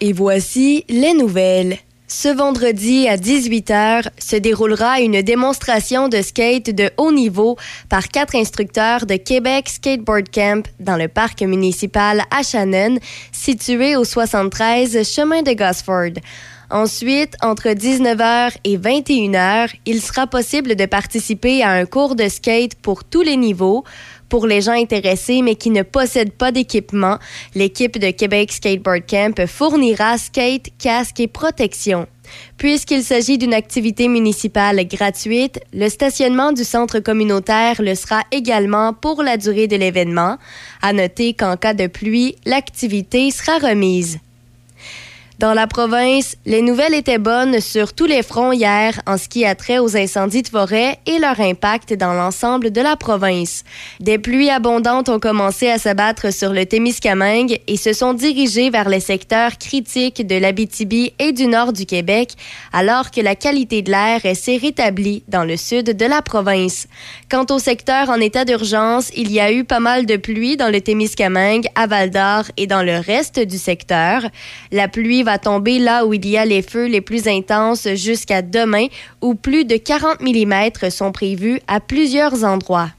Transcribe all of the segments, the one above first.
Et voici les nouvelles. Ce vendredi à 18h se déroulera une démonstration de skate de haut niveau par quatre instructeurs de Québec Skateboard Camp dans le parc municipal à Shannon, situé au 73 chemin de Gosford. Ensuite, entre 19h et 21h, il sera possible de participer à un cours de skate pour tous les niveaux. Pour les gens intéressés mais qui ne possèdent pas d'équipement, l'équipe de Québec Skateboard Camp fournira skate, casque et protection. Puisqu'il s'agit d'une activité municipale gratuite, le stationnement du centre communautaire le sera également pour la durée de l'événement. À noter qu'en cas de pluie, l'activité sera remise. Dans la province, les nouvelles étaient bonnes sur tous les fronts hier en ce qui a trait aux incendies de forêt et leur impact dans l'ensemble de la province. Des pluies abondantes ont commencé à s'abattre sur le Témiscamingue et se sont dirigées vers les secteurs critiques de l'Abitibi et du nord du Québec, alors que la qualité de l'air s'est rétablie dans le sud de la province. Quant au secteur en état d'urgence, il y a eu pas mal de pluie dans le Témiscamingue, à Val-d'Or et dans le reste du secteur. La pluie va tomber là où il y a les feux les plus intenses jusqu'à demain, où plus de 40 mm sont prévus à plusieurs endroits.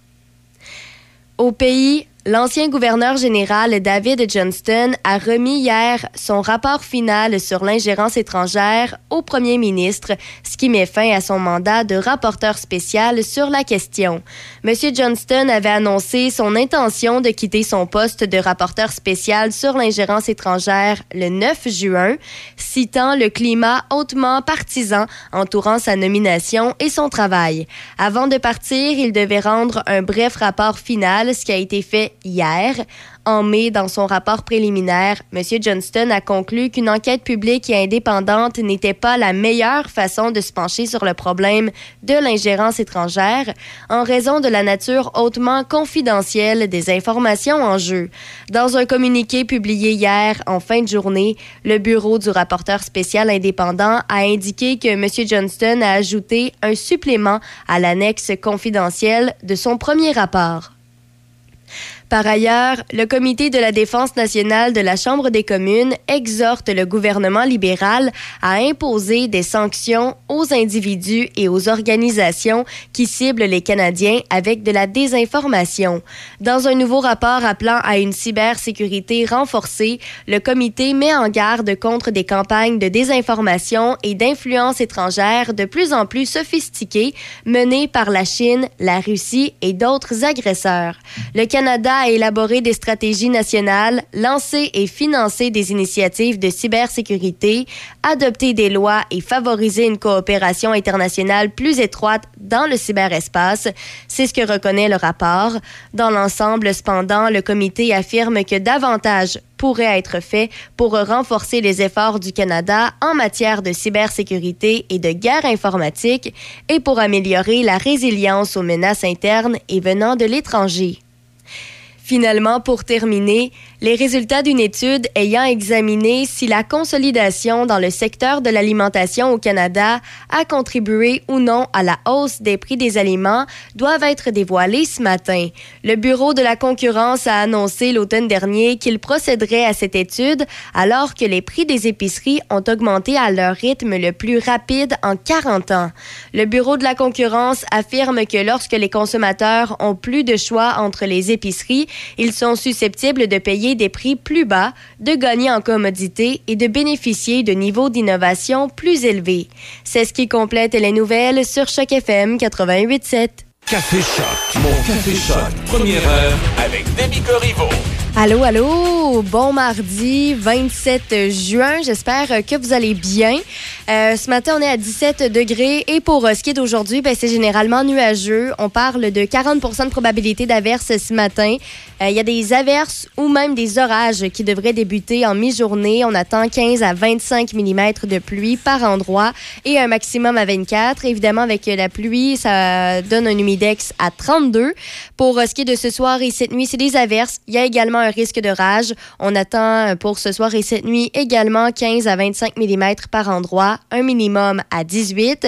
Au pays, L'ancien gouverneur général David Johnston a remis hier son rapport final sur l'ingérence étrangère au premier ministre, ce qui met fin à son mandat de rapporteur spécial sur la question. Monsieur Johnston avait annoncé son intention de quitter son poste de rapporteur spécial sur l'ingérence étrangère le 9 juin, citant le climat hautement partisan entourant sa nomination et son travail. Avant de partir, il devait rendre un bref rapport final, ce qui a été fait hier. En mai, dans son rapport préliminaire, M. Johnston a conclu qu'une enquête publique et indépendante n'était pas la meilleure façon de se pencher sur le problème de l'ingérence étrangère en raison de la nature hautement confidentielle des informations en jeu. Dans un communiqué publié hier en fin de journée, le bureau du rapporteur spécial indépendant a indiqué que M. Johnston a ajouté un supplément à l'annexe confidentielle de son premier rapport. Par ailleurs, le Comité de la défense nationale de la Chambre des communes exhorte le gouvernement libéral à imposer des sanctions aux individus et aux organisations qui ciblent les Canadiens avec de la désinformation. Dans un nouveau rapport appelant à une cybersécurité renforcée, le comité met en garde contre des campagnes de désinformation et d'influence étrangère de plus en plus sophistiquées menées par la Chine, la Russie et d'autres agresseurs. Le Canada a élaboré des stratégies nationales, lancé et financé des initiatives de cybersécurité, adopté des lois et favorisé une coopération internationale plus étroite dans le cyberespace. C'est ce que reconnaît le rapport. Dans l'ensemble, cependant, le comité affirme que davantage pourrait être fait pour renforcer les efforts du Canada en matière de cybersécurité et de guerre informatique et pour améliorer la résilience aux menaces internes et venant de l'étranger. Finalement, pour terminer, les résultats d'une étude ayant examiné si la consolidation dans le secteur de l'alimentation au Canada a contribué ou non à la hausse des prix des aliments doivent être dévoilés ce matin. Le Bureau de la concurrence a annoncé l'automne dernier qu'il procéderait à cette étude alors que les prix des épiceries ont augmenté à leur rythme le plus rapide en 40 ans. Le Bureau de la concurrence affirme que lorsque les consommateurs ont plus de choix entre les épiceries, ils sont susceptibles de payer des prix plus bas, de gagner en commodité et de bénéficier de niveaux d'innovation plus élevés. C'est ce qui complète les nouvelles sur Choc FM 88.7. Café Choc, mon Café Choc, première heure avec Demi Corriveau. Allô, allô, bon mardi 27 juin. J'espère que vous allez bien. Euh, ce matin, on est à 17 degrés et pour euh, ce d'aujourd'hui, ben, c'est généralement nuageux. On parle de 40% de probabilité d'averse ce matin. Euh, il y a des averses ou même des orages qui devraient débuter en mi-journée. On attend 15 à 25 mm de pluie par endroit et un maximum à 24. Évidemment, avec la pluie, ça donne un humidex à 32. Pour ce qui est de ce soir et cette nuit, c'est des averses. Il y a également un risque de rage. On attend pour ce soir et cette nuit également 15 à 25 mm par endroit, un minimum à 18.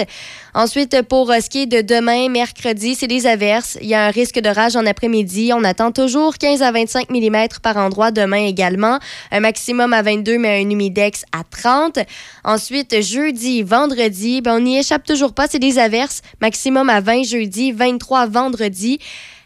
Ensuite, pour ce qui est de demain, mercredi, c'est des averses. Il y a un risque de rage en après-midi. On attend toujours 15 à 25 mm par endroit demain également. Un maximum à 22, mais un humidex à 30. Ensuite, jeudi, vendredi, ben, on n'y échappe toujours pas. C'est des averses. Maximum à 20 jeudi, 23 vendredi.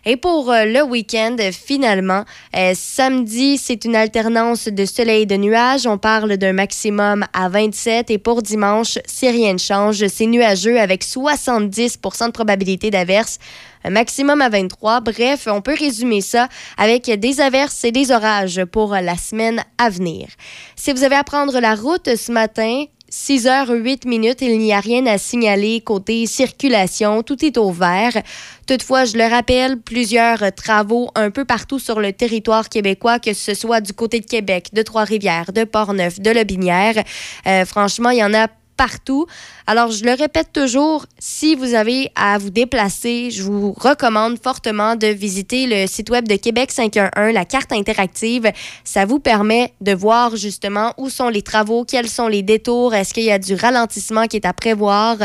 Et pour euh, le week-end, finalement, euh, samedi, c'est une alternance de soleil et de nuages. On parle d'un maximum à 27. Et pour dimanche, si rien ne change, c'est nuageux avec 70% de probabilité d'averse. Un maximum à 23. Bref, on peut résumer ça avec des averses et des orages pour la semaine à venir. Si vous avez à prendre la route ce matin, 6 heures 8 minutes, il n'y a rien à signaler côté circulation, tout est au vert. Toutefois, je le rappelle, plusieurs travaux un peu partout sur le territoire québécois, que ce soit du côté de Québec, de Trois-Rivières, de Portneuf, de Lobinière. Euh, franchement, il y en a partout. Alors, je le répète toujours, si vous avez à vous déplacer, je vous recommande fortement de visiter le site web de Québec 511, la carte interactive. Ça vous permet de voir justement où sont les travaux, quels sont les détours, est-ce qu'il y a du ralentissement qui est à prévoir,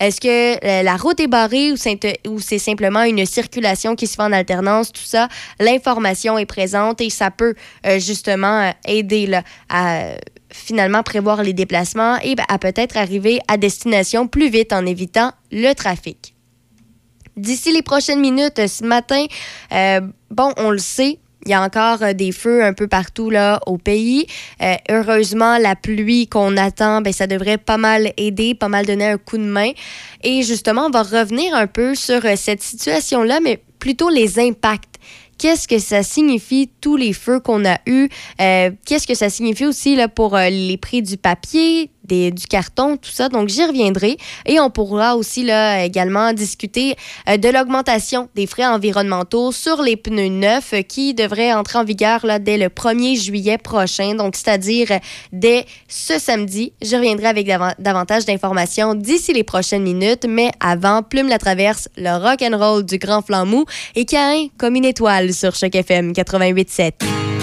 est-ce que euh, la route est barrée ou c'est simplement une circulation qui se fait en alternance, tout ça. L'information est présente et ça peut euh, justement euh, aider là, à finalement prévoir les déplacements et à peut-être arriver à destination plus vite en évitant le trafic. D'ici les prochaines minutes, ce matin, euh, bon, on le sait, il y a encore des feux un peu partout là au pays. Euh, heureusement, la pluie qu'on attend, ben, ça devrait pas mal aider, pas mal donner un coup de main. Et justement, on va revenir un peu sur cette situation-là, mais plutôt les impacts qu'est-ce que ça signifie, tous les feux qu'on a eus, euh, qu'est-ce que ça signifie aussi là, pour euh, les prix du papier, du carton, tout ça? Donc, j'y reviendrai. Et on pourra aussi là, également discuter euh, de l'augmentation des frais environnementaux sur les pneus neufs qui devraient entrer en vigueur là, dès le 1er juillet prochain, donc c'est-à-dire dès ce samedi. Je reviendrai avec davantage d'informations d'ici les prochaines minutes, mais avant, Plume la traverse, le rock and roll du Grand Flamou et Cain comme une étoile sur Choc FM 88.7.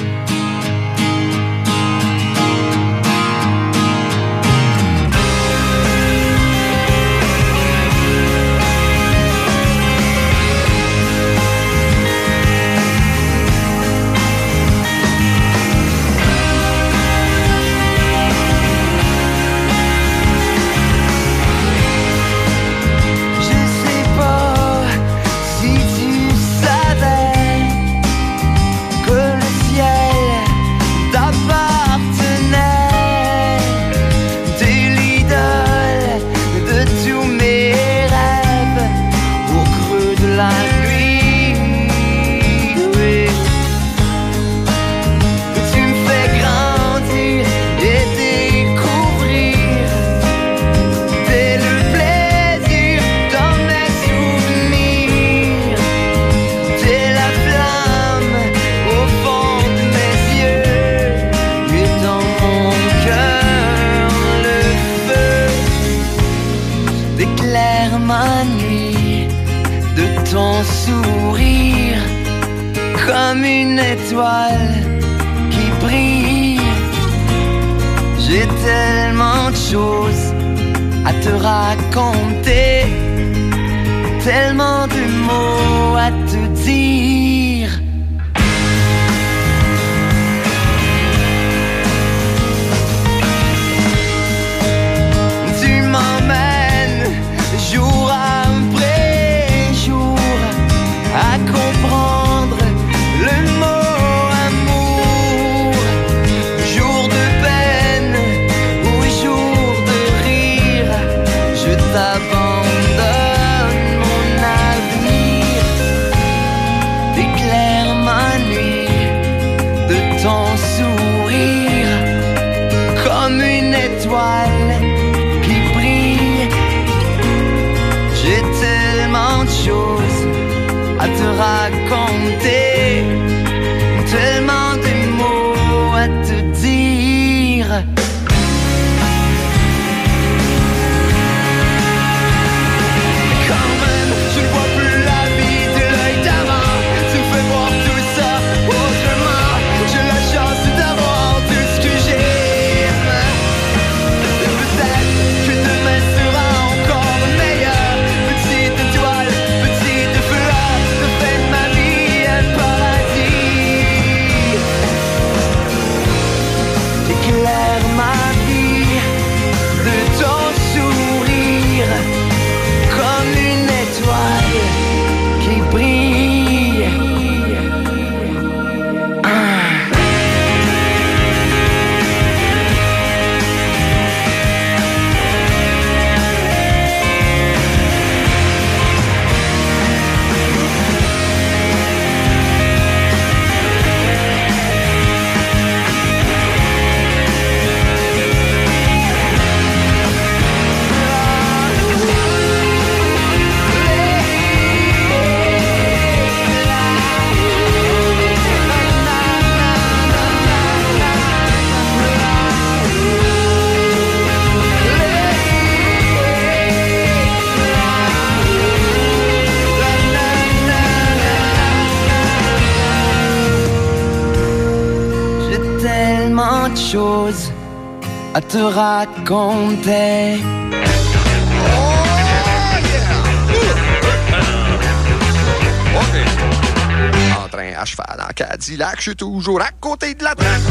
en Cadillac, je suis toujours à côté de la traque.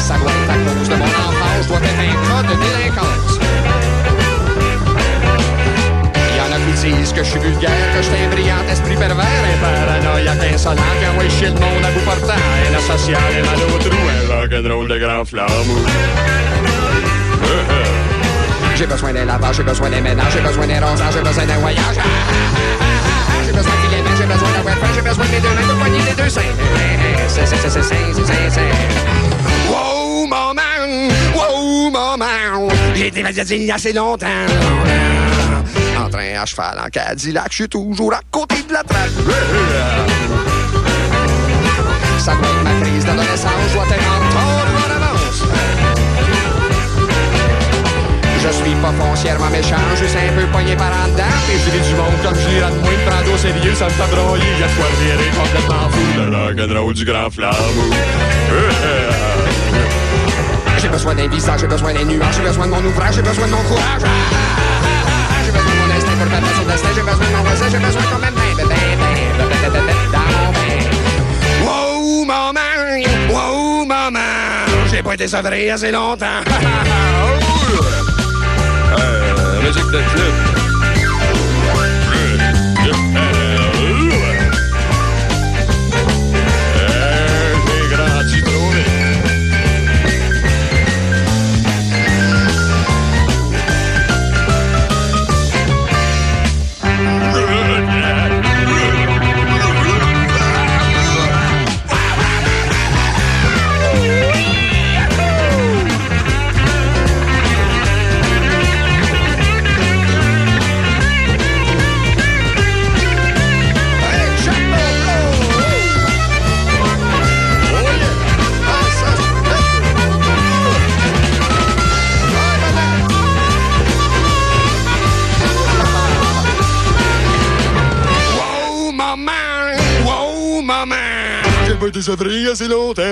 Ça doit être à cause de mon enfance, je dois être un cas de délinquance. qui disent que je suis vulgaire, que je suis un brillant esprit pervers, un paranoïaque insolent, qui envoie chier le monde à bout portant, un asocial, un mal au trou, un de grand flamme. J'ai besoin d'un lavage, j'ai besoin d'un ménage, j'ai besoin d'un rosage, j'ai besoin d'un voyage besoin j'ai besoin de j'ai besoin de mes deux mains pour poigner les deux seins. C'est, c'est, c'est, c'est. Wow! Wow, mon man! J'ai été il y a assez longtemps. En train à cheval, en Cadillac, je suis toujours à côté de la trappe. Ça doit ma crise d'adolescence, je dois t'aimer Je suis pas foncièrement méchant, je suis un peu pogné par en dedans. Et je du monde comme je de moins, prendre au sérieux, ça me fait broyer. Y'a de quoi virer complètement fou. Le rock'n'roll du grand flambeau. J'ai besoin d'un visage, j'ai besoin des nuages, j'ai besoin de mon ouvrage, j'ai besoin de mon courage. J'ai besoin de mon instinct pour faire son destin, j'ai besoin de mon voisin, j'ai besoin quand même d'un ben, ben, ben, ben, ben, bain. Wow, maman, wow, maman, j'ai pas été sevré assez longtemps. Euh, musique de été sevré assez longtemps.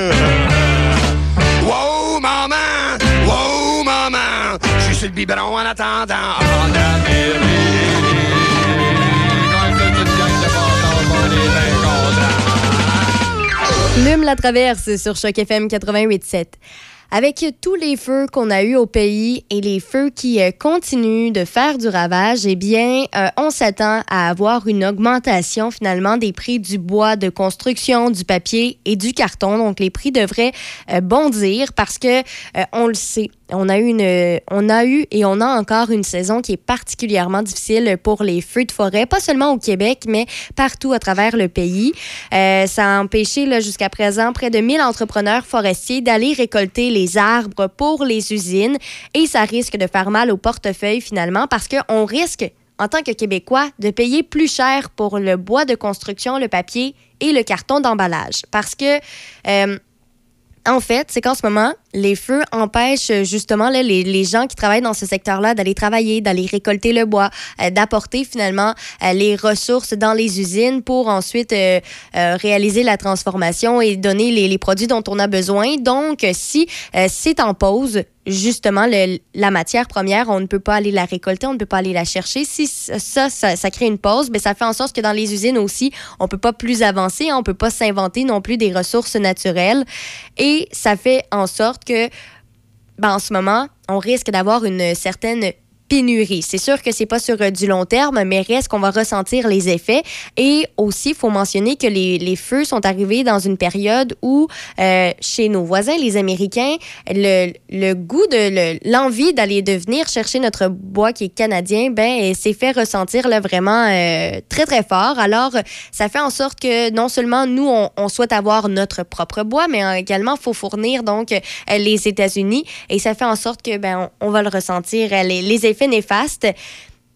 Wow, maman! Wow, maman! Je suis sur le biberon en attendant. Contents. Plume la traverse sur Choc FM 88.7. Avec tous les feux qu'on a eus au pays et les feux qui euh, continuent de faire du ravage, eh bien, euh, on s'attend à avoir une augmentation finalement des prix du bois de construction, du papier et du carton. Donc, les prix devraient euh, bondir parce que, on le sait, on a, eu une, on a eu et on a encore une saison qui est particulièrement difficile pour les feux de forêt, pas seulement au Québec, mais partout à travers le pays. Euh, ça a empêché jusqu'à présent près de 1000 entrepreneurs forestiers d'aller récolter les arbres pour les usines et ça risque de faire mal au portefeuille finalement parce qu'on risque en tant que Québécois, de payer plus cher pour le bois de construction, le papier et le carton d'emballage. Parce que, euh, en fait, c'est qu'en ce moment, les feux empêchent justement les, gens qui travaillent dans ce secteur-là d'aller travailler, d'aller récolter le bois, euh, d'apporter finalement euh, les ressources dans les usines pour ensuite euh, réaliser la transformation et donner les, les produits dont on a besoin. Donc, si c'est en pause, justement, la matière première, on ne peut pas aller la récolter, on ne peut pas aller la chercher. Si ça, ça, ça crée une pause, mais ça fait en sorte que dans les usines aussi, on peut pas plus avancer, on peut pas s'inventer non plus des ressources naturelles. Et ça fait en sorte que, ben, en ce moment, on risque d'avoir une certaine pénurie. C'est sûr que c'est pas sur euh, du long terme, mais reste qu'on va ressentir les effets. Et aussi, il faut mentionner que les, les feux sont arrivés dans une période où, euh, chez nos voisins, les Américains, le, le goût de le- l'envie d'aller de venir chercher notre bois qui est canadien, ben, s'est fait ressentir là, vraiment euh, très, très fort. Alors, ça fait en sorte que non seulement nous, on, on souhaite avoir notre propre bois, mais également, il faut fournir donc euh, les États-Unis. Et ça fait en sorte que ben, on, on va le ressentir, euh, les, les effets néfastes.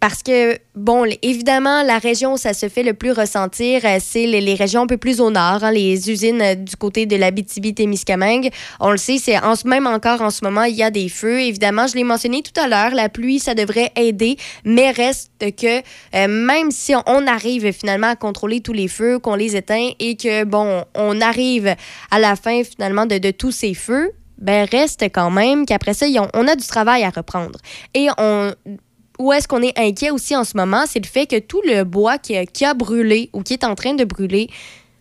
Parce que, bon, évidemment, la région où ça se fait le plus ressentir, euh, c'est les, régions un peu plus au nord, hein, les usines euh, du côté de l'Abitibi-Témiscamingue. On le sait, c'est en, même encore en ce moment, il y a des feux. Évidemment, je l'ai mentionné tout à l'heure, la pluie, ça devrait aider, mais reste que euh, même si on, arrive finalement à contrôler tous les feux, qu'on les éteint et que, bon, on arrive à la fin finalement de tous ces feux, ben reste quand même qu'après ça, on a du travail à reprendre. Et on, où est-ce qu'on est inquiet aussi en ce moment, c'est le fait que tout le bois qui a, qui a brûlé ou qui est en train de brûler,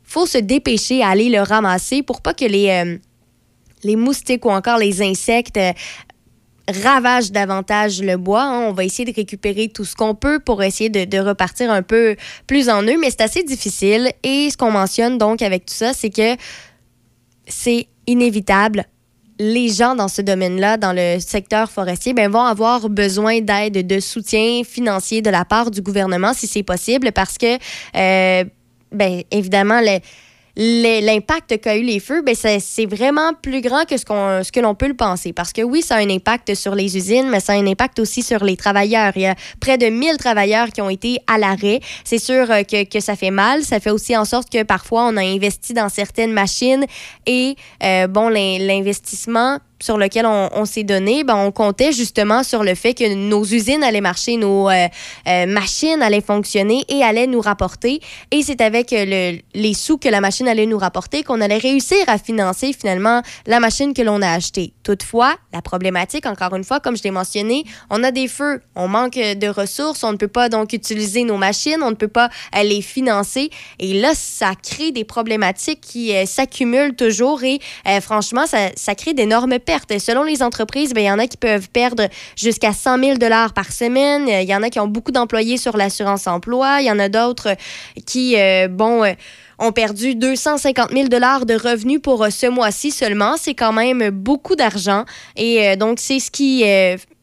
faut se dépêcher à aller le ramasser pour pas que les, euh, les moustiques ou encore les insectes euh, ravagent davantage le bois. hein. On va essayer de récupérer tout ce qu'on peut pour essayer de, de repartir un peu plus en eux, mais c'est assez difficile. Et ce qu'on mentionne donc avec tout ça, c'est que c'est inévitable. Les gens dans ce domaine-là, dans le secteur forestier, ben, vont avoir besoin d'aide, de soutien financier de la part du gouvernement, si c'est possible, parce que, euh, ben, évidemment, le- l'impact qu'a eu les feux, ben c'est vraiment plus grand que ce, qu'on ce que l'on peut le penser. Parce que oui, ça a un impact sur les usines, mais ça a un impact aussi sur les travailleurs. Il y a près de 1000 travailleurs qui ont été à l'arrêt. C'est sûr euh, que, que, ça fait mal. Ça fait aussi en sorte que parfois, on a investi dans certaines machines et, euh, bon, l'investissement sur lequel on, s'est donné, ben, on comptait justement sur le fait que nos usines allaient marcher, nos euh, euh, machines allaient fonctionner et allaient nous rapporter. Et c'est avec euh, les sous que la machine allait nous rapporter qu'on allait réussir à financer finalement la machine que l'on a achetée. Toutefois, la problématique, encore une fois, comme je l'ai mentionné, on a des feux, on manque de ressources, on ne peut pas donc utiliser nos machines, on ne peut pas les financer. Et là, ça crée des problématiques qui s'accumulent toujours et franchement, ça, ça crée d'énormes Selon les entreprises, ben, il y en a qui peuvent perdre jusqu'à 100 000 par semaine. Il y en a qui ont beaucoup d'employés sur l'assurance emploi. Il y en a d'autres qui, euh, bon, euh, ont perdu 250 000 de revenus pour euh, ce mois-ci seulement. C'est quand même beaucoup d'argent. Et donc, c'est ce qui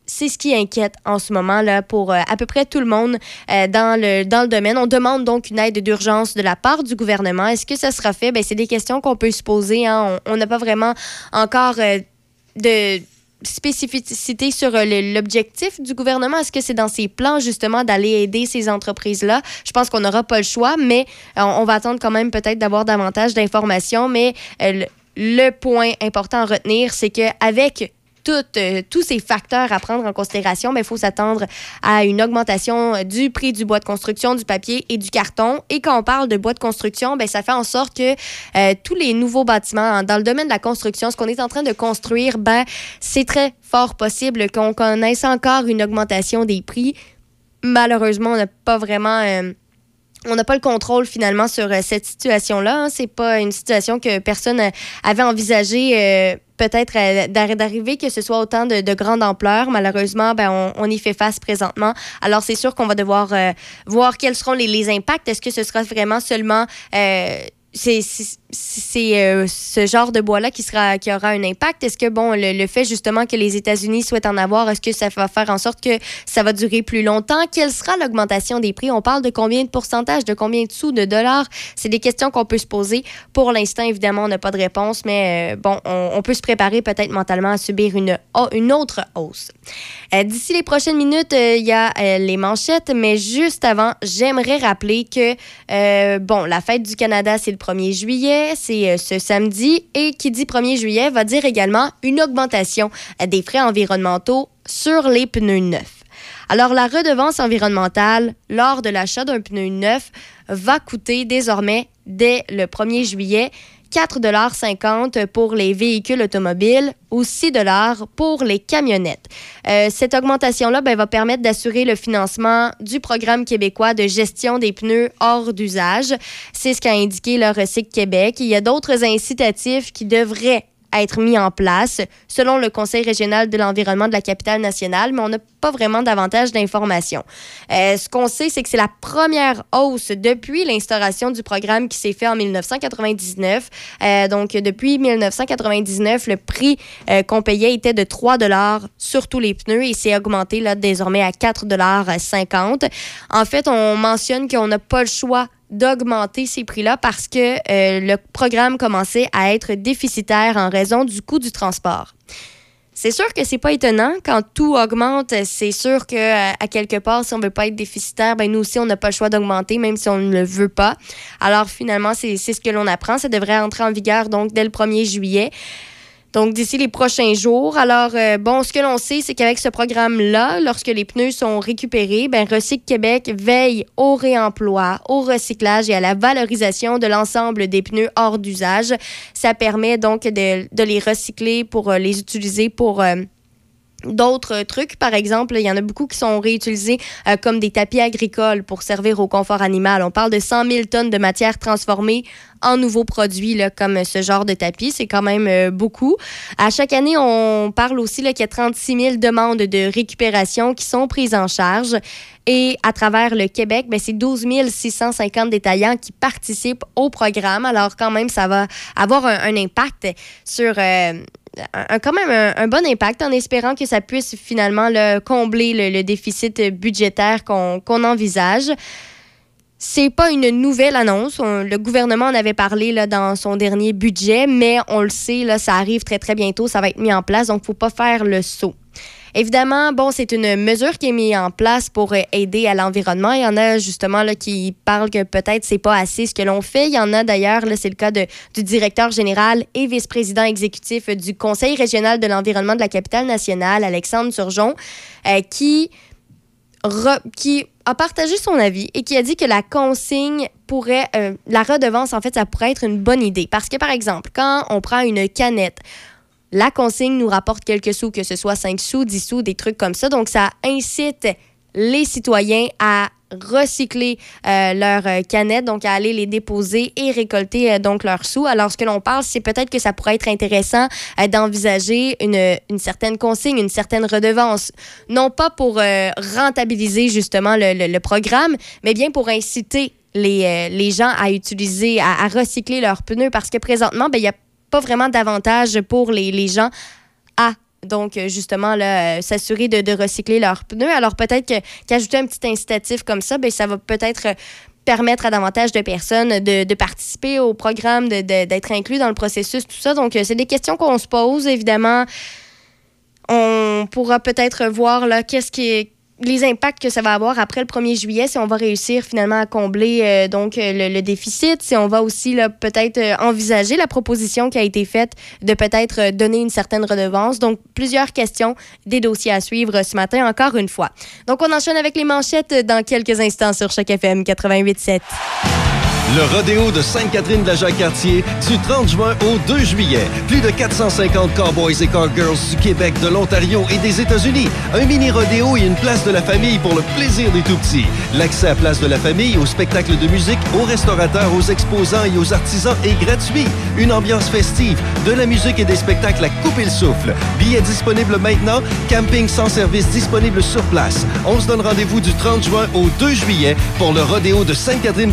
c'est ce qui inquiète en ce moment là pour euh, à peu près tout le monde euh, dans, le, dans le domaine. On demande donc une aide d'urgence de la part du gouvernement. Est-ce que ça sera fait? Ben, c'est des questions qu'on peut se poser. Hein. On n'a pas vraiment encore euh, de spécificité sur l'objectif du gouvernement? Est-ce que c'est dans ses plans, justement, d'aller aider ces entreprises-là? Je pense qu'on n'aura pas le choix, mais on, va attendre quand même peut-être d'avoir davantage d'informations. Mais le point important à retenir, c'est qu'avec euh, tous ces facteurs à prendre en considération, il faut s'attendre à une augmentation du prix du bois de construction, du papier et du carton. Et quand on parle de bois de construction, ben, ça fait en sorte que euh, tous les nouveaux bâtiments dans le domaine de la construction, ce qu'on est en train de construire, ben, c'est très fort possible qu'on connaisse encore une augmentation des prix. Malheureusement, on n'a pas vraiment... Euh, on n'a pas le contrôle finalement sur cette situation-là. Hein. C'est pas une situation que personne avait envisagée peut-être euh, d'arriver que ce soit autant de, grande ampleur. Malheureusement, ben, on, y fait face présentement. Alors, c'est sûr qu'on va devoir euh, voir quels seront les, les impacts. Est-ce que ce sera vraiment seulement euh, c'est euh, ce genre de bois-là qui, sera, qui aura un impact. Est-ce que, bon, le, fait justement que les États-Unis souhaitent en avoir, est-ce que ça va faire en sorte que ça va durer plus longtemps? Quelle sera l'augmentation des prix? On parle de combien de pourcentage, de combien de sous, de dollars? C'est des questions qu'on peut se poser. Pour l'instant, évidemment, on n'a pas de réponse, mais euh, bon, on, peut se préparer peut-être mentalement à subir une, une autre hausse. Euh, d'ici les prochaines minutes, il y a les manchettes, mais juste avant, j'aimerais rappeler que, bon, la fête du Canada, c'est le 1er juillet, c'est euh, ce samedi, et qui dit 1er juillet va dire également une augmentation des frais environnementaux sur les pneus neufs. Alors, la redevance environnementale lors de l'achat d'un pneu neuf va coûter désormais dès le 1er juillet 4,50 pour les véhicules automobiles ou 6 pour les camionnettes. Euh, cette augmentation-là ben, va permettre d'assurer le financement du programme québécois de gestion des pneus hors d'usage. C'est ce qu'a indiqué le Recycle Québec. Il y a d'autres incitatifs qui devraient être mis en place selon le Conseil régional de l'environnement de la capitale nationale, mais on n'a pas vraiment davantage d'informations. Euh, ce qu'on sait, c'est que c'est la première hausse depuis l'instauration du programme qui s'est fait en 1999. Euh, donc, depuis 1999, le prix euh, qu'on payait était de 3 dollars sur tous les pneus et c'est augmenté là, désormais à 4 dollars 50. En fait, on mentionne qu'on n'a pas le choix d'augmenter ces prix-là parce que euh, le programme commençait à être déficitaire en raison du coût du transport. C'est sûr que c'est pas étonnant quand tout augmente. C'est sûr que euh, à quelque part, si on veut pas être déficitaire, ben nous aussi on n'a pas le choix d'augmenter, même si on ne le veut pas. Alors finalement, c'est ce que l'on apprend. Ça devrait entrer en vigueur donc dès le 1er juillet. Donc, d'ici les prochains jours. Alors, euh, bon, ce que l'on sait, c'est qu'avec ce programme-là, lorsque les pneus sont récupérés, ben, Recycle Québec veille au réemploi, au recyclage et à la valorisation de l'ensemble des pneus hors d'usage. Ça permet donc de, les recycler pour euh, les utiliser pour... Euh, d'autres trucs. Par exemple, il y en a beaucoup qui sont réutilisés euh, comme des tapis agricoles pour servir au confort animal. On parle de 100 000 tonnes de matière transformée en nouveaux produits comme ce genre de tapis. C'est quand même euh, beaucoup. À chaque année, on parle aussi qu'il y a 36 000 demandes de récupération qui sont prises en charge. Et à travers le Québec, ben, c'est 12 650 détaillants qui participent au programme. Alors quand même, ça va avoir un, impact sur... Euh, un, quand même un, bon impact en espérant que ça puisse finalement le, combler le, déficit budgétaire qu'on envisage. c'est pas une nouvelle annonce. le gouvernement en avait parlé là, dans son dernier budget, mais on le sait, là, ça arrive très, très bientôt. Ça va être mis en place, donc faut pas faire le saut. Évidemment, bon, c'est une mesure qui est mise en place pour euh, aider à l'environnement. Il y en a justement là, qui parlent que peut-être c'est pas assez ce que l'on fait. Il y en a d'ailleurs, c'est le cas de, du directeur général et vice-président exécutif du Conseil régional de l'environnement de la capitale nationale, Alexandre Surgeon, euh, qui, qui a partagé son avis et qui a dit que la consigne pourrait, euh, la redevance, en fait, ça pourrait être une bonne idée. Parce que, par exemple, quand on prend une canette, la consigne nous rapporte quelques sous, que ce soit 5 sous, 10 sous, des trucs comme ça. Donc, ça incite les citoyens à recycler euh, leurs euh, canettes, donc à aller les déposer et récolter euh, donc leurs sous. Alors, ce que l'on parle, c'est peut-être que ça pourrait être intéressant d'envisager une, une, certaine consigne, une certaine redevance, non pas pour rentabiliser justement le, le, programme, mais bien pour inciter les, les gens à utiliser, à, recycler leurs pneus, parce que présentement, ben, il y a pas vraiment d'avantage pour les, les, gens à donc justement là, euh, s'assurer de, de, recycler leurs pneus. Alors peut-être qu'ajouter un petit incitatif comme ça, ben, ça va peut-être permettre à davantage de personnes de, de participer au programme, d'être inclus dans le processus, tout ça. Donc c'est des questions qu'on se pose, évidemment. On pourra peut-être voir là qu'est-ce qui est les impacts que ça va avoir après le 1er juillet, si on va réussir finalement à combler euh, donc euh, le, déficit, si on va aussi peut-être euh, envisager la proposition qui a été faite de peut-être donner une certaine redevance. Donc, plusieurs questions, des dossiers à suivre ce matin, encore une fois. Donc, on enchaîne avec les manchettes dans quelques instants sur chaque FM 88.7. Le rodéo de Sainte-Catherine de la Jacques-Cartier du 30 juin au 2 juillet. Plus de 450 cowboys et cowgirls du Québec, de l'Ontario et des États-Unis. Un mini rodéo et une place de la famille pour le plaisir des tout-petits. L'accès à place de la famille, aux spectacles de musique, aux restaurateurs, aux exposants et aux artisans est gratuit. Une ambiance festive, de la musique et des spectacles à couper le souffle. Billets disponibles maintenant, camping sans service disponible sur place. On se donne rendez-vous du 30 juin au 2 juillet pour le rodéo de Sainte-Catherine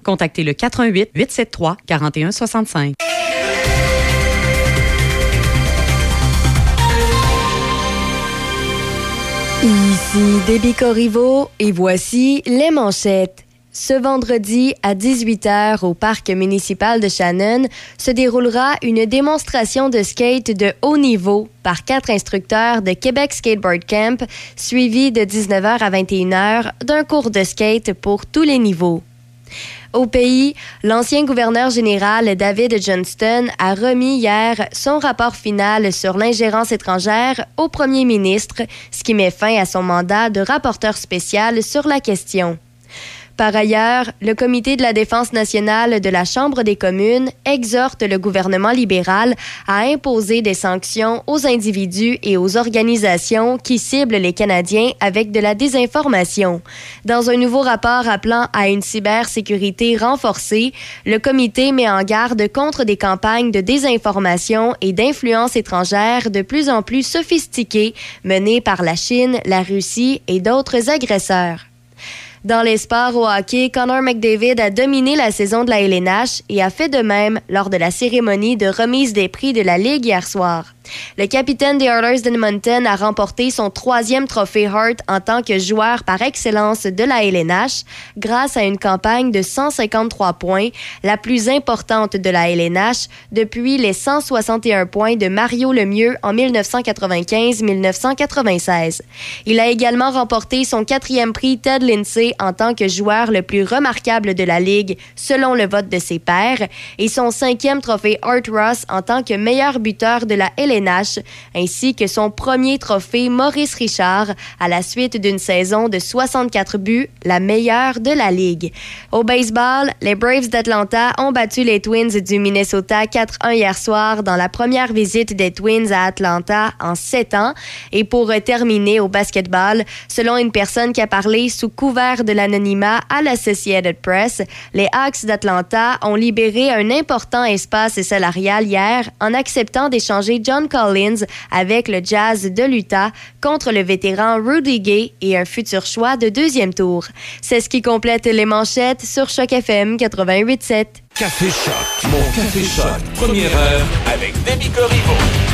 contactez le 88 873 4165. Ici Déby Corriveau et voici les manchettes. Ce vendredi à 18h au parc municipal de Shannon se déroulera une démonstration de skate de haut niveau par quatre instructeurs de Québec Skateboard Camp, suivi de 19h à 21h d'un cours de skate pour tous les niveaux. Au pays, l'ancien gouverneur général David Johnston a remis hier son rapport final sur l'ingérence étrangère au premier ministre, ce qui met fin à son mandat de rapporteur spécial sur la question. Par ailleurs, le Comité de la défense nationale de la Chambre des communes exhorte le gouvernement libéral à imposer des sanctions aux individus et aux organisations qui ciblent les Canadiens avec de la désinformation. Dans un nouveau rapport appelant à une cybersécurité renforcée, le comité met en garde contre des campagnes de désinformation et d'influence étrangère de plus en plus sophistiquées menées par la Chine, la Russie et d'autres agresseurs. Dans les sports au hockey, Connor McDavid a dominé la saison de la LNH et a fait de même lors de la cérémonie de remise des prix de la Ligue hier soir. Le capitaine des Oilers d'Edmonton a remporté son troisième trophée Hart en tant que joueur par excellence de la LNH grâce à une campagne de 153 points, la plus importante de la LNH depuis les 161 points de Mario Lemieux en 1995-1996. Il a également remporté son quatrième prix Ted Lindsay en tant que joueur le plus remarquable de la Ligue selon le vote de ses pairs et son cinquième trophée Art Ross en tant que meilleur buteur de la LNH Ainsi que son premier trophée Maurice Richard à la suite d'une saison de 64 buts, la meilleure de la Ligue. Au baseball, les Braves d'Atlanta ont battu les Twins du Minnesota 4-1 hier soir dans la première visite des Twins à Atlanta en sept ans. Et pour terminer au basketball, selon une personne qui a parlé sous couvert de l'anonymat à l'Associated Press, les Hawks d'Atlanta ont libéré un important espace salarial hier en acceptant d'échanger John Collins avec le Jazz de l'Utah contre le vétéran Rudy Gay et un futur choix de deuxième tour. C'est ce qui complète les manchettes sur Choc FM 88.7. Café Choc. Mon Café Choc. Première heure avec Demi Corriveau.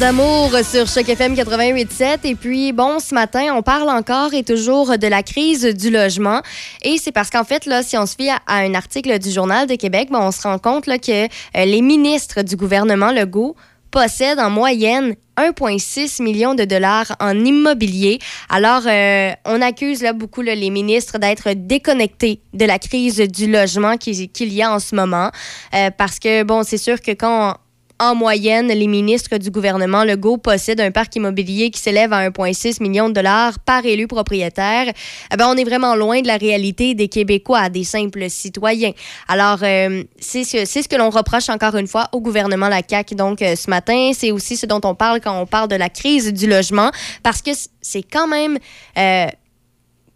D'amour sur Choc FM 88.7. Et puis, bon, ce matin, on parle encore et toujours de la crise du logement. Et c'est parce qu'en fait, là, si on se fie à, un article du Journal de Québec, ben, on se rend compte là, que euh, les ministres du gouvernement Legault possèdent en moyenne 1,6 million de dollars en immobilier. Alors, euh, on accuse là, beaucoup les ministres d'être déconnectés de la crise du logement qui- qu'il y a en ce moment. Euh, parce que, bon, c'est sûr que quand en moyenne, les ministres du gouvernement Legault possèdent un parc immobilier qui s'élève à 1,6 million de dollars par élu propriétaire. Eh ben, on est vraiment loin de la réalité des Québécois, des simples citoyens. Alors, euh, c'est ce, ce que l'on reproche encore une fois au gouvernement la CAQ. Donc, euh, ce matin, c'est aussi ce dont on parle quand on parle de la crise du logement, parce que c'est quand même... euh,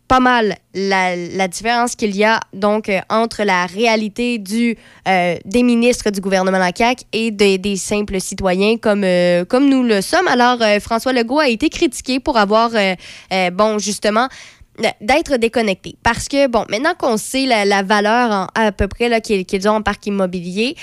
pas mal la, la différence qu'il y a donc euh, entre la réalité du, euh, des ministres du gouvernement la CAQ et des, simples citoyens comme, euh, comme nous le sommes. Alors, François Legault a été critiqué pour avoir, bon, justement, d'être déconnecté. Parce que, bon, maintenant qu'on sait la, la valeur à peu près qu'ils qu'ils ont en parc immobilier,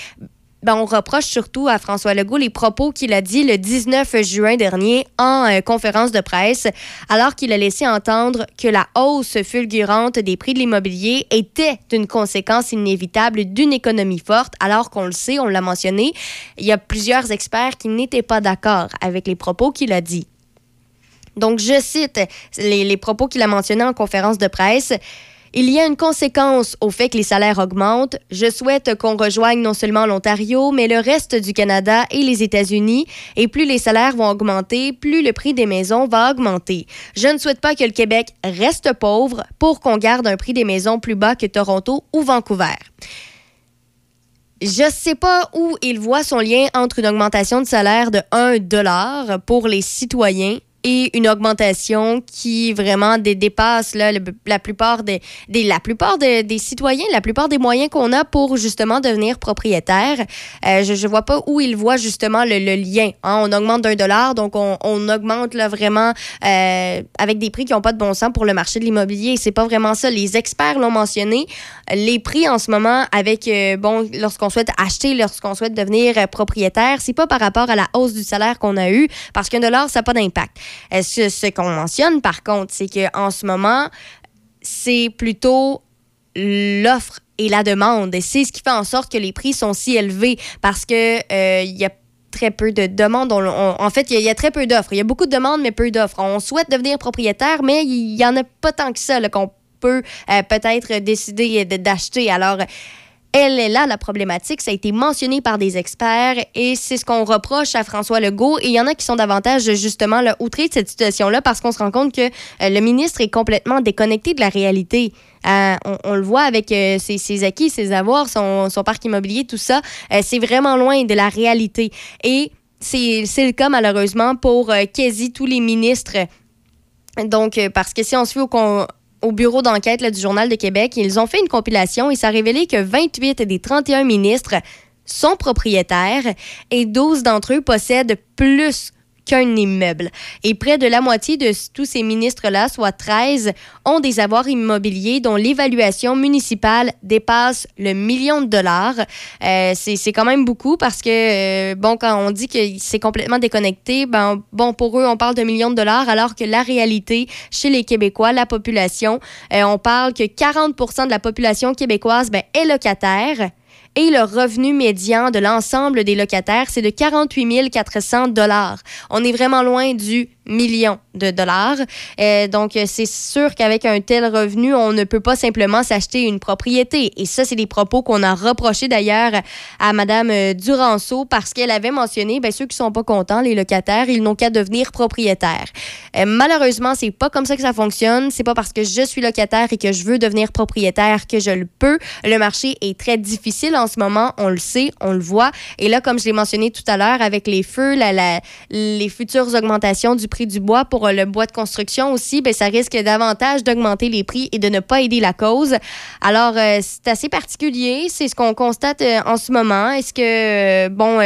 ben, on reproche surtout à François Legault les propos qu'il a dit le 19 juin dernier en euh, conférence de presse, alors qu'il a laissé entendre que la hausse fulgurante des prix de l'immobilier était une conséquence inévitable d'une économie forte, alors qu'on le sait, on l'a mentionné, il y a plusieurs experts qui n'étaient pas d'accord avec les propos qu'il a dit. Donc, je cite les, les propos qu'il a mentionnés en conférence de presse. Il y a une conséquence au fait que les salaires augmentent. Je souhaite qu'on rejoigne non seulement l'Ontario, mais le reste du Canada et les États-Unis. Et plus les salaires vont augmenter, plus le prix des maisons va augmenter. Je ne souhaite pas que le Québec reste pauvre pour qu'on garde un prix des maisons plus bas que Toronto ou Vancouver. Je sais pas où il voit son lien entre une augmentation de salaire de 1 dollar pour les citoyens et une augmentation qui vraiment dé- dépasse là, la plupart des, des- la plupart de- des citoyens, la plupart des moyens qu'on a pour justement devenir propriétaire. Euh, je, je vois pas où il voit justement le, le lien. hein. On augmente d'un dollar, donc on, on augmente là, vraiment euh, avec des prix qui n'ont pas de bon sens pour le marché de l'immobilier. C'est pas vraiment ça. Les experts l'ont mentionné. Les prix en ce moment, avec euh, bon, lorsqu'on souhaite acheter, lorsqu'on souhaite devenir euh, propriétaire, c'est pas par rapport à la hausse du salaire qu'on a eu, parce qu'un dollar, ça n'a pas d'impact. Euh, ce qu'on mentionne, par contre, c'est qu'en ce moment, c'est plutôt l'offre et la demande. Et c'est ce qui fait en sorte que les prix sont si élevés parce que euh, il y a très peu de demandes. En fait, il y, a- très peu d'offres. Il y a beaucoup de demandes, mais peu d'offres. On souhaite devenir propriétaire, mais il y en a pas tant que ça qu'on peut euh, peut-être décider de- d'acheter. Alors, elle est là, la problématique. Ça a été mentionné par des experts et c'est ce qu'on reproche à François Legault. Et il y en a qui sont davantage, justement, là, outrés de cette situation-là parce qu'on se rend compte que euh, le ministre est complètement déconnecté de la réalité. Euh, on, le voit avec euh, ses, acquis, ses avoirs, son, parc immobilier, tout ça. C'est vraiment loin de la réalité. Et c'est le cas, malheureusement, pour quasi tous les ministres. Donc, parce que si on se fait au, au bureau d'enquête du Journal de Québec, ils ont fait une compilation et ça a révélé que 28 des 31 ministres sont propriétaires et 12 d'entre eux possèdent plus qu'un immeuble. Et près de la moitié de tous ces ministres-là, soit 13, ont des avoirs immobiliers dont l'évaluation municipale dépasse le million de dollars. Euh, c'est c'est quand même beaucoup parce que, euh, bon, quand on dit que c'est complètement déconnecté, ben, bon, pour eux, on parle de millions de dollars, alors que la réalité, chez les Québécois, la population, euh, on parle que 40% de la population québécoise ben, est locataire. Et le revenu médian de l'ensemble des locataires, c'est de 48 400 dollars. On est vraiment loin du million de dollars. Euh, donc, c'est sûr qu'avec un tel revenu, on ne peut pas simplement s'acheter une propriété. Et ça, c'est des propos qu'on a reprochés d'ailleurs à Mme Duranceau parce qu'elle avait mentionné, ben, ceux qui sont pas contents, les locataires, ils n'ont qu'à devenir propriétaires. Euh, malheureusement, c'est pas comme ça que ça fonctionne. C'est pas parce que je suis locataire et que je veux devenir propriétaire que je le peux. Le marché est très difficile en ce moment. On le sait, on le voit. Et là, comme je l'ai mentionné tout à l'heure, avec les feux, les futures augmentations du prix du bois pour euh, le bois de construction aussi, ben, ça risque davantage d'augmenter les prix et de ne pas aider la cause. Alors, euh, c'est assez particulier. C'est ce qu'on constate euh, en ce moment. Est-ce que, bon...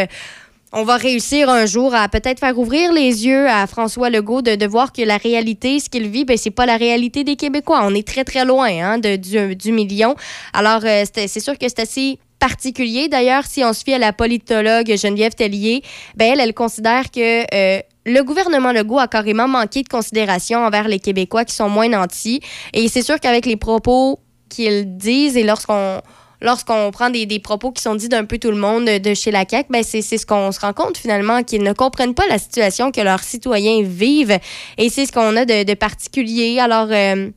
on va réussir un jour à peut-être faire ouvrir les yeux à François Legault de, voir que la réalité, ce qu'il vit, ben, c'est pas la réalité des Québécois. On est très, très loin hein, de, du, million. Alors, c'est sûr que c'est assez particulier. D'ailleurs, si on se fie à la politologue Geneviève Tellier, ben elle, considère que le gouvernement Legault a carrément manqué de considération envers les Québécois qui sont moins nantis. Et c'est sûr qu'avec les propos qu'ils disent et lorsqu'on lorsqu'on prend des, des propos qui sont dits d'un peu tout le monde de chez la CAQ, ben c'est ce qu'on se rend compte finalement, qu'ils ne comprennent pas la situation que leurs citoyens vivent. Et c'est ce qu'on a de, de particulier. Alors... euh,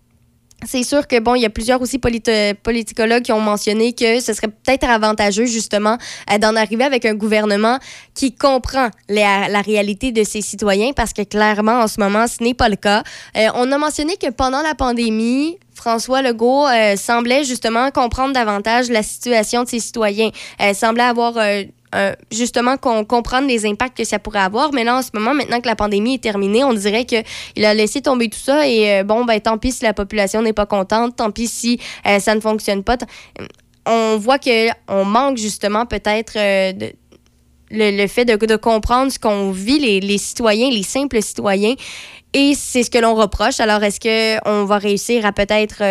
c'est sûr que bon, il y a plusieurs aussi politi- politicologues qui ont mentionné que ce serait peut-être avantageux justement euh, d'en arriver avec un gouvernement qui comprend la, la réalité de ses citoyens parce que clairement en ce moment ce n'est pas le cas. Euh, on a mentionné que pendant la pandémie, François Legault euh, semblait justement comprendre davantage la situation de ses citoyens. Euh, semblait avoir euh, justement qu'on comprendre les impacts que ça pourrait avoir. Mais là, en ce moment, maintenant que la pandémie est terminée, on dirait qu'il a laissé tomber tout ça et euh, bon, ben tant pis si la population n'est pas contente, tant pis si euh, ça ne fonctionne pas. On voit qu'on manque justement peut-être de le, le fait de, comprendre ce qu'on vit, les, les citoyens, les simples citoyens. Et c'est ce que l'on reproche. Alors, est-ce qu'on va réussir à peut-être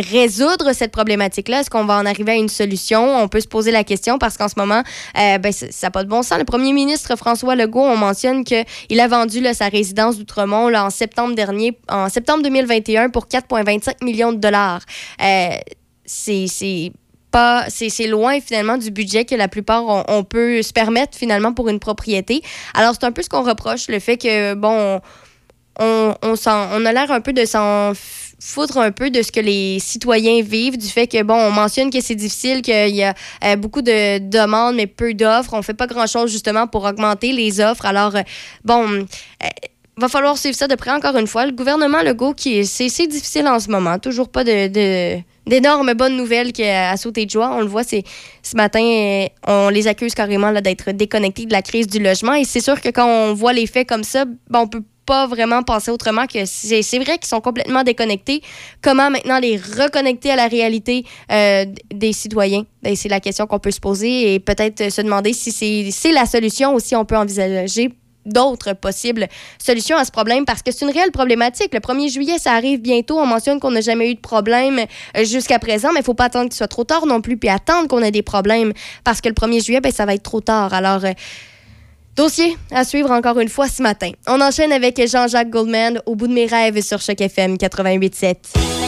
résoudre cette problématique-là? Est-ce qu'on va en arriver à une solution? On peut se poser la question parce qu'en ce moment, euh, ben, ça n'a pas de bon sens. Le premier ministre François Legault, on mentionne qu'il a vendu là, sa résidence d'Outremont en septembre dernier, en septembre 2021 pour 4,25 millions de dollars. Euh, c'est c'est loin finalement du budget que la plupart on, peut se permettre finalement pour une propriété. Alors c'est un peu ce qu'on reproche le fait que bon on, on, on a l'air un peu de s'en foutre un peu de ce que les citoyens vivent, du fait que, bon, on mentionne que c'est difficile, qu'il y a euh, beaucoup de demandes, mais peu d'offres. On fait pas grand-chose, justement, pour augmenter les offres. Alors, euh, bon, euh, va falloir suivre ça de près encore une fois. Le gouvernement Legault, qui est- c'est c'est difficile en ce moment. Toujours pas de... de- d'énormes bonnes nouvelles qui a à sauter de joie. On le voit, c'est ce matin, euh, on les accuse carrément là, d'être déconnectés de la crise du logement. Et c'est sûr que quand on voit les faits comme ça, ben, on peut pas vraiment penser autrement que c'est c'est vrai qu'ils sont complètement déconnectés. Comment maintenant les reconnecter à la réalité euh, des citoyens? Ben, c'est la question qu'on peut se poser et peut-être se demander si c'est c'est la solution ou si on peut envisager d'autres possibles solutions à ce problème parce que c'est une réelle problématique. Le 1er juillet, ça arrive bientôt. On mentionne qu'on n'a jamais eu de problème euh, jusqu'à présent, mais il faut pas attendre qu'il soit trop tard non plus, puis attendre qu'on ait des problèmes parce que le 1er juillet, ben, ça va être trop tard. Alors, euh, dossier à suivre encore une fois ce matin. On enchaîne avec Jean-Jacques Goldman au bout de mes rêves sur Choc FM 88.7.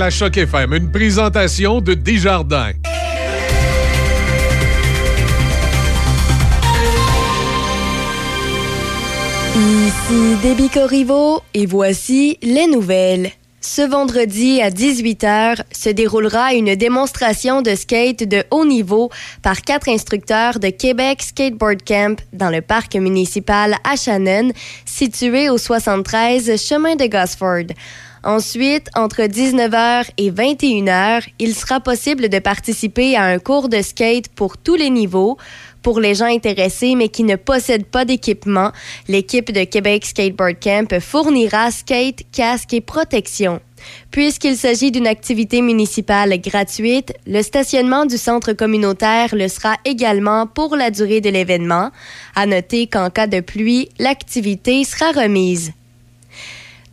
À Choc FM, une présentation de Desjardins. Ici Déby Corriveau et voici les nouvelles. Ce vendredi à 18h se déroulera une démonstration de skate de haut niveau par quatre instructeurs de Québec Skateboard Camp dans le parc municipal à Shannon, situé au 73 chemin de Gosford. Ensuite, entre 19h et 21h, il sera possible de participer à un cours de skate pour tous les niveaux. Pour les gens intéressés mais qui ne possèdent pas d'équipement, l'équipe de Québec Skateboard Camp fournira skate, casque et protection. Puisqu'il s'agit d'une activité municipale gratuite, le stationnement du centre communautaire le sera également pour la durée de l'événement. À noter qu'en cas de pluie, l'activité sera remise.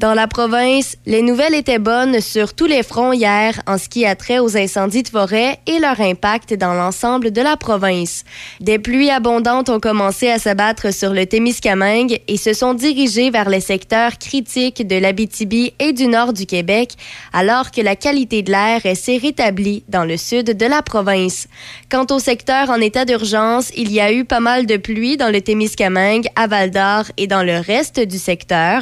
Dans la province, les nouvelles étaient bonnes sur tous les fronts hier en ce qui a trait aux incendies de forêt et leur impact dans l'ensemble de la province. Des pluies abondantes ont commencé à s'abattre sur le Témiscamingue et se sont dirigées vers les secteurs critiques de l'Abitibi et du nord du Québec, alors que la qualité de l'air s'est rétablie dans le sud de la province. Quant au secteur en état d'urgence, il y a eu pas mal de pluie dans le Témiscamingue, à Val-d'Or et dans le reste du secteur.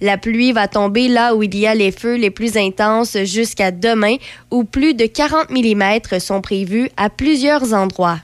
La pluie tomber là où il y a les feux les plus intenses jusqu'à demain, où plus de 40 mm sont prévus à plusieurs endroits.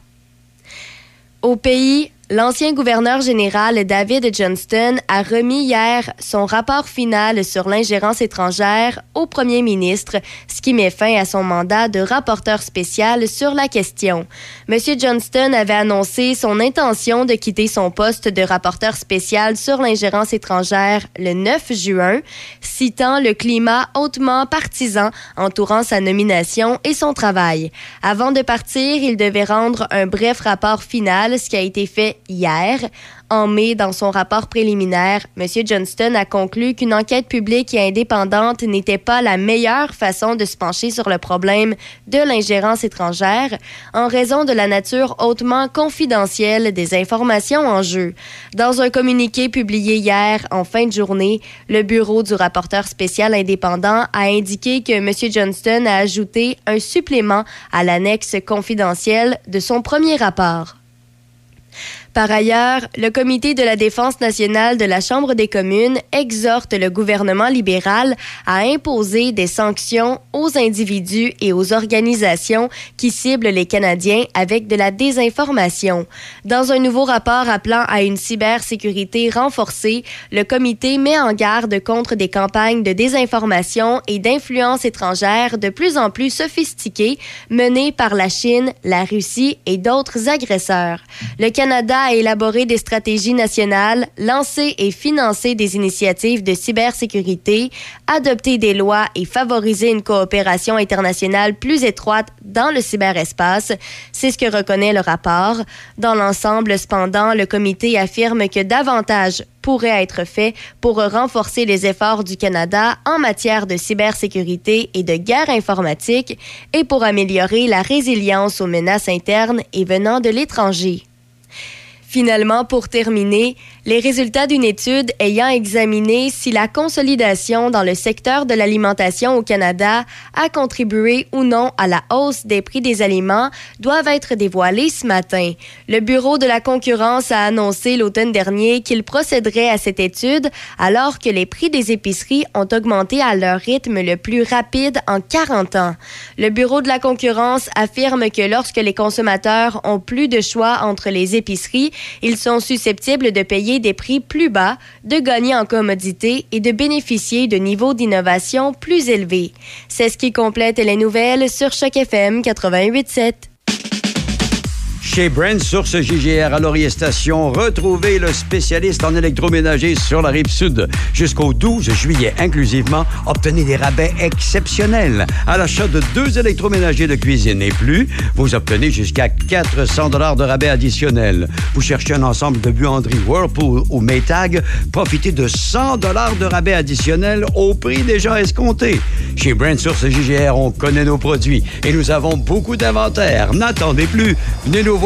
Au pays, L'ancien gouverneur général David Johnston a remis hier son rapport final sur l'ingérence étrangère au premier ministre, ce qui met fin à son mandat de rapporteur spécial sur la question. M. Johnston avait annoncé son intention de quitter son poste de rapporteur spécial sur l'ingérence étrangère le 9 juin, citant le climat hautement partisan entourant sa nomination et son travail. Avant de partir, il devait rendre un bref rapport final, ce qui a été fait hier. En mai, dans son rapport préliminaire, M. Johnston a conclu qu'une enquête publique et indépendante n'était pas la meilleure façon de se pencher sur le problème de l'ingérence étrangère en raison de la nature hautement confidentielle des informations en jeu. Dans un communiqué publié hier en fin de journée, le bureau du rapporteur spécial indépendant a indiqué que M. Johnston a ajouté un supplément à l'annexe confidentielle de son premier rapport. Par ailleurs, le Comité de la défense nationale de la Chambre des communes exhorte le gouvernement libéral à imposer des sanctions aux individus et aux organisations qui ciblent les Canadiens avec de la désinformation. Dans un nouveau rapport appelant à une cybersécurité renforcée, le comité met en garde contre des campagnes de désinformation et d'influence étrangère de plus en plus sophistiquées menées par la Chine, la Russie et d'autres agresseurs. Le Canada a élaboré des stratégies nationales, lancé et financé des initiatives de cybersécurité, adopté des lois et favorisé une coopération internationale plus étroite dans le cyberespace. C'est ce que reconnaît le rapport. Dans l'ensemble, cependant, le comité affirme que davantage pourrait être fait pour renforcer les efforts du Canada en matière de cybersécurité et de guerre informatique et pour améliorer la résilience aux menaces internes et venant de l'étranger. Finalement, pour terminer, les résultats d'une étude ayant examiné si la consolidation dans le secteur de l'alimentation au Canada a contribué ou non à la hausse des prix des aliments doivent être dévoilés ce matin. Le Bureau de la concurrence a annoncé l'automne dernier qu'il procéderait à cette étude alors que les prix des épiceries ont augmenté à leur rythme le plus rapide en 40 ans. Le Bureau de la concurrence affirme que lorsque les consommateurs ont plus de choix entre les épiceries, ils sont susceptibles de payer des prix plus bas, de gagner en commodité et de bénéficier de niveaux d'innovation plus élevés. C'est ce qui complète les nouvelles sur Choc FM 88.7. Chez Brand Source JGR à Laurier Station, retrouvez le spécialiste en électroménager sur la rive sud. Jusqu'au 12 juillet inclusivement, obtenez des rabais exceptionnels. À l'achat de deux électroménagers de cuisine et plus, vous obtenez jusqu'à 400 de rabais additionnels. Vous cherchez un ensemble de buanderies Whirlpool ou Maytag, profitez de 100 de rabais additionnels au prix déjà escompté. Chez Brand Source JGR, on connaît nos produits et nous avons beaucoup d'inventaire. N'attendez plus. Venez nous voir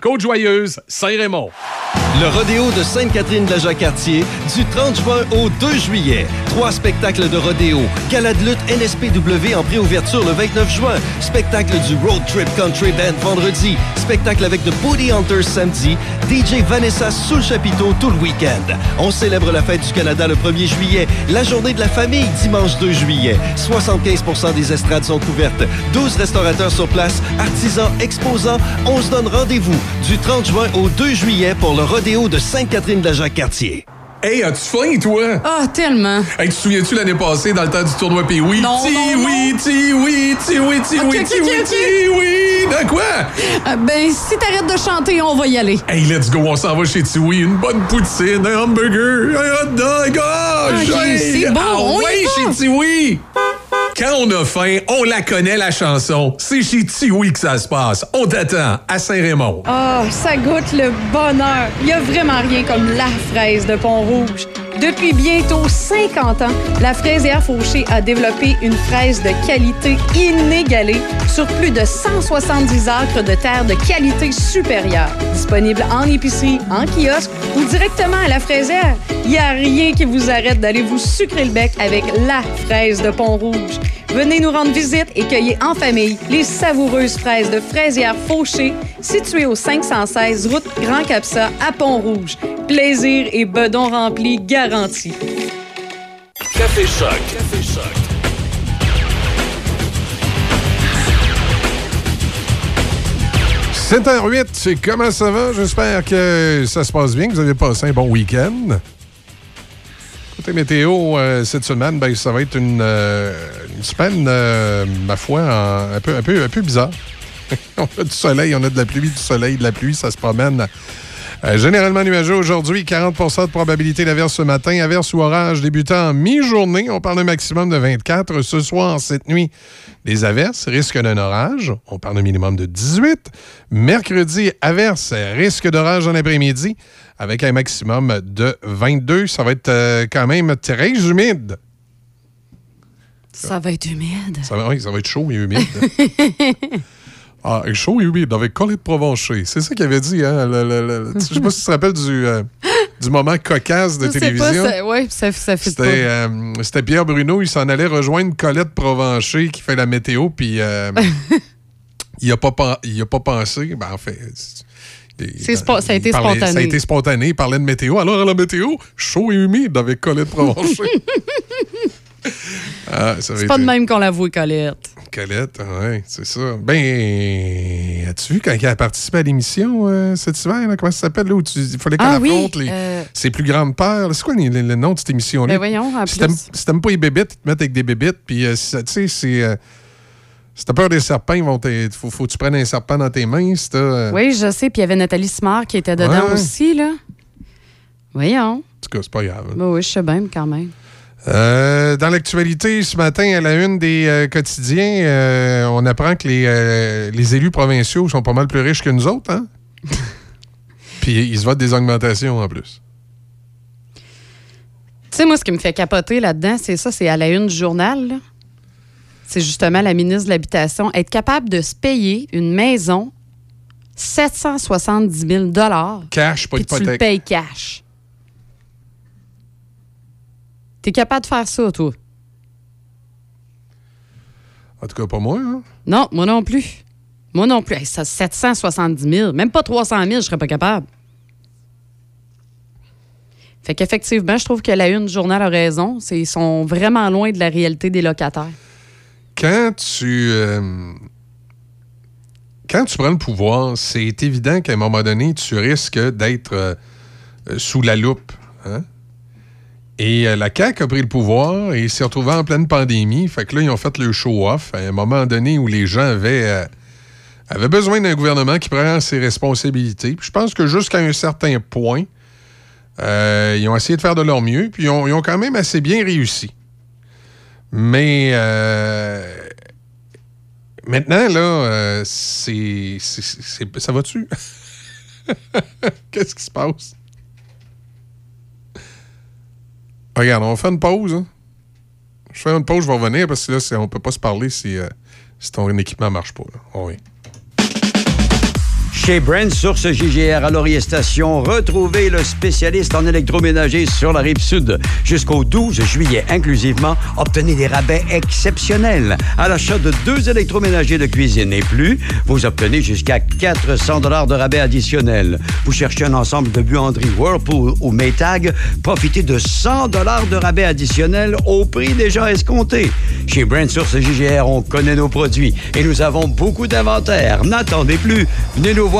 Côte-Joyeuse, Saint-Raymond. Le rodéo de Sainte-Catherine de la Jacques-Cartier du 30 juin au 2 juillet. Trois spectacles de rodéo. Gala de lutte NSPW en préouverture le 29 juin. Spectacle du Road Trip Country Band vendredi. Spectacle avec The Booty Hunters samedi. DJ Vanessa sous le chapiteau tout le week-end. On célèbre la fête du Canada le 1er juillet. La journée de la famille dimanche 2 juillet. 75% des estrades sont couvertes. 12 restaurateurs sur place. Artisans, exposants. On se donne rendez-vous du 30 juin au 2 juillet pour le rodéo de Sainte-Catherine de la Jacques-Cartier. Hey, as-tu faim, toi? Ah, tellement. Hey, tu te souviens-tu l'année passée, dans le temps du tournoi Pee oui? Non, ti non, oui, ti oui, ti oui, ti oui, ti oui, ti oui. De quoi? Euh, ben, si t'arrêtes de chanter, on va y aller. Hey, let's go, on s'en va chez Tiwi. Une bonne poutine, un hamburger, un hot dog. Ah, Ok, j'ai- c'est bon, Ah on y ouais, va. chez Tiwi. Quand on a faim, on la connaît, la chanson. C'est chez Tiwi que ça se passe. On t'attend à Saint-Raymond. Ah, ça goûte le bonheur. Il y a vraiment rien comme la fraise de Pont-Rouge. Depuis bientôt 50 ans, la fraisière Fauché a développé une fraise de qualité inégalée sur plus de 170 acres de terre de qualité supérieure. Disponible en épicerie, en kiosque ou directement à la fraisière. Il n'y a rien qui vous arrête d'aller vous sucrer le bec avec la fraise de Pont-Rouge. Venez nous rendre visite et cueillez en famille les savoureuses fraises de Fraisière Fauché, situées au 516 route Grand Capsa à Pont-Rouge. Plaisir et bedon rempli garantis. Café Choc. Café Choc. C'est h 08 comment ça va? J'espère que ça se passe bien, que vous avez passé un bon week-end. Météo, euh, cette semaine, ben, ça va être une, euh, semaine, euh, ma foi, un, peu, un, peu, un peu bizarre. on a du soleil, on a de la pluie, du soleil, de la pluie, ça se promène. Euh, généralement nuageux aujourd'hui, 40% de probabilité d'averse ce matin. Averse ou orage débutant en mi-journée. On parle d'un maximum de 24. Ce soir, cette nuit, des averses, risque d'un orage. On parle d'un minimum de 18. Mercredi, averse, risque d'orage en après-midi avec un maximum de 22. Ça va être euh, quand même très humide. Ça va être humide. Ça va, oui, ça va être chaud et humide. Ah, chaud et humide avec Colette Provencher. C'est ça qu'il avait dit, hein? le- le- le- je sais pas si tu te rappelles du, euh, du moment cocasse de Je télévision. pas, ça, ça, fait. C'était euh, c'était Pierre Bruno, il s'en allait rejoindre Colette Provencher qui fait la météo, puis euh, il a pas il a pas pensé. Ben, en fait, il- C'est spo- ça a été parlait- spontané. Ça a été spontané. Il parlait de météo. Alors, à la météo, chaud et humide avec Colette Provencher. Ah, C'est pas été- de même qu'on l'avoue, Colette. Colette, oui, c'est ça. Ben, as-tu vu quand elle a participé à l'émission euh, cet hiver? là, comment ça s'appelle? Là, où tu- il fallait qu'elle Ah oui, affronte les- euh, ses plus grandes peurs. C'est quoi le, nom de cette émission-là? Ben voyons, en Si t'aimes pas les bébites, ils te mettent avec des bébites. Puis, euh, tu sais, c'est. euh, si t'as peur des serpents, il faut, faut que tu prennes un serpent dans tes mains. Si Oui, je sais. Puis il y avait Nathalie Smart qui était dedans Ouais. aussi, là. Voyons. En tout cas, c'est pas grave. Ben oui, je sais bien, mais quand même. Euh, dans l'actualité, ce matin, à la une des euh, quotidiens, euh, on apprend que les, les élus provinciaux sont pas mal plus riches que nous autres, hein? Puis ils se votent des augmentations en plus. Tu sais, moi, ce qui me fait capoter là-dedans, c'est ça, c'est à la une du journal, là. C'est justement la ministre de l'Habitation. Être capable de se payer une maison 770 000 Cash, pas puis tu le payes cash. T'es capable de faire ça, toi? En tout cas, pas moi, hein? Non, moi non plus. Moi non plus. Hey, ça, 770 000, même pas 300 000, je serais pas capable. Fait qu'effectivement, je trouve que la une du journal a raison. Ils sont vraiment loin de la réalité des locataires. Quand tu. euh, quand tu prends le pouvoir, c'est évident qu'à un moment donné, tu risques d'être euh, euh, sous la loupe. hein? Et euh, la CAQ a pris le pouvoir et s'est retrouvée en pleine pandémie. Fait que là, ils ont fait le show-off à un moment donné où les gens avaient, euh, avaient besoin d'un gouvernement qui prend ses responsabilités. Puis je pense que jusqu'à un certain point, euh, ils ont essayé de faire de leur mieux, puis ils ont, ils ont quand même assez bien réussi. Mais euh, maintenant, là, c'est- Ça va-tu? Qu'est-ce qui se passe? Regarde, on faire une pause. hein. Je fais une pause, je vais revenir parce que là, on peut pas se parler si, euh, si ton équipement marche pas. là. Chez Brand Source JGR à Laurier Station, retrouvez le spécialiste en électroménager sur la rive sud. Jusqu'au 12 juillet inclusivement, obtenez des rabais exceptionnels. À l'achat de deux électroménagers de cuisine et plus, vous obtenez jusqu'à 400 dollars de rabais additionnels. Vous cherchez un ensemble de buanderies Whirlpool ou Maytag, profitez de 100 dollars de rabais additionnels au prix déjà escompté. Chez Brand Source JGR, on connaît nos produits et nous avons beaucoup d'inventaire. N'attendez plus. Venez nous voir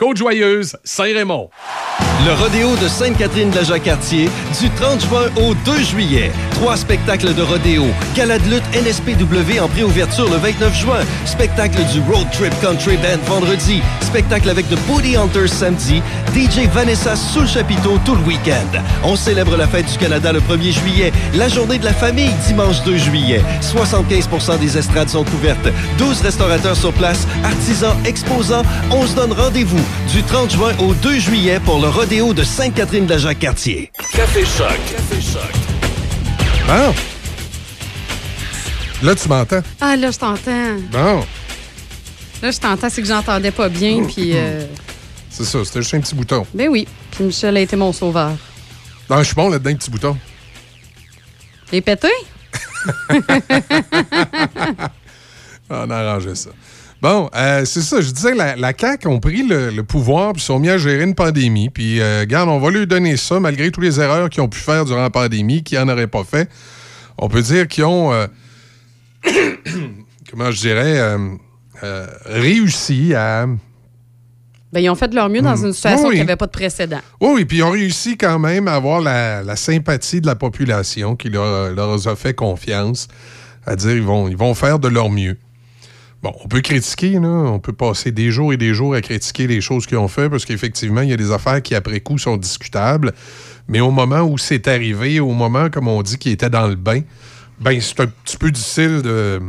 Côte-Joyeuse, Saint-Raymond. Le rodéo de Sainte-Catherine de la Jacques-Cartier du 30 juin au 2 juillet. Trois spectacles de rodéo. Gala de lutte NSPW en préouverture le 29 juin. Spectacle du Road Trip Country Band vendredi. Spectacle avec The Booty Hunters samedi. DJ Vanessa sous le chapiteau tout le week-end. On célèbre la fête du Canada le 1er juillet. La journée de la famille dimanche 2 juillet. 75% des estrades sont couvertes. 12 restaurateurs sur place, artisans, exposants. On se donne rendez-vous du 30 juin au 2 juillet pour le rodéo de Sainte-Catherine de la Jacques-Cartier. Café Choc. Café Choc. Bon. Là, tu m'entends? Ah, là, je t'entends. Bon. Là, je t'entends, c'est que j'entendais pas bien, puis... euh, C'est ça, c'était juste un petit bouton. Ben oui. Puis Michel a été mon sauveur. Non, je suis bon là-dedans, un petit bouton. Les pétés? On a arrangé ça. Bon, euh, c'est ça, je disais, la, la CAQ ont pris le, le pouvoir puis sont mis à gérer une pandémie. Puis, euh, regarde, on va lui donner ça, malgré toutes les erreurs qu'ils ont pu faire durant la pandémie, qu'ils n'en auraient pas fait. On peut dire qu'ils ont, euh, comment je dirais, réussi à... Ben, ils ont fait de leur mieux dans une situation Oui. qui n'avait pas de précédent. Oui, oui, puis ils ont réussi quand même à avoir la, la sympathie de la population qui leur, leur a fait confiance, à dire ils vont, ils vont faire de leur mieux. Bon, on peut critiquer, là, on peut passer des jours et des jours à critiquer les choses qu'ils ont fait parce qu'effectivement, il y a des affaires qui, après coup, sont discutables. Mais au moment où c'est arrivé, au moment, comme on dit, qu'ils étaient dans le bain, ben c'est un petit peu difficile de,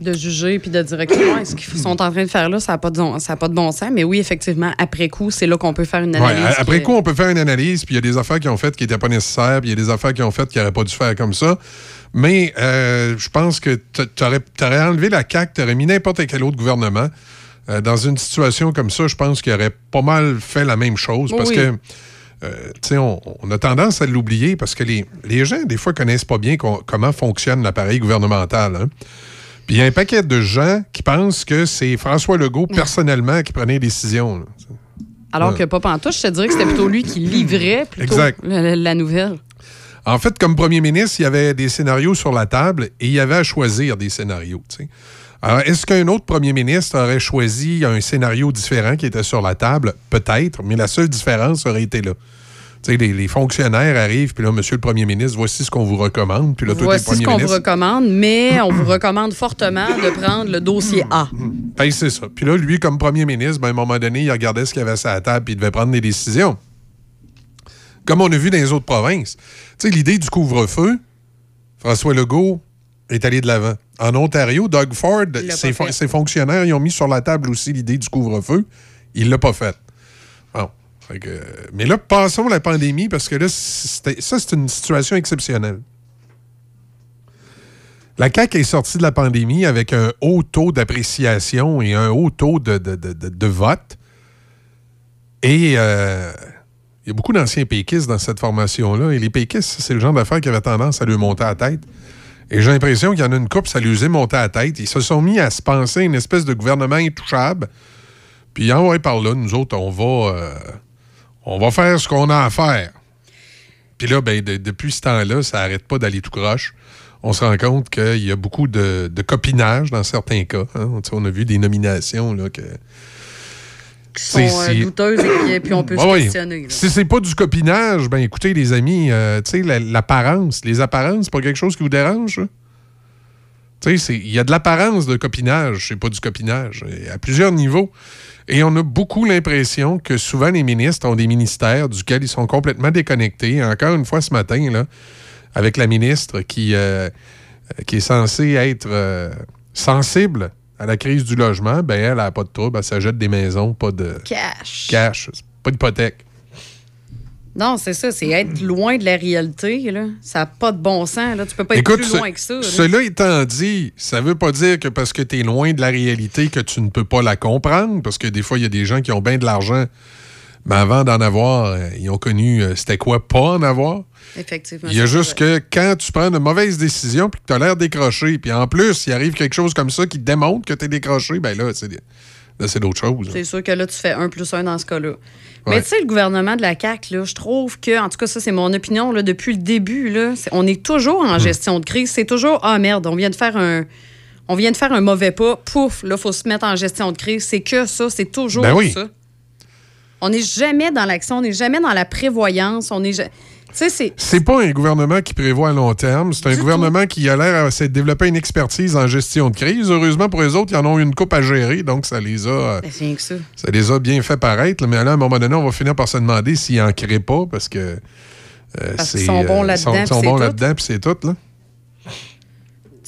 De juger puis de dire, ouais, ce qu'ils sont en train de faire là, ça n'a pas, de bon- ça a pas de bon sens. Mais oui, effectivement, après coup, c'est là qu'on peut faire une analyse. après qui- coup, on peut faire une analyse, puis il y a des affaires qu'ils ont faites qui n'étaient pas nécessaires, puis il y a des affaires qu'ils ont faites qui n'auraient pas dû faire comme ça. Mais euh, je pense que tu aurais, enlevé la CAQ, tu aurais mis n'importe quel autre gouvernement. Euh, dans une situation comme ça, je pense qu'il aurait pas mal fait la même chose. Parce Oui. que, euh, tu sais, on, on a tendance à l'oublier parce que les, les gens, des fois, connaissent pas bien comment fonctionne l'appareil gouvernemental. hein. Puis il y a un paquet de gens qui pensent que c'est François Legault personnellement qui prenait les décisions. là. Alors Ouais. que pas pantoute, je te dirais que c'était plutôt lui qui livrait plutôt la- la nouvelle. En fait, comme premier ministre, il y avait des scénarios sur la table et il y avait à choisir des scénarios. Alors, est-ce qu'un autre premier ministre aurait choisi un scénario différent qui était sur la table? Peut-être, mais la seule différence aurait été là. Les, les fonctionnaires arrivent, puis là, monsieur le premier ministre, voici ce qu'on vous recommande. Puis là, Voici ce qu'on vous recommande, mais on vous recommande fortement de prendre le dossier A. Ben, c'est ça. Puis là, lui, comme premier ministre, ben, à un moment donné, il regardait ce qu'il y avait sur la table, puis il devait prendre des décisions. Comme on a vu dans les autres provinces. Tu sais, l'idée du couvre-feu, François Legault est allé de l'avant. En Ontario, Doug Ford, ses, fon- fonctionnaires, ils ont mis sur la table aussi l'idée du couvre-feu. Il l'a pas fait. Bon. Fait que- mais là, passons la pandémie, parce que là, ça, c'est une situation exceptionnelle. La CAQ est sortie de la pandémie avec un haut taux d'appréciation et un haut taux de, de- de- de- de vote. Et euh, il y a beaucoup d'anciens péquistes dans cette formation-là. Et les péquistes, c'est le genre d'affaires qui avait tendance à lui monter à la tête. Et j'ai l'impression qu'il y en a une couple, ça lui faisait monter à la tête. Ils se sont mis à se penser une espèce de gouvernement intouchable. Puis, en vrai, par là, nous autres, on va, euh, on va faire ce qu'on a à faire. Puis là, ben, de- depuis ce temps-là, ça n'arrête pas d'aller tout croche. On se rend compte qu'il y a beaucoup de, copinage dans certains cas. hein. On a vu des nominations là, que. Qui sont euh, douteuses et puis, puis on peut Ouais, se questionner. là. Si c'est pas du copinage, ben écoutez, les amis, euh, tu sais, la- l'apparence, les apparences, c'est pas quelque chose qui vous dérange, ça? Tu sais, il y a de l'apparence de copinage, c'est pas du copinage, à plusieurs niveaux. Et on a beaucoup l'impression que souvent les ministres ont des ministères duquel ils sont complètement déconnectés. Encore une fois ce matin, là, avec la ministre qui, euh, qui est censée être euh, sensible à la crise du logement, ben elle n'a pas de trouble, elle s'achète des maisons, pas de Cash. cash, pas d'hypothèque. Non, c'est ça, c'est être loin de la réalité. Là. Ça n'a pas de bon sens. Là. Tu peux pas être plus ce- loin que ça. là. Cela étant dit, ça veut pas dire que parce que tu es loin de la réalité que tu ne peux pas la comprendre, parce que des fois, il y a des gens qui ont bien de l'argent, mais avant d'en avoir, euh, ils ont connu euh, c'était quoi pas en avoir? Effectivement. Il y a juste que quand tu prends de mauvaises décisions puis que tu as l'air décroché, puis en plus, il arrive quelque chose comme ça qui te démontre que tu es décroché, ben là, c'est c'est d'autres choses. C'est sûr que là, tu fais un plus un dans ce cas-là. Ouais. Mais tu sais, le gouvernement de la CAQ, là, je trouve que, en tout cas, ça, c'est mon opinion, là, depuis le début, là, on est toujours Hmm. en gestion de crise. C'est toujours, ah merde, on vient de faire un. On vient de faire un mauvais pas, pouf, là, il faut se mettre en gestion de crise. C'est que ça, c'est toujours Ben oui. ça. On n'est jamais dans l'action, on n'est jamais dans la prévoyance, on est. c'est. Pas un gouvernement qui prévoit à long terme. C'est un gouvernement qui a l'air à s'être développé une expertise en gestion de crise. Heureusement pour les autres, ils en ont une coupe à gérer, donc ça les a, Ben, que ça. ça les a bien fait paraître. Mais là, à un moment donné, on va finir par se demander s'ils en créent pas parce que. euh, Parce qu'ils c'est, sont bons euh, là-dedans, puis sont bons là-dedans, puis c'est tout. Là.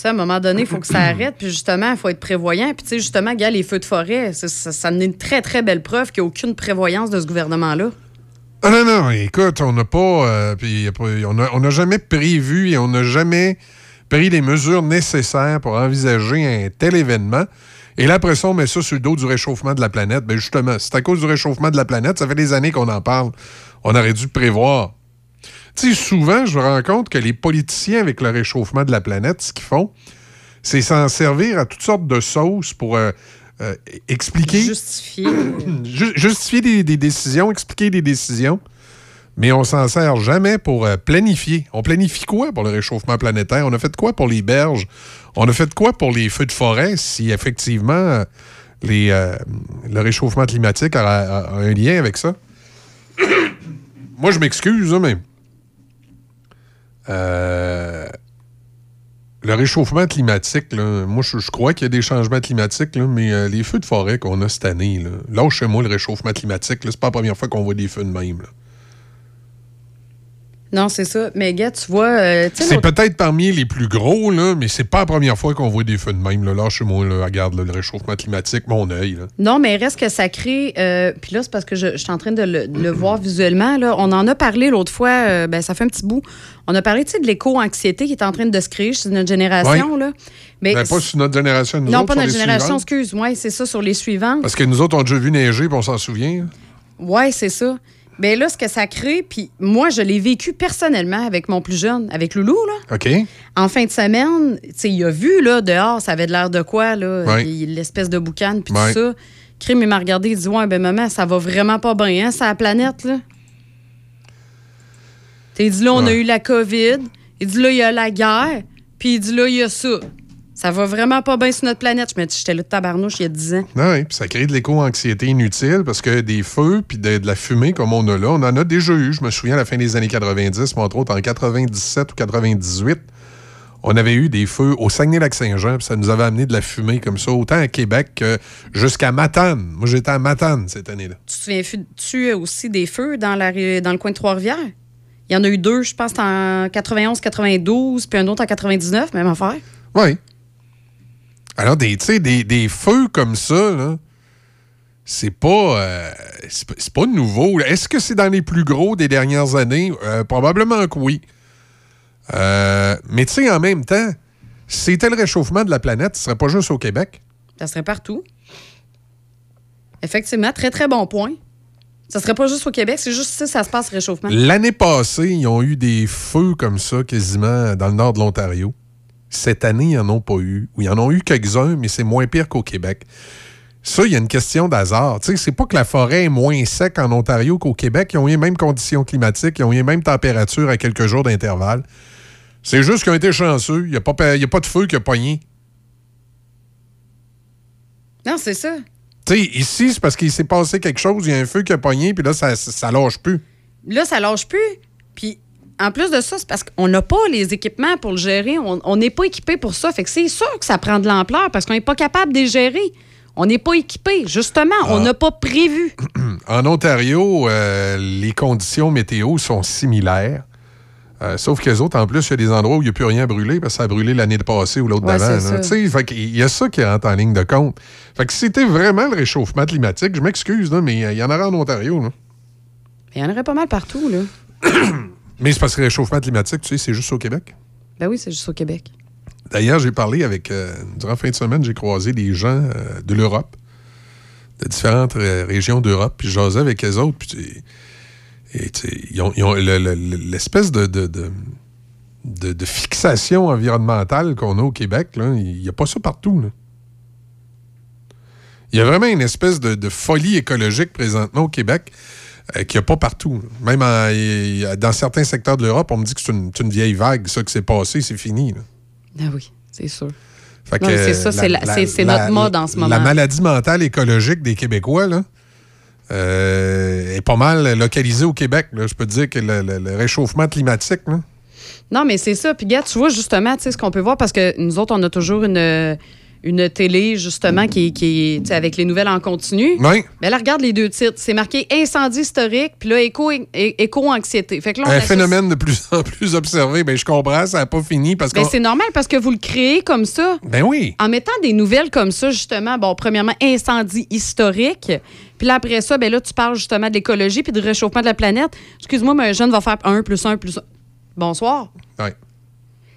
Sais, à un moment donné, il faut que ça arrête. Puis justement, il faut être prévoyant. Puis tu sais, justement, gars, les feux de forêt, ça, ça, une très, très belle preuve qu'il n'y a aucune prévoyance de ce gouvernement-là. Ah non, non, écoute, on n'a pas, euh, puis on n'a on a jamais prévu et on n'a jamais pris les mesures nécessaires pour envisager un tel événement. Et là, après ça, on met ça sur le dos du réchauffement de la planète. Ben justement, c'est à cause du réchauffement de la planète. Ça fait des années qu'on en parle. On aurait dû prévoir. Tu sais, souvent, je me rends compte que les politiciens, avec le réchauffement de la planète, ce qu'ils font, c'est s'en servir à toutes sortes de sauces pour euh, euh, expliquer. Justifier. Ju- justifier des, des décisions, expliquer des décisions, mais on s'en sert jamais pour euh, planifier. On planifie quoi pour le réchauffement planétaire? On a fait quoi pour les berges? On a fait quoi pour les feux de forêt si effectivement les, le réchauffement climatique a, a- a un lien avec ça? Moi, je m'excuse, hein, mais euh, le réchauffement climatique, là, moi, je, crois qu'il y a des changements climatiques, là, mais euh, les feux de forêt qu'on a cette année, là, lâchez-moi le réchauffement climatique, là, c'est pas la première fois qu'on voit des feux de même. Non, c'est ça. Mais gars, tu vois. euh, C'est peut-être parmi les plus gros, là, mais c'est pas la première fois qu'on voit des feux de même. Là. Là, regarde là, le réchauffement climatique, mon œil. Non, mais reste que ça crée. euh, Puis là, c'est parce que je, je suis en train de le, de le voir visuellement. Là. On en a parlé l'autre fois, euh, ben, ça fait un petit bout. On a parlé de l'éco-anxiété qui est en train de se créer chez notre génération. Là. Mais Ben, pas sur notre génération, nous non, autres, pas notre génération, suivantes. excuse. Oui, c'est ça, sur les suivantes. Parce que nous autres, on a déjà vu neiger, puis on s'en souvient. Oui, c'est ça. Mais là, ce que ça crée, puis moi, je l'ai vécu personnellement avec mon plus jeune, avec Loulou, là. OK? En fin de semaine, tu sais, il a vu, là, dehors, ça avait de l'air de quoi, là, Ouais. l'espèce de boucan, puis Ouais. tout ça. Crime, il m'a regardé, il dit, ouais, ben, maman, ça va vraiment pas bien, hein, ça, la planète, là. Il dit, là, on a eu la COVID. Il dit, là, il y a la guerre. Puis il dit, là, il y a ça. Ça va vraiment pas bien sur notre planète. Je me dis, j'étais là de tabarnouche il y a 10 ans. Ah Oui, puis ça crée de l'éco-anxiété inutile parce que des feux puis de, de la fumée comme on a là, on en a déjà eu. Je me souviens à la fin des années 90, mais entre autres en 97 ou 98, on avait eu des feux au Saguenay-Lac-Saint-Jean, puis ça nous avait amené de la fumée comme ça, autant à Québec que jusqu'à Matane. Moi, j'étais à Matane cette année-là. Tu te souviens-tu aussi des feux dans, la, dans le coin de Trois-Rivières? Il y en a eu deux, je pense, en 91-92, puis un autre en 99, même affaire. Oui. Alors, des, tu sais, des, des feux comme ça, là, c'est pas, euh, c'est pas- c'est pas nouveau. Est-ce que c'est dans les plus gros des dernières années? Euh, probablement que oui. Euh, mais tu sais, en même temps, si c'était le réchauffement de la planète, ce serait pas juste au Québec. Ça serait partout. Effectivement, très, très bon point. Ça serait pas juste au Québec, c'est juste ça, ça se passe, le réchauffement. L'année passée, ils ont eu des feux comme ça quasiment dans le nord de l'Ontario. Cette année, ils n'en ont pas eu. Ou ils en ont eu quelques-uns, mais c'est moins pire qu'au Québec. Ça, il y a une question d'hasard. Tu sais, c'est pas que la forêt est moins sec en Ontario qu'au Québec. Ils ont eu les mêmes conditions climatiques, ils ont eu les mêmes températures à quelques jours d'intervalle. C'est juste qu'ils ont été chanceux. Il n'y a, pas y a pas de feu qui a pogné. Non, c'est ça. Tu sais, ici, c'est parce qu'il s'est passé quelque chose, il y a un feu qui a pogné, puis là, ça, ça, ça lâche plus. Là, ça lâche plus. Puis, en plus de ça, c'est parce qu'on n'a pas les équipements pour le gérer. On n'est pas équipé pour ça. Fait que c'est sûr que ça prend de l'ampleur parce qu'on n'est pas capable de les gérer. On n'est pas équipé. Justement, on Ah. n'a pas prévu. En Ontario, euh, les conditions météo sont similaires. Euh, sauf que les autres, en plus, il y a des endroits où il n'y a plus rien brûlé parce que ça a brûlé l'année passée ou l'autre Ouais, d'avant. qu'il y a ça qui rentre en ligne de compte. Fait que si c'était vraiment le réchauffement climatique, je m'excuse, mais il y en aurait en Ontario. Il y en aurait pas mal partout, là. Mais c'est parce que le réchauffement climatique, tu sais, c'est juste au Québec. Ben oui, c'est juste au Québec. D'ailleurs, j'ai parlé avec. euh, durant la fin de semaine, j'ai croisé des gens euh, de l'Europe, de différentes euh, régions d'Europe, puis je jasais avec eux autres, puis et ils ont, le- le- l'espèce de, de, de, de- de fixation environnementale qu'on a au Québec, il n'y a pas ça partout. Il y a vraiment une espèce de, de folie écologique présentement au Québec qu'il n'y a pas partout. Même en- il y a- dans certains secteurs de l'Europe, on me dit que c'est une, vieille vague, ça qui s'est passé, c'est fini. là. Ah oui, c'est sûr. C'est ça, c'est notre mode en ce moment. La maladie mentale écologique des Québécois, là, euh, est pas mal localisé au Québec. là. Je peux te dire que le, le- le réchauffement climatique, là, Non, mais c'est ça. Puis, gars, tu vois, justement, tu sais, ce qu'on peut voir, parce que nous autres, on a toujours une, une télé, justement, qui, qui est avec les nouvelles en continu. Oui. Mais là, regarde les deux titres. C'est marqué incendie historique, puis là, éco- éco-anxiété. Fait que là, on un associe- phénomène de plus en plus observé. Ben, je comprends, ça n'a pas fini parce que. Ben, c'est normal parce que vous le créez comme ça. Ben oui. En mettant des nouvelles comme ça, justement, bon, premièrement, incendie historique. Puis là, après ça, ben là, tu parles justement de l'écologie puis du réchauffement de la planète. Excuse-moi, mais un jeune va faire 1 plus 1 plus 1. Bonsoir. Ouais.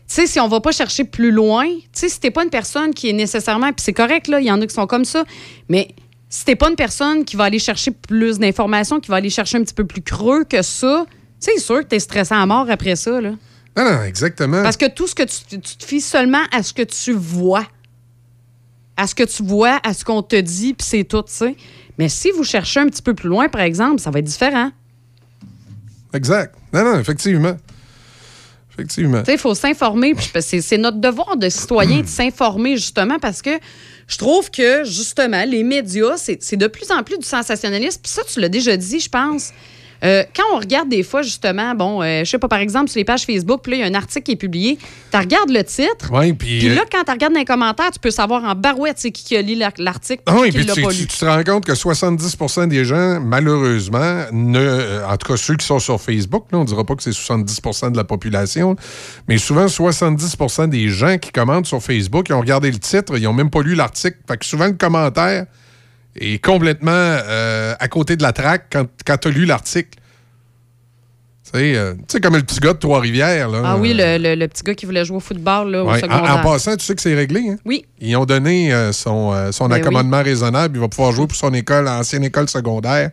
Tu sais, si on va pas chercher plus loin, tu sais, si t'es pas une personne qui est nécessairement, puis c'est correct, là, il y en a qui sont comme ça, mais si t'es pas une personne qui va aller chercher plus d'informations, qui va aller chercher un petit peu plus creux que ça, tu sais, c'est sûr que t'es stressé à mort après ça, là. Non, non, exactement. Parce que tout ce que tu, tu te fies seulement à ce que tu vois. À ce que tu vois, à ce qu'on te dit, puis c'est tout, tu sais. Mais si vous cherchez un petit peu plus loin, par exemple, ça va être différent. Exact. Non, non, effectivement. Effectivement. Il faut s'informer. C'est notre devoir de citoyen de s'informer, justement, parce que je trouve que, justement, les médias, c'est c'est de plus en plus du sensationnalisme. Puis ça, tu l'as déjà dit, je pense. Euh, quand on regarde des fois, justement, bon, euh, je sais pas, par exemple, sur les pages Facebook, puis là, il y a un article qui est publié, tu regardes le titre, Oui, puis. puis euh, là, quand tu regardes dans les commentaires, tu peux savoir en barouette c'est qui qui a lu la- l'article Ah oui, puis tu, te rends compte que 70% des gens, malheureusement, ne, en tout cas ceux qui sont sur Facebook, là, on ne dira pas que c'est 70% de la population, mais souvent 70% des gens qui commentent sur Facebook, ils ont regardé le titre, ils n'ont même pas lu l'article. Fait que souvent le commentaire est complètement euh, à côté de la traque quand, quand tu as lu l'article. Tu sais, euh, tu sais, comme le petit gars de Trois-Rivières. là. Ah oui, le, le- le petit gars qui voulait jouer au football là, au Ouais. Secondaire. en passant, tu sais que c'est réglé. Hein? Oui. Ils ont donné euh, son, son Ben accommodement raisonnable. Il va pouvoir jouer pour son école, ancienne école secondaire,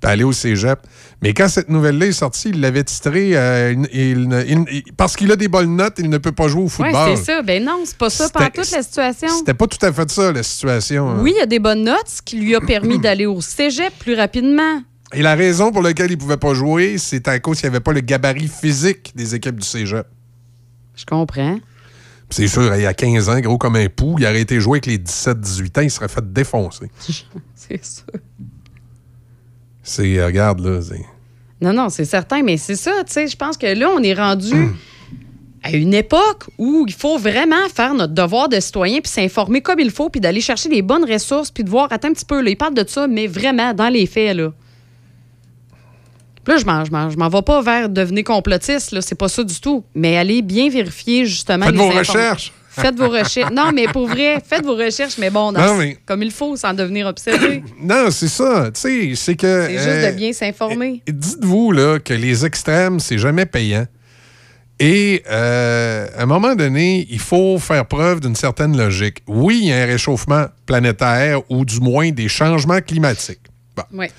puis aller au cégep. Mais quand cette nouvelle-là est sortie, il l'avait titré euh, il- il ne- il- il- Parce qu'il a des bonnes notes, il ne peut pas jouer au Oui, football. c'est ça. Ben non, c'est pas ça par toute la situation. C'était pas tout à fait ça, la situation. hein. Oui, il y a des bonnes notes, ce qui lui a permis d'aller au cégep plus rapidement. Et la raison pour laquelle il pouvait pas jouer, c'est à cause qu'il n'y avait pas le gabarit physique des équipes du cégep. Je comprends. Puis C'est sûr, il y a 15 ans, gros comme un pou, il aurait été joué avec les 17-18 ans, il serait fait défoncer. c'est ça. C'est, euh, regarde, là. Non, non, c'est certain, mais c'est ça, tu sais, je pense que là, on est rendu à une époque où il faut vraiment faire notre devoir de citoyen puis s'informer comme il faut puis d'aller chercher les bonnes ressources puis de voir, attends un petit peu, là, il parle de ça, mais vraiment, dans les faits, là. Puis là, je m'en, je m'en, je m'en vais pas vers devenir complotiste, là, c'est pas ça du tout. Mais allez bien vérifier, justement, Faites les vos recherches. Faites vos recherches. Non, mais pour vrai, faites vos recherches, mais bon, dans- Non, mais- comme il faut, sans devenir obsédé. Non, c'est ça. Tu sais, c'est que. C'est juste euh, de bien s'informer. Dites-vous là, que les extrêmes, c'est jamais payant. Et euh, à un moment donné, il faut faire preuve d'une certaine logique. Oui, il y a un réchauffement planétaire ou du moins des changements climatiques. Bon. Ouais.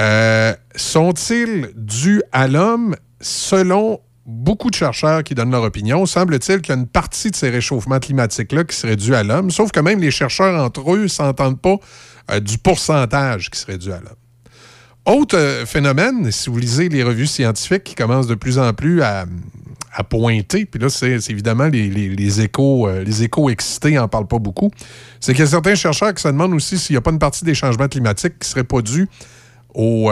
Euh, sont-ils dus à l'homme? Selon beaucoup de chercheurs qui donnent leur opinion? Semble-t-il qu'il y a une partie de ces réchauffements climatiques-là qui serait due à l'homme, sauf que même les chercheurs entre eux ne s'entendent pas euh, du pourcentage qui serait dû à l'homme. Autre euh, phénomène, si vous lisez les revues scientifiques qui commencent de plus en plus à, pointer, puis là, c'est évidemment les échos, euh, les échos excités n'en parlent pas beaucoup, c'est qu'il y a certains chercheurs qui se demandent aussi s'il n'y a pas une partie des changements climatiques qui ne serait pas due au.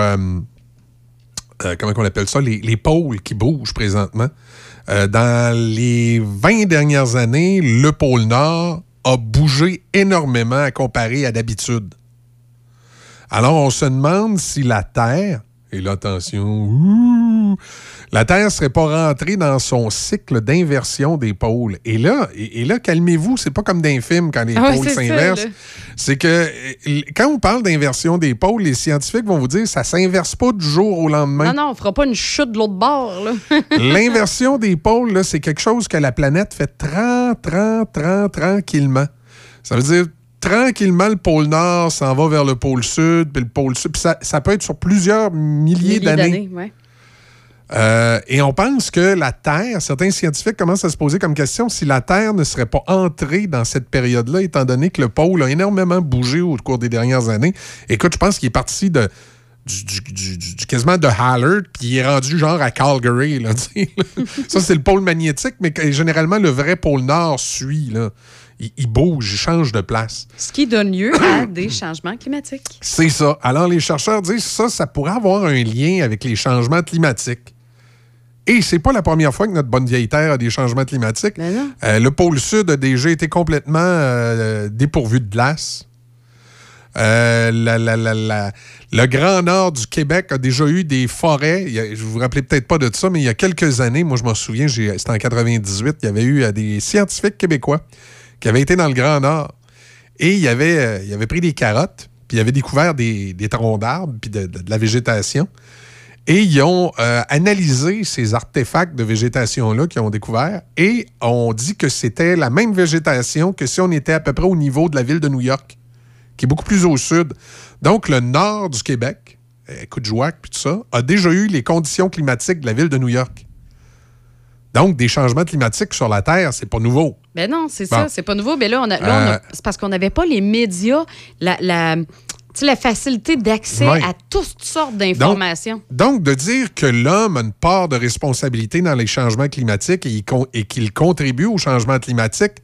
Euh, comment on appelle ça? Les, les pôles qui bougent présentement. Euh, dans les 20 dernières années, le pôle Nord a bougé énormément à comparer à d'habitude. Alors, on se demande si la Terre, et là, ouh, la Terre ne serait pas rentrée dans son cycle d'inversion des pôles. Et là, et, et là calmez-vous, c'est pas comme dans les films quand les Ah pôles s'inversent. C'est que euh, quand on parle d'inversion des pôles, les scientifiques vont vous dire ça s'inverse pas du jour au lendemain. Non, non, on fera pas une chute de l'autre bord. L'inversion des pôles, c'est quelque chose que la planète fait tran, tran, tran, tranquillement. Ça veut dire tranquillement, le pôle Nord s'en va vers le pôle Sud, puis le pôle Sud. Puis ça, ça peut être sur plusieurs milliers, Milliers d'années. ouais. Euh, et on pense que la Terre, certains scientifiques commencent à se poser comme question si la Terre ne serait pas entrée dans cette période-là, étant donné que le pôle a énormément bougé au cours des dernières années. Écoute, je pense qu'il est parti de. Du, du- du- du- du- quasiment de Hallard, puis il est rendu genre à Calgary. Là. Ça, c'est le pôle magnétique, mais généralement, le vrai pôle Nord suit. Là. ils, ils bougent, ils changent de place. Ce qui donne lieu à des changements climatiques. C'est ça. Alors, les chercheurs disent ça, ça pourrait avoir un lien avec les changements climatiques. Et c'est pas la première fois que notre bonne vieille Terre a des changements climatiques. Euh, le pôle Sud a déjà été complètement euh, dépourvu de glace. Euh, la- la- la- la- le Grand Nord du Québec a déjà eu des forêts. Il y a- je vous rappelez peut-être pas de ça, mais il y a quelques années, moi je m'en souviens, c'était en 98, il y avait eu des scientifiques québécois qui avaient été dans le Grand Nord et il y avait, euh, il avait pris des carottes, puis il avait découvert des, des troncs d'arbres, puis de, de- de la végétation. Et ils ont euh, analysé ces artefacts de végétation-là qu'ils ont découverts et on dit que c'était la même végétation que si on était à peu près au niveau de la ville de New York, qui est beaucoup plus au sud. Donc, le nord du Québec, euh, Coudjouac, puis tout ça, a déjà eu les conditions climatiques de la ville de New York. Donc, des changements climatiques sur la Terre, c'est pas nouveau. Ben non, c'est Bon. ça, c'est pas nouveau. Mais là, on a, là, on a- Euh, c'est parce qu'on n'avait pas les médias, la, la, tu la facilité d'accès à toutes sortes d'informations. Donc, de dire que l'homme a une part de responsabilité dans les changements climatiques et, et qu'il contribue au changement climatique,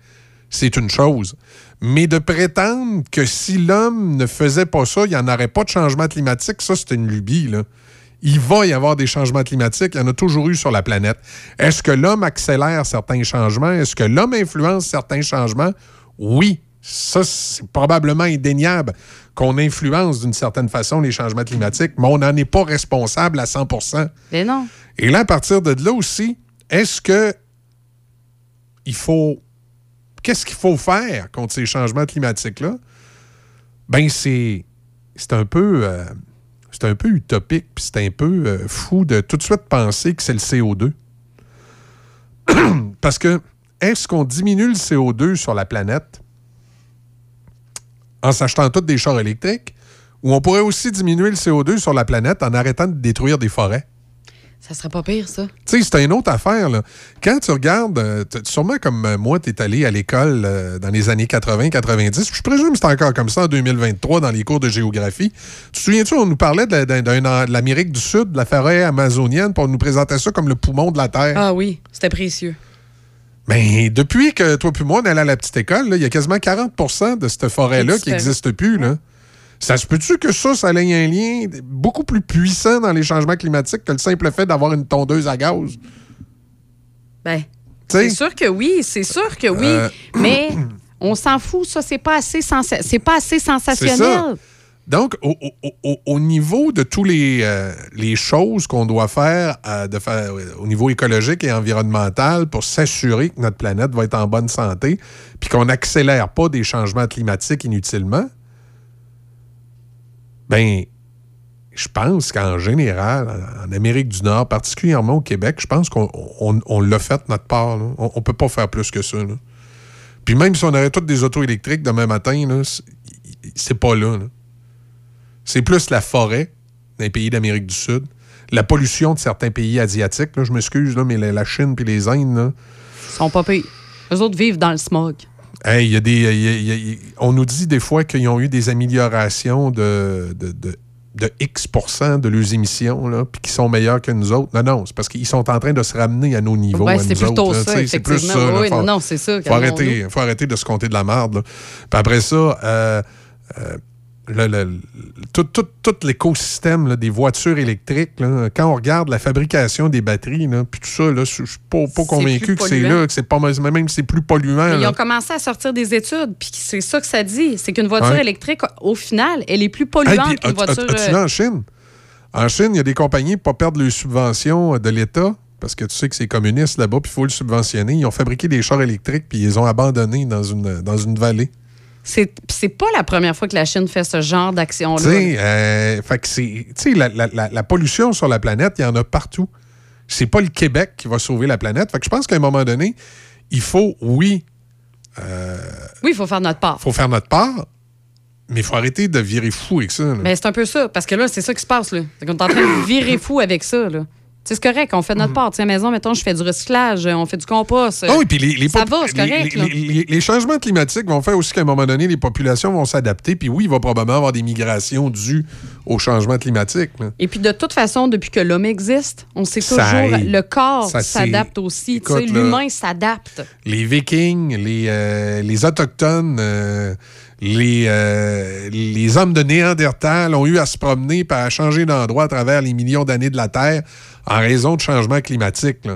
c'est une chose. Mais de prétendre que si l'homme ne faisait pas ça, il n'y en aurait pas de changement climatique, ça, c'est une lubie. Là. Il va y avoir des changements climatiques. Il y en a toujours eu sur la planète. Est-ce que l'homme accélère certains changements? Est-ce que l'homme influence certains changements? Oui. Ça, c'est probablement indéniable qu'on influence d'une certaine façon les changements climatiques, mais on n'en est pas responsable à 100% Mais non. et là, à partir de là aussi, est-ce que il faut. Qu'est-ce qu'il faut faire contre ces changements climatiques-là? Ben, c'est. C'est un peu. euh, c'est un peu utopique, puis c'est un peu euh, fou de tout de suite penser que c'est le CO2. Parce que est-ce qu'on diminue le CO2 sur la planète? En s'achetant tous des chars électriques? Ou on pourrait aussi diminuer le CO2 sur la planète en arrêtant de détruire des forêts? Ça serait pas pire, ça. Tu sais, c'est une autre affaire. Là. Quand tu regardes, euh, sûrement comme euh, moi, tu es allé à l'école euh, dans les années 80-90, je présume que c'est encore comme ça en 2023 dans les cours de géographie. Tu te souviens-tu, on nous parlait de, de l'Amérique du Sud, de la forêt amazonienne, pour nous présenter ça comme le poumon de la Terre. Ah oui, c'était précieux. Mais depuis que toi puis moi, on est allé à la petite école, il y a quasiment 40% de cette forêt-là qui n'existe plus. Là. Ça se peut-tu que ça, ça ait un lien beaucoup plus puissant dans les changements climatiques que le simple fait d'avoir une tondeuse à gaz? Ben, c'est sûr que oui, c'est sûr que oui. Euh, Mais on s'en fout, ça, c'est pas assez, sensa- pas assez sensationnel. Donc, au, au- au- au niveau de tous les, euh, choses qu'on doit faire, euh, de faire euh, au niveau écologique et environnemental pour s'assurer que notre planète va être en bonne santé, puis qu'on n'accélère pas des changements climatiques inutilement, ben, je pense qu'en général, en Amérique du Nord, particulièrement au Québec, je pense qu'on on- on l'a fait notre part. On ne peut pas faire plus que ça. Puis même si on aurait toutes des autos électriques demain matin, c'est pas là. là. C'est plus la forêt les pays d'Amérique du Sud, la pollution de certains pays asiatiques. là, je m'excuse, là, mais la, Chine puis les Indes, là, Ils sont pas pires. Eux autres vivent dans le smog. Hey, il y a des, il y a- il y a- il y a- on nous dit des fois qu'ils ont eu des améliorations de, de, de- de X de leurs émissions, puis qu'ils sont meilleurs que nous autres. Non, non, c'est parce qu'ils sont en train de se ramener à nos niveaux. Ouais, c'est plutôt autres, ça, C'est plus ça. Oui, faut, non, non, c'est ça, Faut arrêter, faut arrêter de se compter de la merde. Puis après ça, euh, euh, le- le- le- tout, tout- tout l'écosystème des voitures électriques, là, quand on regarde la fabrication des batteries, là, puis tout ça, je suis pas, pas convaincu que c'est là, que c'est pas même si c'est plus polluant. Mais ils ont commencé à sortir des études, puis c'est ça que ça dit. C'est qu'une voiture Ouais. électrique, au final, elle est plus polluante qu'une as- voiture. as- vu euh, en Chine? En Chine, il y a des compagnies pour pas perdre les subventions euh, de l'État, parce que tu sais que c'est communiste là-bas, puis il faut le subventionner. Ils ont fabriqué des chars électriques, puis ils les ont abandonnés dans une, dans une vallée. C'est c'est pas la première fois que la Chine fait ce genre Tu d'action-là. sais, euh, fait que c'est- tu sais, la, la- la- pollution sur la planète, il y en a partout. C'est pas le Québec qui va sauver la planète. Fait que je pense qu'à un moment donné, il faut, oui, Oui, il faut faire notre part. faut faire notre part, mais il faut arrêter de virer fou avec ça. là. Mais c'est un peu ça, parce que là, c'est ça qui se passe. là. C'est qu'on est en train de virer fou avec ça. Là. C'est correct, on fait notre part. Tu sais, maison, mettons, je fais du recyclage, on fait du compost. Ah oui, puis les, les Ça va, c'est les- correct. les- changements climatiques vont faire aussi qu'à un moment donné, les populations vont s'adapter. Puis oui, il va probablement avoir des migrations dues au changement climatique. là. Et puis, de toute façon, depuis que l'homme existe, on sait toujours, le corps s'adapte aussi. L'humain s'adapte. Les Vikings, les, euh, les Autochtones, euh, les, euh, les hommes de Néandertal ont eu à se promener et à changer d'endroit à travers les millions d'années de la Terre en raison de changements climatiques.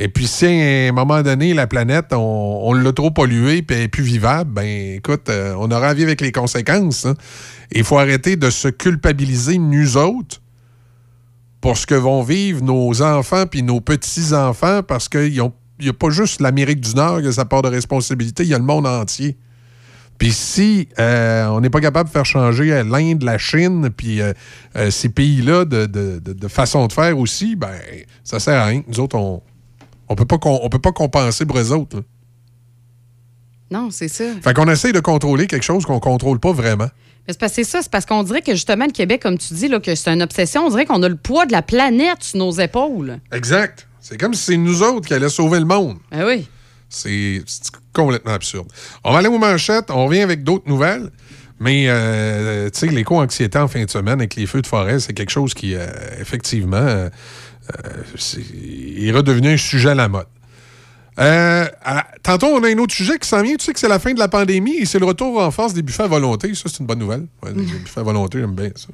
Et puis, si à un moment donné, la planète, on, l'a trop polluée et elle est plus vivable, ben écoute, euh, on aura à vivre avec les conséquences. hein. Il faut arrêter de se culpabiliser, nous autres, pour ce que vont vivre nos enfants puis nos petits-enfants parce qu'il n'y a pas juste l'Amérique du Nord qui a sa part de responsabilité, il y a le monde entier. Puis si euh, on n'est pas capable de faire changer l'Inde, la Chine, puis euh, euh, ces pays-là de, de- de- de façon de faire aussi, ben ça sert à rien. Nous autres, on on peut pas on peut pas compenser pour eux autres. là. Non, c'est ça. Fait qu'on essaye de contrôler quelque chose qu'on contrôle pas vraiment. Mais c'est parce que c'est ça, c'est parce qu'on dirait que justement, le Québec, comme tu dis, là, que c'est une obsession, on dirait qu'on a le poids de la planète sur nos épaules. Exact. C'est comme si c'est nous autres qui allaient sauver le monde. Ben oui. C'est complètement absurde. On va aller aux manchettes. On revient avec d'autres nouvelles. Mais, euh, tu sais, l'éco-anxiété en fin de semaine avec les feux de forêt, c'est quelque chose qui, euh, effectivement, euh, euh, est redevenu un sujet à la mode. À- tantôt, on a un autre sujet qui s'en vient. Tu sais que c'est la fin de la pandémie et c'est le retour en force des buffets à volonté. Ça, c'est une bonne nouvelle. Ouais, les buffets à volonté, j'aime bien ça.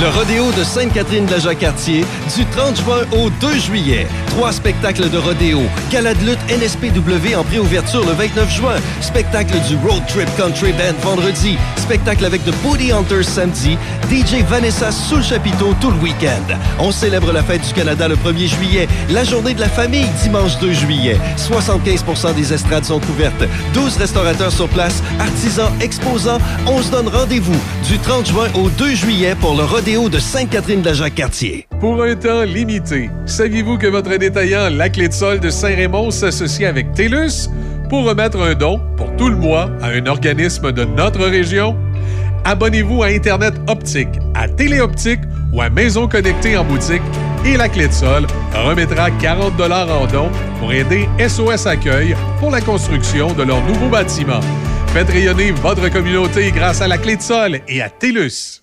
Le rodéo de Sainte-Catherine de la Jacques-Cartier du 30 juin au 2 juillet. Trois spectacles de rodéo. Gala de lutte NSPW en préouverture le 29 juin. Spectacle du Road Trip Country Band vendredi. Spectacle avec The Booty Hunters samedi. DJ Vanessa sous le chapiteau tout le week-end. On célèbre la fête du Canada le 1er juillet. La journée de la famille dimanche 2 juillet. 75% des estrades sont couvertes. 12 restaurateurs sur place, artisans, exposants. On se donne rendez-vous du 30 juin au 2 juillet pour le rodéo de Sainte-Catherine de la Jacques-Cartier. Pour un temps limité, saviez-vous que votre détaillant La Clé de Sol de Saint-Raymond s'associe avec TELUS pour remettre un don pour tout le mois à un organisme de notre région? Abonnez-vous à Internet Optique, à Téléoptique ou à Maison Connectée en boutique et La Clé de Sol remettra 40 en don pour aider SOS Accueil pour la construction de leur nouveau bâtiment. Faites rayonner votre communauté grâce à La Clé de Sol et à TELUS.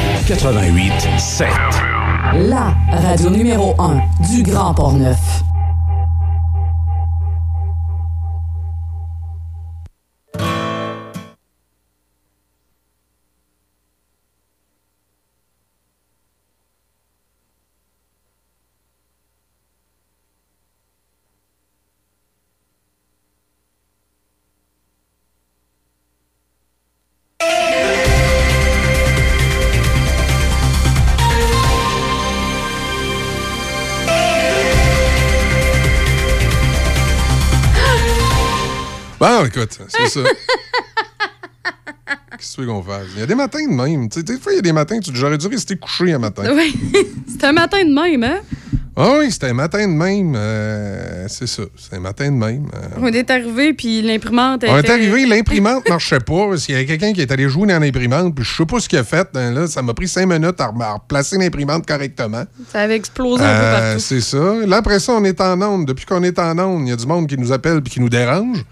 88 7. La radio numéro 1 du Grand Port-Neuf. Bon, écoute, c'est ça. Qu'est-ce que tu veux qu'on fasse? Il y a des matins de même. Tu sais, des fois, il y a des matins, tu j'aurais dû rester couché un matin. Oui, c'est un matin de même, hein? Ah oui, c'était un matin de même. euh, c'est ça, c'est un matin de même. euh. On est arrivé, puis l'imprimante On est arrivé, l'imprimante marchait pas. parce qu'il y avait quelqu'un qui est allé jouer dans l'imprimante, puis je sais pas ce qu'il a fait. hein, Là, ça m'a pris cinq minutes à, replacer l'imprimante correctement. Ça avait explosé un peu Euh, partout. c'est ça. Là, après ça, on est en onde. Depuis qu'on est en onde, il y a du monde qui nous appelle et qui nous dérange.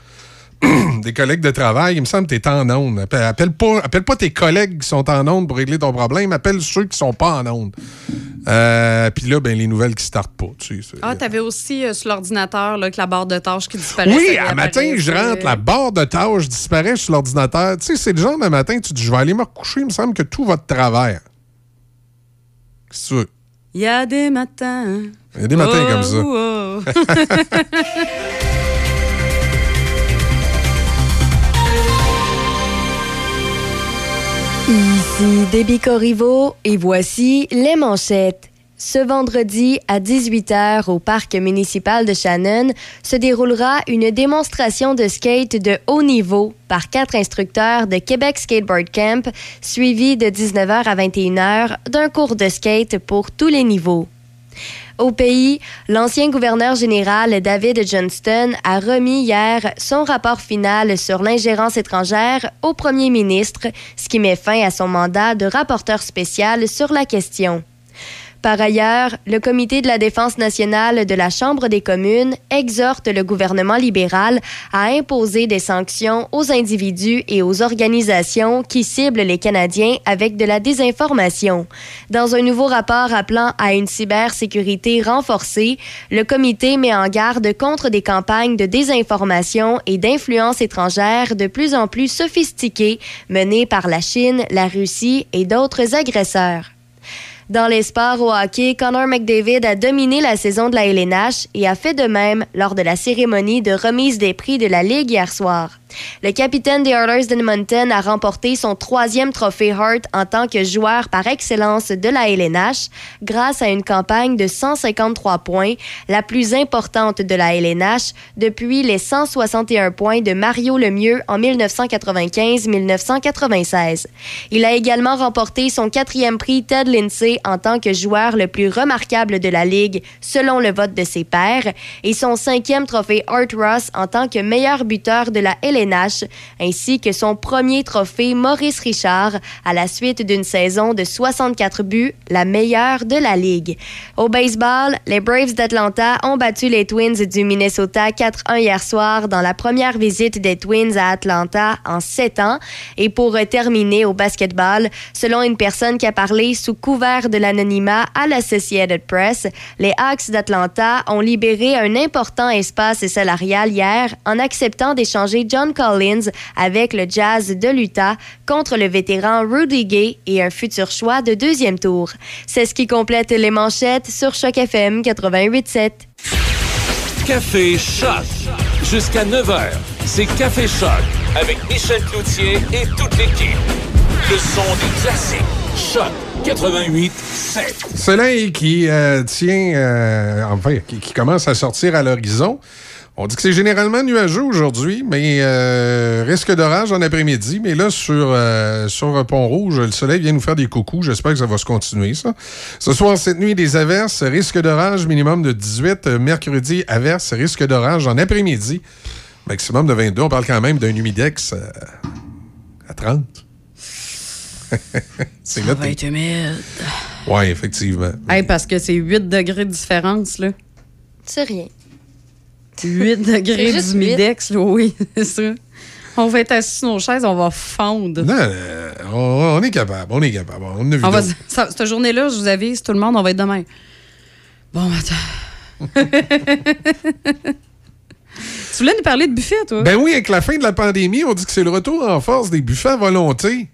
Des collègues de travail, il me semble que tu es en onde. Appelle, appelle pas, appelle pas tes collègues qui sont en onde pour régler ton problème. Appelle ceux qui sont pas en onde. Euh, Puis là, ben, les nouvelles qui startent pas. Tu sais, Ah, t'avais aussi euh, sur l'ordinateur que la barre de tâches qui disparaissait. oui, à matin, je rentre, la barre de tâches disparaît sur l'ordinateur. Tu sais, c'est le genre de matin, tu dis, je vais aller me recoucher, il me semble que tout va de travers. Qu'est-ce que tu veux? Il y a des matins. Il y a des matins Oh, comme ça. oh. Ici Déby Corriveau et voici les manchettes. Ce vendredi à 18h au parc municipal de Shannon se déroulera une démonstration de skate de haut niveau par quatre instructeurs de Québec Skateboard Camp, suivi de 19h à 21h d'un cours de skate pour tous les niveaux. Au pays, l'ancien gouverneur général David Johnston a remis hier son rapport final sur l'ingérence étrangère au premier ministre, ce qui met fin à son mandat de rapporteur spécial sur la question. Par ailleurs, le Comité de la défense nationale de la Chambre des communes exhorte le gouvernement libéral à imposer des sanctions aux individus et aux organisations qui ciblent les Canadiens avec de la désinformation. Dans un nouveau rapport appelant à une cybersécurité renforcée, le comité met en garde contre des campagnes de désinformation et d'influence étrangère de plus en plus sophistiquées menées par la Chine, la Russie et d'autres agresseurs. Dans les sports au hockey, Connor McDavid a dominé la saison de la LNH et a fait de même lors de la cérémonie de remise des prix de la Ligue hier soir. Le capitaine des Oilers d'Edmonton a remporté son troisième trophée Hart en tant que joueur par excellence de la LNH grâce à une campagne de 153 points, la plus importante de la LNH depuis les 161 points de Mario Lemieux en 1995-1996. Il a également remporté son quatrième prix Ted Lindsay en tant que joueur le plus remarquable de la Ligue selon le vote de ses pairs et son cinquième trophée Art Ross en tant que meilleur buteur de la LNH ainsi que son premier trophée Maurice Richard à la suite d'une saison de 64 buts, la meilleure de la Ligue. Au baseball, les Braves d'Atlanta ont battu les Twins du Minnesota 4-1 hier soir dans la première visite des Twins à Atlanta en sept ans. Et pour terminer au basketball, selon une personne qui a parlé sous couvert de l'anonymat à l'Associated Press, les Hawks d'Atlanta ont libéré un important espace salarial hier en acceptant d'échanger John Collins avec le Jazz de l'Utah contre le vétéran Rudy Gay et un futur choix de deuxième tour. C'est ce qui complète les manchettes sur Choc FM 88.7. Café Choc. Jusqu'à 9h, c'est Café Choc avec Michel Cloutier et toute l'équipe. Le son des classiques. Choc 88 7. Soleil qui euh, tient, euh, enfin, qui, qui commence à sortir à l'horizon. On dit que c'est généralement nuageux aujourd'hui, mais euh, risque d'orage en après-midi. Mais là, sur, euh, sur Pont-Rouge, le soleil vient nous faire des coucous. J'espère que ça va se continuer, ça. Ce soir, cette nuit, des averses, risque d'orage minimum de 18. Euh, Mercredi, averses, risque d'orage en après-midi. Maximum de 22. On parle quand même d'un humidex euh, à 30. c'est là. Ça va être humide. Oui, effectivement. Hey, parce que c'est 8 degrés de différence, là. C'est rien. 8 degrés d'humidex, là, oui, c'est ça. On va être assis sur nos chaises, on va fondre. Non, euh, on, on est capable, on est capable. On a vu On va, ça- cette journée-là, je vous avise, tout le monde, on va être demain. Bon, attends. tu voulais nous parler de buffet, toi? Ben oui, avec la fin de la pandémie, on dit que c'est le retour en force des buffets à volonté.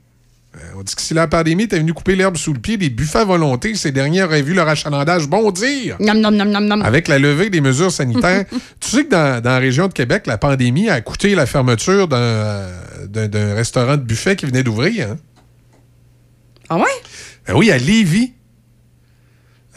Euh, on dit que si la pandémie était venue couper l'herbe sous le pied des buffets à volonté, ces derniers auraient vu leur achalandage bondir. Nom, nom, nom, nom, nom. Avec la levée des mesures sanitaires. tu sais que dans, dans la région de Québec, la pandémie a coûté la fermeture d'un restaurant de buffet qui venait d'ouvrir. hein? Ah ouais? Ben oui, à Lévis.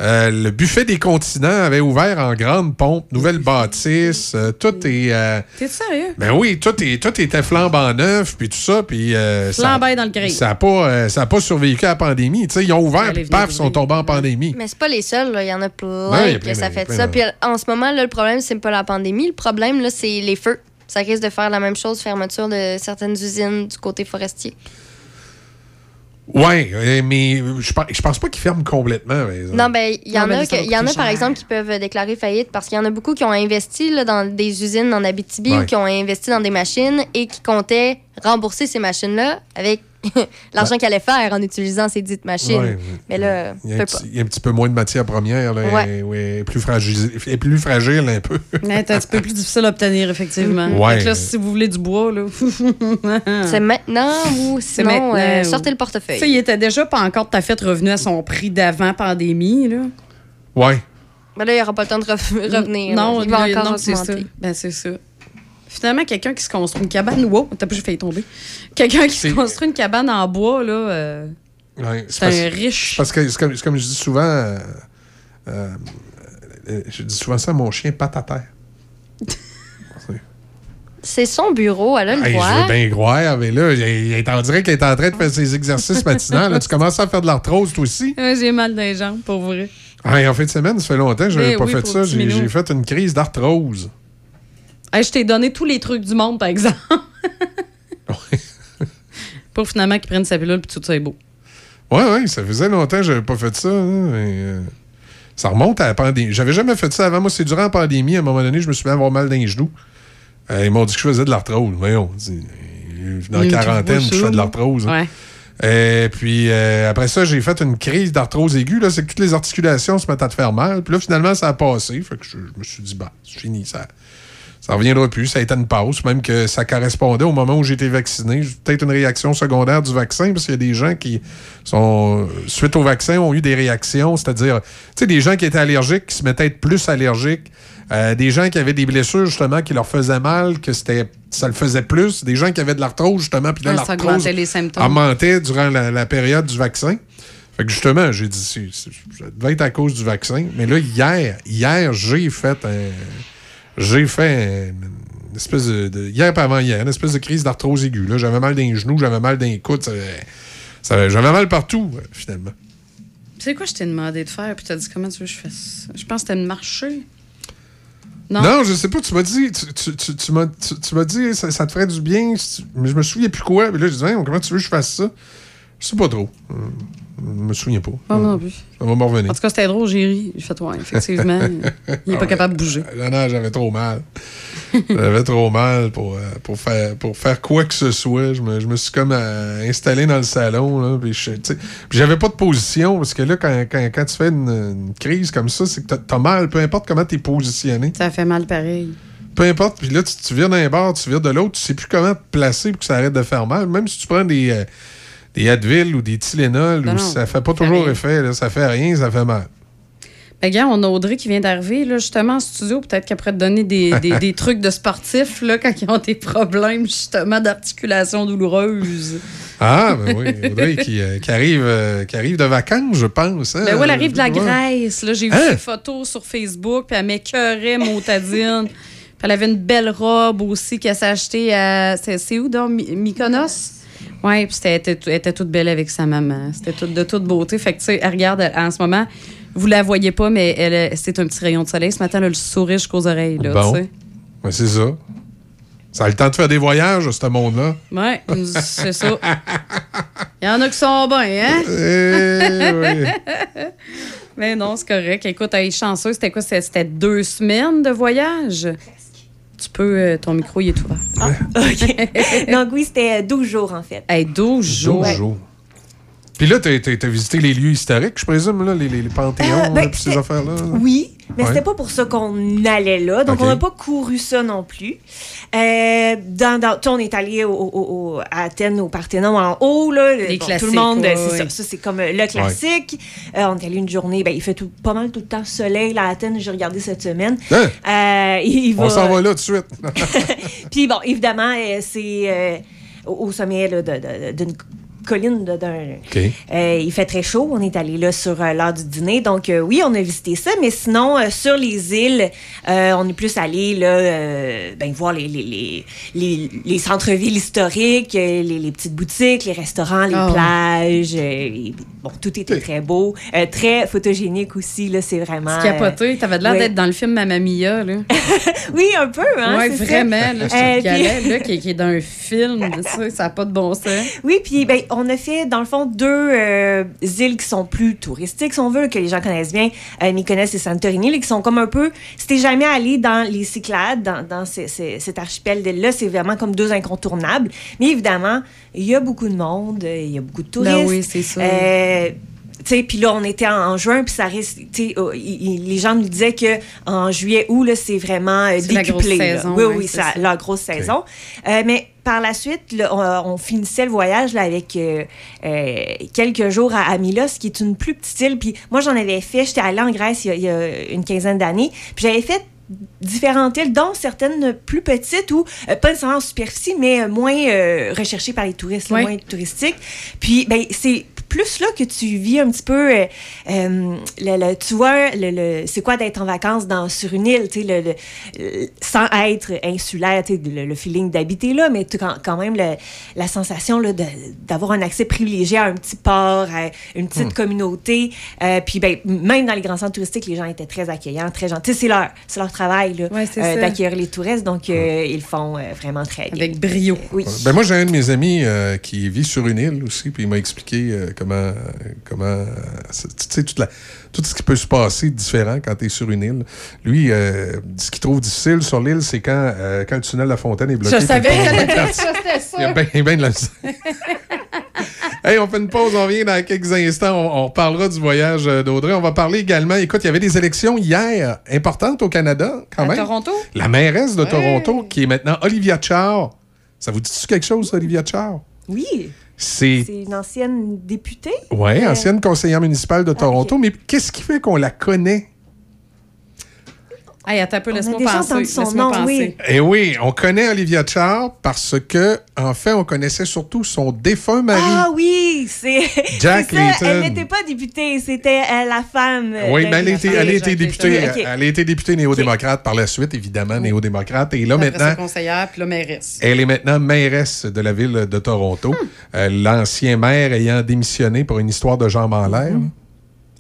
Euh, le buffet des continents avait ouvert en grande pompe, nouvelle bâtisse, euh, tout est... euh, T'es sérieux? ben oui, tout, est, tout était flambant neuf, puis tout ça, puis... euh, ça- Flambant dans le grille. Ça n'a pas, euh, ça a pas survécu à la pandémie. Tu sais, ils ont ouvert, puis paf, ils sont tombés en pandémie. Mais c'est pas les seuls, là. il y en a plein Ouais, y a que ça fait plein ça. Puis en ce moment, là, le problème, c'est pas la pandémie. Le problème, là, c'est les feux. Ça risque de faire la même chose, fermeture de certaines usines du côté forestier. Oui, mais je pense, je pense pas qu'ils ferment complètement. Non, ben, il y Non, en mais a, que- il y en a par exemple qui peuvent déclarer faillite parce qu'il y en a beaucoup qui ont investi là, dans des usines en Abitibi Ouais. ou qui ont investi dans des machines et qui comptaient rembourser ces machines-là avec l'argent qu'elle allait faire en utilisant ces dites machines. Ouais. Mais là, Il y, a un petit, il y a un petit peu moins de matière première. Là, Ouais. et- ouais, elle est plus fragile, est plus fragile un peu. C'est un petit peu plus difficile à obtenir, effectivement. Que là, si vous voulez du bois, là. C'est maintenant ou C'est sinon, maintenant, euh, sortez le portefeuille. il était déjà pas encore tout à fait revenu à son prix d'avant pandémie, là. Ouais. Mais là, il n'y aura pas le temps de re- revenir. Non, là. il va encore non, c'est ça. Ben, c'est ça. Finalement, quelqu'un qui se construit une cabane. Wow, t'as pas, j'ai failli tomber. Quelqu'un qui se construit une cabane en bois, là. euh, Ouais, C'est parce- un riche. Parce que, c'est comme, c'est comme je dis souvent, euh, euh, je dis souvent ça à mon chien, patte à terre. C'est son bureau, elle a le Hey, droit. je veux bien croire, mais là, il, il est en dirait qu'il est en train de faire ses exercices matinaux. Là, tu commences à faire de l'arthrose, toi aussi. Ouais, j'ai mal dans les jambes, pour vrai. Hey, en fin de semaine, ça fait longtemps que je n'avais Mais pas oui, fait ça. j'ai fait une crise d'arthrose. Hey, je t'ai donné tous les trucs du monde, par exemple. pour finalement qu'il prenne sa pilule puis tout ça est beau. Ouais, ouais, ça faisait longtemps que j'avais pas fait ça. hein, mais, euh, ça remonte à la pandémie. J'avais jamais fait ça avant. Moi, c'est durant la pandémie. À un moment donné, je me suis mis à avoir mal dans les genoux. Euh, ils m'ont dit que je faisais de l'arthrose. Voyons, euh, dans la tu quarantaine, je fais de l'arthrose. hein. Ouais. Et puis euh, après ça, j'ai fait une crise d'arthrose aiguë. là. C'est que toutes les articulations se mettent à te faire mal. Puis là, finalement, ça a passé. Fait que je, je me suis dit, bah, c'est fini. Ça, ça reviendra plus. Ça a été une pause. Même que ça correspondait au moment où j'ai été vacciné. Peut-être une réaction secondaire du vaccin, parce qu'il y a des gens qui sont, euh, suite au vaccin, ont eu des réactions. C'est-à-dire, tu sais, des gens qui étaient allergiques, qui se mettaient à être plus allergiques. Euh, des gens qui avaient des blessures, justement, qui leur faisaient mal, que c'était ça le faisait plus. Des gens qui avaient de l'arthrose, justement, puis là, Ouais, ça l'arthrose augmentait les symptômes. augmentait durant la, la période du vaccin. Fait que justement, j'ai dit, ça devait être à cause du vaccin. Mais là, hier, hier, j'ai fait un. J'ai fait une, espèce de, de- Hier pas avant hier, une espèce de crise d'arthrose aiguë. J'avais mal dans les genoux, j'avais mal dans les coudes. ça- ça- J'avais mal partout, euh, finalement. Tu sais quoi, je t'ai demandé de faire, puis t'as dit comment tu veux que je fasse ça? Je pense que c'était de marcher. Non? Non, je sais pas, tu m'as dit, tu, tu- tu- tu m'as tu- tu m'as dit, ça, ça te ferait du bien, mais je me souviens plus quoi. Mais là, je dis, comment tu veux que je fasse ça? Je sais pas trop. Euh, Je me souviens pas. Moi non plus. Ça va me revenir. En tout cas, c'était drôle, j'ai ri. J'ai fait, ouais, effectivement, il est pas capable de bouger. Non, non, j'avais trop mal. j'avais trop mal pour, euh, pour, faire, pour faire quoi que ce soit. Je me, je me suis comme euh, installé dans le salon. Là, puis j'avais pas de position parce que là, quand, quand, quand tu fais une, une crise comme ça, c'est que t'as- t'as mal, peu importe comment t'es positionné. Ça fait mal pareil. Peu importe. Puis là, tu, tu vires d'un bord, tu vires de l'autre, tu sais plus comment te placer pour que ça arrête de faire mal. Même si tu prends des, euh, des Advil ou des Tylenol, Non, ou non, ça fait pas ça toujours effet. Là, ça fait rien, ça fait mal. Ben, gars, on a Audrey qui vient d'arriver, là, justement, en studio. Peut-être qu'elle pourrait te donner des, des, des trucs de sportifs, là, quand ils ont des problèmes, justement, d'articulation douloureuse. Ah, ben oui, Audrey qui, euh, qui arrive, euh, qui arrive de vacances, je pense. hein? Ben oui, elle arrive de la. Grèce. Là, j'ai vu Hein? ses photos sur Facebook, puis elle m'écœurait, motadine. puis elle avait une belle robe aussi qu'elle s'est achetée à. C'est où, donc? My- Mykonos? Oui, puis c'était- elle était, elle était toute belle avec sa maman. C'était de toute beauté. Fait que, tu sais, elle regarde elle- en ce moment. Vous la voyez pas, mais elle, c'est un petit rayon de soleil. Ce matin, elle a le sourire jusqu'aux oreilles. Là, Bon. tu sais. Ouais, c'est ça. Ça a le temps de faire des voyages, ce monde-là. Ouais, c'est ça. Il y en a qui sont bons, hein? Eh oui. Mais non, c'est correct. Écoute, elle est chanceuse. C'était quoi? C'était deux semaines de voyage? Tu peux... euh, ton micro, il est ouvert. Donc oui, c'était 12 jours en fait. Hey, 12 jours. 12 jours. Puis là, t'as t'as visité les lieux historiques, je présume, là, les, les, les panthéons, Euh, ben, là, puis ces affaires-là. là? Oui, mais Ouais. c'était pas pour ça qu'on allait là. Donc, on n'a pas couru ça non plus. Euh, dans, dans- on est allé au, au- au- à Athènes, au Parthénon, en haut. Là, Les Bon, classiques, Tout le monde, ouais, c'est ouais. ça. Ça, c'est comme euh, le classique. Euh, on est allé une journée. Ben, il fait tout, pas mal tout le temps soleil là, à Athènes. J'ai regardé cette semaine. Hein? Euh, il On s'en va là tout de suite. Puis bon, évidemment, euh, c'est euh, au, sommet là, de- de- d'une colline. OK. Euh, il fait très chaud. On est allé là sur euh, l'heure du dîner. Donc, euh, oui, on a visité ça. Mais sinon, euh, sur les îles, euh, on est plus allé là, euh, ben, voir les, les, les, les, les centres-villes historiques, les, les petites boutiques, les restaurants, les Ah plages. euh, et, bon, tout était très beau. Euh, très photogénique aussi. Là, c'est vraiment. C'est capoté. T'avais l'air oui. d'être dans le film Mamma Mia, là. Oui, un peu. Hein, ouais, c'est ça. vraiment. Là, je Euh, te galais, puis- là, qui, qui est dans un film. Ça, ça n'a pas de bon sens. Oui, puis ben, on a fait, dans le fond, deux euh, îles qui sont plus touristiques, si on veut, que les gens connaissent bien, euh, Mykonos et Santorini, là, qui sont comme un peu... Si t'es jamais allé dans les Cyclades, dans, dans ces- ces- cet archipel d'îles-là, c'est vraiment comme deux incontournables. Mais évidemment, il y a beaucoup de monde, il y a beaucoup de touristes. Ben oui, c'est ça. Euh, puis là, on était en, en juin, puis ça sais, oh, il- il- les gens nous disaient que en juillet, août, là, c'est vraiment euh, C'est la décuplé. grosse saison, Oui, oui, c'est ça, ça. la grosse saison. Euh, mais par la suite, là, on, on finissait le voyage là, avec euh, euh, quelques jours à, à Milos, qui est une plus petite île. Puis moi, j'en avais fait, j'étais allée en Grèce il y a, il y a une quinzaine d'années, puis j'avais fait différentes îles, dont certaines plus petites ou euh, pas nécessairement en superficie, mais euh, moins euh, recherchées par les touristes, moins touristiques. Puis, ben, c'est plus là que tu vis un petit peu, le, le- tu vois, le, le- c'est quoi d'être en vacances dans, sur une île, tu sais, sans être insulaire, tu sais, le, feeling d'habiter là, mais quand, quand même la sensation là, d'avoir un accès privilégié à un petit port, à une petite Hmm. communauté. Puis ben, même dans les grands centres touristiques, les gens étaient très accueillants, très gentils. C'est leur, c'est leur travail là, c'est euh, d'accueillir les touristes, donc euh, ils le font euh, vraiment très bien. Avec brio. Oui. Ben moi, j'ai un de mes amis euh, qui vit sur une île aussi, puis il m'a expliqué euh, comment, comment euh, tu sais, toute la- tout ce qui peut se passer différent quand tu es sur une île. Lui, euh, ce qu'il trouve difficile sur l'île, c'est quand, euh, quand le tunnel de la Fontaine est bloqué. Je savais c'était ça. Il y a bien ben de la Hey, on fait une pause, on revient dans quelques instants. On, on reparlera du voyage euh, d'Audrey. On va parler également. Écoute, il y avait des élections hier importantes au Canada, quand À même. Toronto? La mairesse de Toronto, qui est maintenant Olivia Char. Ça vous dit quelque chose, Olivia Char? Oui. C'est. Une ancienne députée. Oui, Euh, ancienne conseillère municipale de Toronto. Mais qu'est-ce qui fait qu'on la connaît? Hey, attends un peu, laisse-moi penser. Laisse-moi nom, penser. Eh oui, on connaît Olivia Char parce que, en fait, on connaissait surtout son défunt mari. Ah oui, c'est. Jack ça. Elle n'était pas députée, c'était euh, la femme. euh, Oui, de mais elle été députée, elle a été députée néo-démocrate par la suite, évidemment, néo-démocrate. Et là, Après maintenant, conseillère, puis là, mairesse. elle est maintenant mairesse de la ville de Toronto. Hmm. Euh, L'ancien maire ayant démissionné pour une histoire de jambes en l'air.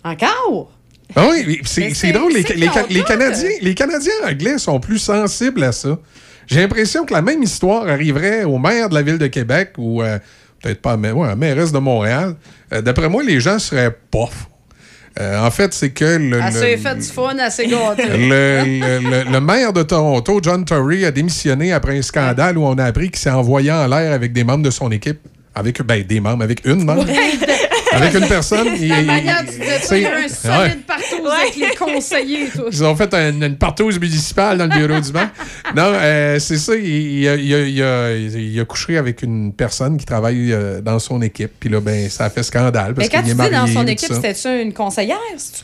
Encore? Ah oui, c'est drôle. Les, les- les. Canadiens, les Canadiens anglais sont plus sensibles à ça. J'ai l'impression que la même histoire arriverait au maire de la ville de Québec ou euh, peut-être pas, mais ouais, mairesse de Montréal. Euh, D'après moi, les gens seraient pof. Euh, en fait, c'est que le, fait du fun, assez gâté. le, le- le- le maire de Toronto, John Tory, a démissionné après un scandale où on a appris qu'il s'est envoyé en l'air avec des membres de son équipe. Avec ben, des membres, avec une membre. Avec une personne. il- La manière, il a un Ouais. solide partout avec les conseillers et tout. Ils ont fait un- une partouze municipale dans le bureau du banc. Non, euh, c'est ça. Il, il a, il a- il a- il a couché avec une personne qui travaille euh, dans son équipe. Puis là, ben, ça a fait scandale parce Mais quand qu'il tu est dis marié. dans son équipe, c'était-tu une conseillère?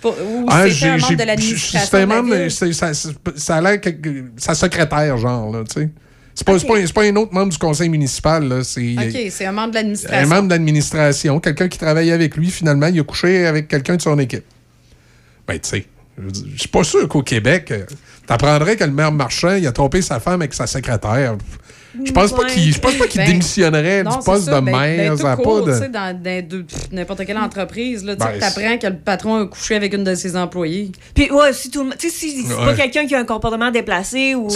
Ou Ah, c'était un membre de l'administration? C'était un de la membre, ça, ça- ça a l'air que sa secrétaire, genre, là, tu sais. C'est pas, c'est pas, un- c'est pas un autre membre du conseil municipal, là. C'est OK, c'est un membre de un l'administration. membre d'administration, quelqu'un qui travaillait avec lui, finalement, il a couché avec quelqu'un de son équipe. Ben, tu sais, je suis pas sûr qu'au Québec, euh, t'apprendrais que le maire marchand, il a trompé sa femme avec sa secrétaire. Je pense pas qu'il je pense pas qu'il Ben, démissionnerait non, du poste de Ben- maire. ben, tout ça court, pas de... dans, n'importe quelle entreprise, là, tu Ben, sais, t'apprends que le patron a couché avec une de ses employés. Puis, ouais, si tout le monde. Tu sais, si c'est Ouais. pas quelqu'un qui a un comportement déplacé ou.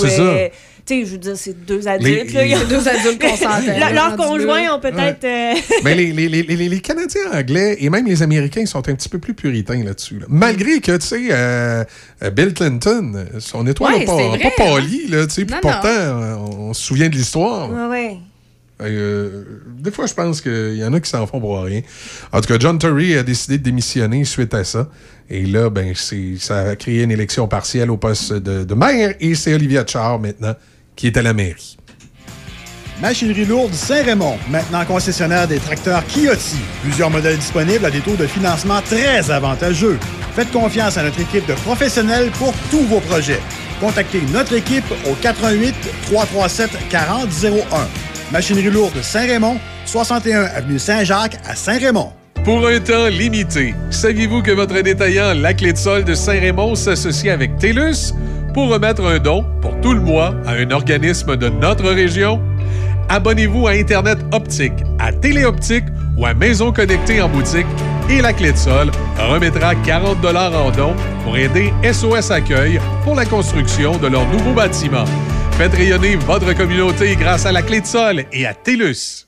Euh, tu sais, je veux dire, c'est deux adultes. Les- là, il y a- les- Deux adultes consentants. Le- Leurs conjoints ont peut-être. euh, Mais les, les- les- les- les Canadiens anglais et même les Américains sont un petit peu plus puritains là-dessus. là. Malgré que, tu sais, euh, euh, Bill Clinton, euh, son étoile Ouais, n'a pas, pas hein? pâli, là, tu sais, puis pourtant, euh, on, on se souvient de l'histoire. Euh, des fois, je pense qu'il y en a qui s'en font pour rien. En tout cas, John Tory a décidé de démissionner suite à ça. Et là, ben, c'est, ça a créé une élection partielle au poste de, de maire et c'est Olivia Char maintenant qui est à la mairie. Machinerie lourde Saint-Raymond, maintenant concessionnaire des tracteurs Kioti. Plusieurs modèles disponibles à des taux de financement très avantageux. Faites confiance à notre équipe de professionnels pour tous vos projets. Contactez notre équipe au 88 337 4001. Machinerie lourde Saint-Raymond, 61 avenue Saint-Jacques à Saint-Raymond. Pour un temps limité, saviez-vous que votre détaillant La Clé de Sol de Saint-Raymond s'associe avec TELUS? Pour remettre un don pour tout le mois à un organisme de notre région? Abonnez-vous à Internet Optique, à Téléoptique ou à Maison Connectée en boutique et La Clé de Sol remettra 40 en don pour aider SOS Accueil pour la construction de leur nouveau bâtiment. Faites rayonner votre communauté grâce à La Clé de Sol et à TELUS.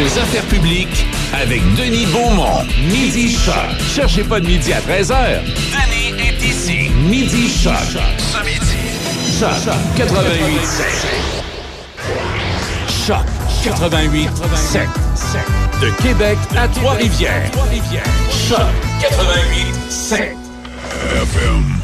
Vos affaires publiques avec Denis Beaumont. Midi Choc. Cherchez pas de midi à 13h. Denis est ici. Midi Choc. Ce midi. Choc 88 Choc 88 7. De Québec à Trois-Rivières. Choc 88 7. FM.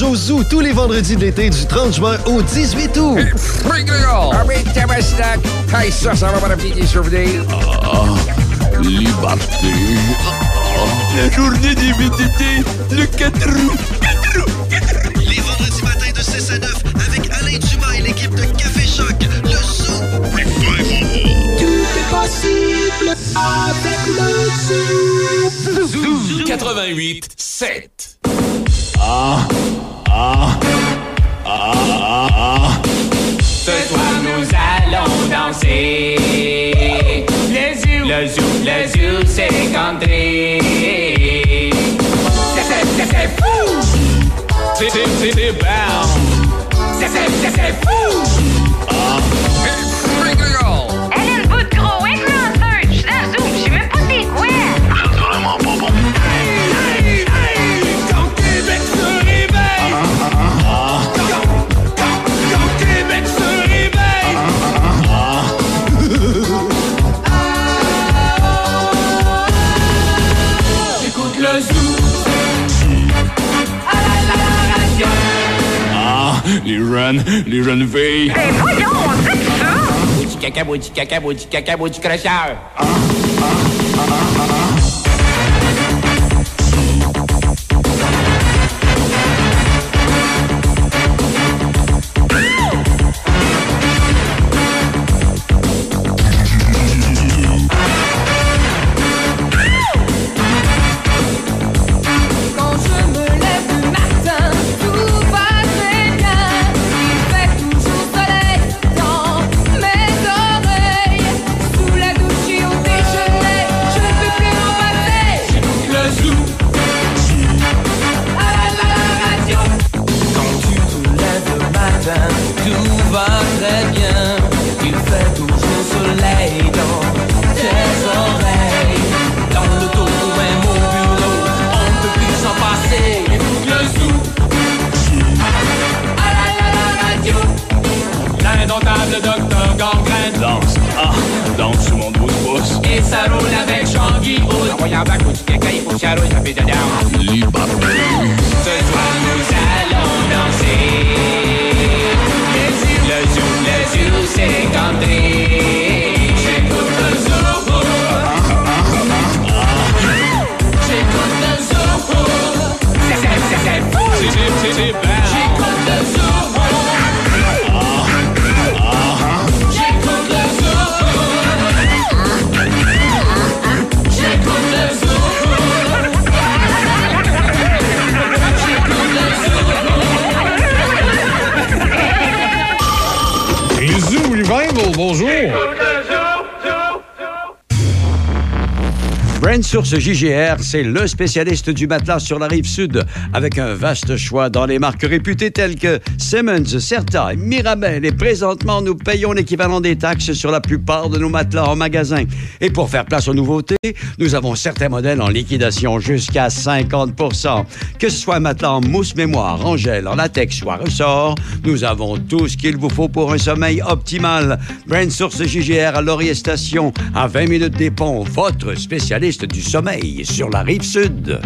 Au Zoo tous les vendredis de l'été du 30 juin au 18 août. Ah! Hey, ça, ça va pas appliquer sur venir. Ah, liberté. La journée des VTT, le 4 août. Les vendredis matins de 6 à 9 avec Alain Dumas et l'équipe de Café Choc. Le Zoo. Tout est possible avec le Zoo. 88 7. Ah, ah, zoo, le zoo, le zoo, c'est country. C'est, fou. C'est, bound. C'est, c'est, c'est, c'est fou. Les jeunes, les jeunes filles. Ben voyons, on fait ça. Bouti caca, bouti caca, bouti caca, bouti. Brand Source JGR, c'est le spécialiste du matelas sur la rive sud, avec un vaste choix dans les marques réputées telles que Simmons, Certa, Mirabel. Et présentement, nous payons l'équivalent des taxes sur la plupart de nos matelas en magasin. Et pour faire place aux nouveautés, nous avons certains modèles en liquidation jusqu'à 50% Que ce soit un matelas en mousse mémoire, en gel, en latex ou à ressort, nous avons tout ce qu'il vous faut pour un sommeil optimal. Brand Source JGR à Laurier Station, à 20 minutes des ponts, votre spécialiste du sommeil sur la rive sud.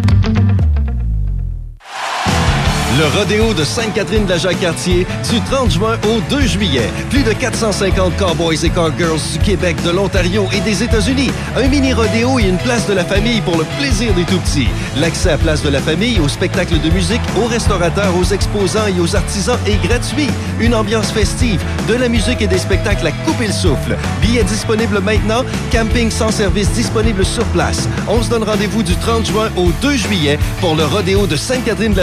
Le rodéo de Sainte-Catherine de la Jacques-Cartier du 30 juin au 2 juillet. Plus de 450 cowboys et cowgirls du Québec, de l'Ontario et des États-Unis. Un mini rodéo et une place de la famille pour le plaisir des tout-petits. L'accès à place de la famille, aux spectacles de musique, aux restaurateurs, aux exposants et aux artisans est gratuit. Une ambiance festive, de la musique et des spectacles à couper le souffle. Billets disponibles maintenant, camping sans service disponible sur place. On se donne rendez-vous du 30 juin au 2 juillet pour le rodéo de Sainte-Catherine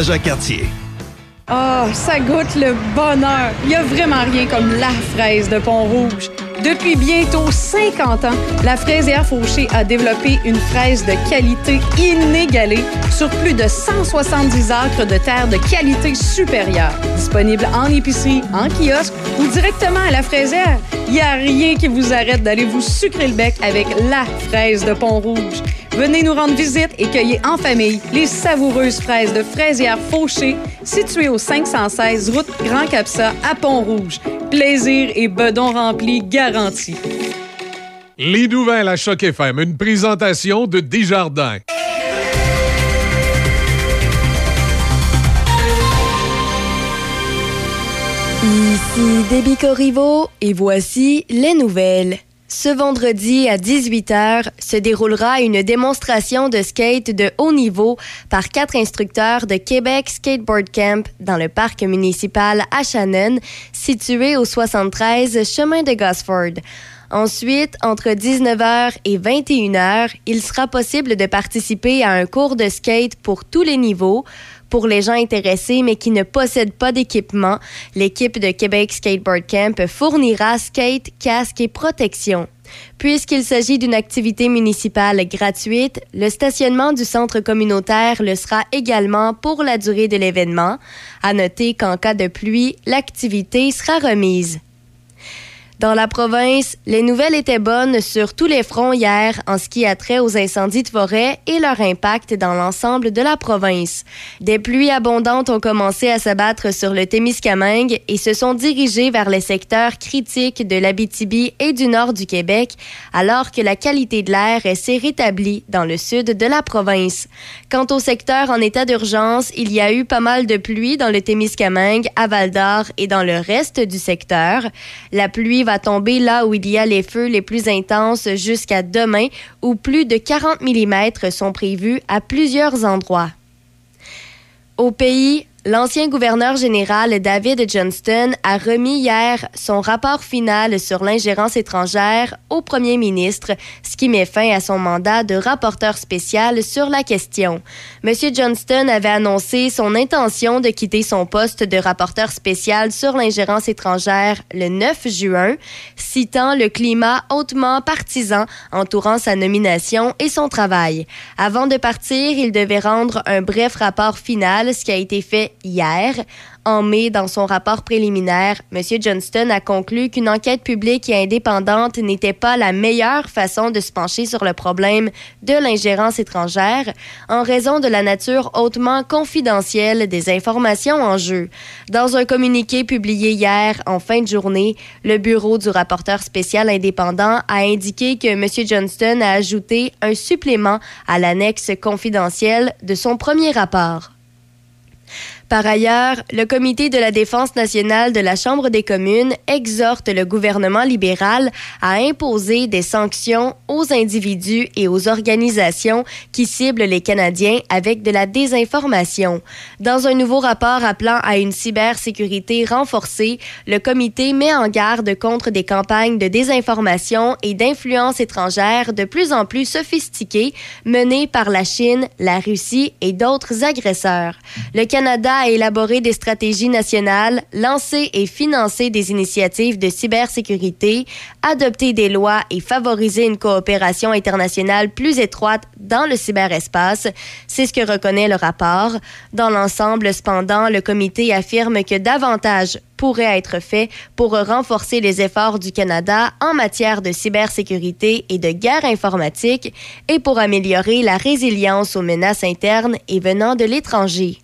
Ah, ça goûte le bonheur. Il n'y a vraiment rien comme la fraise de Pont-Rouge. Depuis bientôt 50 ans, la fraisière Fauché a développé une fraise de qualité inégalée sur plus de 170 acres de terre de qualité supérieure. Disponible en épicerie, en kiosque ou directement à la fraisière, il n'y a rien qui vous arrête d'aller vous sucrer le bec avec la fraise de Pont-Rouge. Venez nous rendre visite et cueillez en famille les savoureuses fraises de fraisière fauchées situées au 516 route Grand Capsa à Pont-Rouge. Plaisir et bedon rempli garantis. Les nouvelles à Choc FM, une présentation de Desjardins. Ici Déby Corriveau et voici les nouvelles. Ce vendredi à 18h se déroulera une démonstration de skate de haut niveau par quatre instructeurs de Québec Skateboard Camp dans le parc municipal à Shannon, situé au 73 chemin de Gosford. Ensuite, entre 19h et 21h, il sera possible de participer à un cours de skate pour tous les niveaux. Pour les gens intéressés mais qui ne possèdent pas d'équipement, l'équipe de Québec Skateboard Camp fournira skate, casque et protection. Puisqu'il s'agit d'une activité municipale gratuite, le stationnement du centre communautaire le sera également pour la durée de l'événement. À noter qu'en cas de pluie, l'activité sera remise. Dans la province, les nouvelles étaient bonnes sur tous les fronts hier en ce qui a trait aux incendies de forêt et leur impact dans l'ensemble de la province. Des pluies abondantes ont commencé à s'abattre sur le Témiscamingue et se sont dirigées vers les secteurs critiques de l'Abitibi et du nord du Québec, alors que la qualité de l'air s'est rétablie dans le sud de la province. Quant au secteur en état d'urgence, il y a eu pas mal de pluie dans le Témiscamingue, à Val-d'Or et dans le reste du secteur. La pluie va tomber là où il y a les feux les plus intenses jusqu'à demain, où plus de 40 mm sont prévus à plusieurs endroits. Au pays, l'ancien gouverneur général David Johnston a remis hier son rapport final sur l'ingérence étrangère au premier ministre, ce qui met fin à son mandat de rapporteur spécial sur la question. Monsieur Johnston avait annoncé son intention de quitter son poste de rapporteur spécial sur l'ingérence étrangère le 9 juin, citant le climat hautement partisan entourant sa nomination et son travail. Avant de partir, il devait rendre un bref rapport final, ce qui a été fait hier. En mai, dans son rapport préliminaire, M. Johnston a conclu qu'une enquête publique et indépendante n'était pas la meilleure façon de se pencher sur le problème de l'ingérence étrangère en raison de la nature hautement confidentielle des informations en jeu. Dans un communiqué publié hier en fin de journée, le bureau du rapporteur spécial indépendant a indiqué que M. Johnston a ajouté un supplément à l'annexe confidentielle de son premier rapport. Par ailleurs, le Comité de la défense nationale de la Chambre des communes exhorte le gouvernement libéral à imposer des sanctions aux individus et aux organisations qui ciblent les Canadiens avec de la désinformation. Dans un nouveau rapport appelant à une cybersécurité renforcée, le comité met en garde contre des campagnes de désinformation et d'influence étrangère de plus en plus sophistiquées menées par la Chine, la Russie et d'autres agresseurs. Le Canada a élaboré des stratégies nationales, lancé et financé des initiatives de cybersécurité, adopté des lois et favorisé une coopération internationale plus étroite dans le cyberespace. C'est ce que reconnaît le rapport. Dans l'ensemble, cependant, le comité affirme que davantage pourrait être fait pour renforcer les efforts du Canada en matière de cybersécurité et de guerre informatique et pour améliorer la résilience aux menaces internes et venant de l'étranger.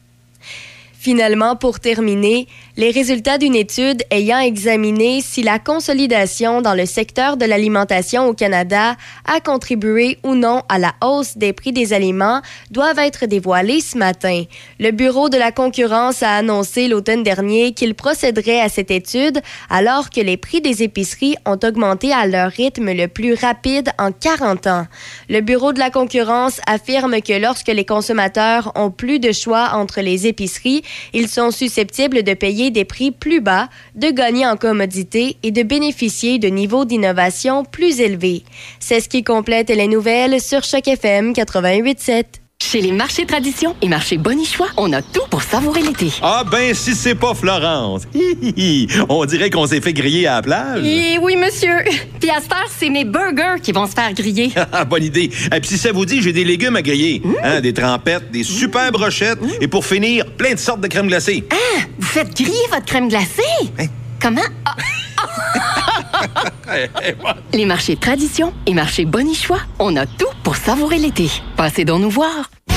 Finalement, pour terminer, les résultats d'une étude ayant examiné si la consolidation dans le secteur de l'alimentation au Canada a contribué ou non à la hausse des prix des aliments doivent être dévoilés ce matin. Le Bureau de la concurrence a annoncé l'automne dernier qu'il procéderait à cette étude alors que les prix des épiceries ont augmenté à leur rythme le plus rapide en 40 ans. Le Bureau de la concurrence affirme que lorsque les consommateurs ont plus de choix entre les épiceries, ils sont susceptibles de payer des prix plus bas, de gagner en commodité et de bénéficier de niveaux d'innovation plus élevés. C'est ce qui complète les nouvelles sur Choc FM 88.7. Chez les marchés tradition et marchés Bonichois, on a tout pour savourer l'été. Ah ben, si c'est pas Florence. Hi, hi, hi. On dirait qu'on s'est fait griller à la plage. Et oui, monsieur. Puis à cette heure, c'est mes burgers qui vont se faire griller. Ah, Bonne idée. Et puis si ça vous dit, j'ai des légumes à griller. Hein, des trempettes, des super brochettes et pour finir, plein de sortes de crème glacée. Ah, vous faites griller votre crème glacée? Comment? Ah, Les marchés tradition et marchés Bonichois, on a tout pour savourer l'été. Passez donc nous voir.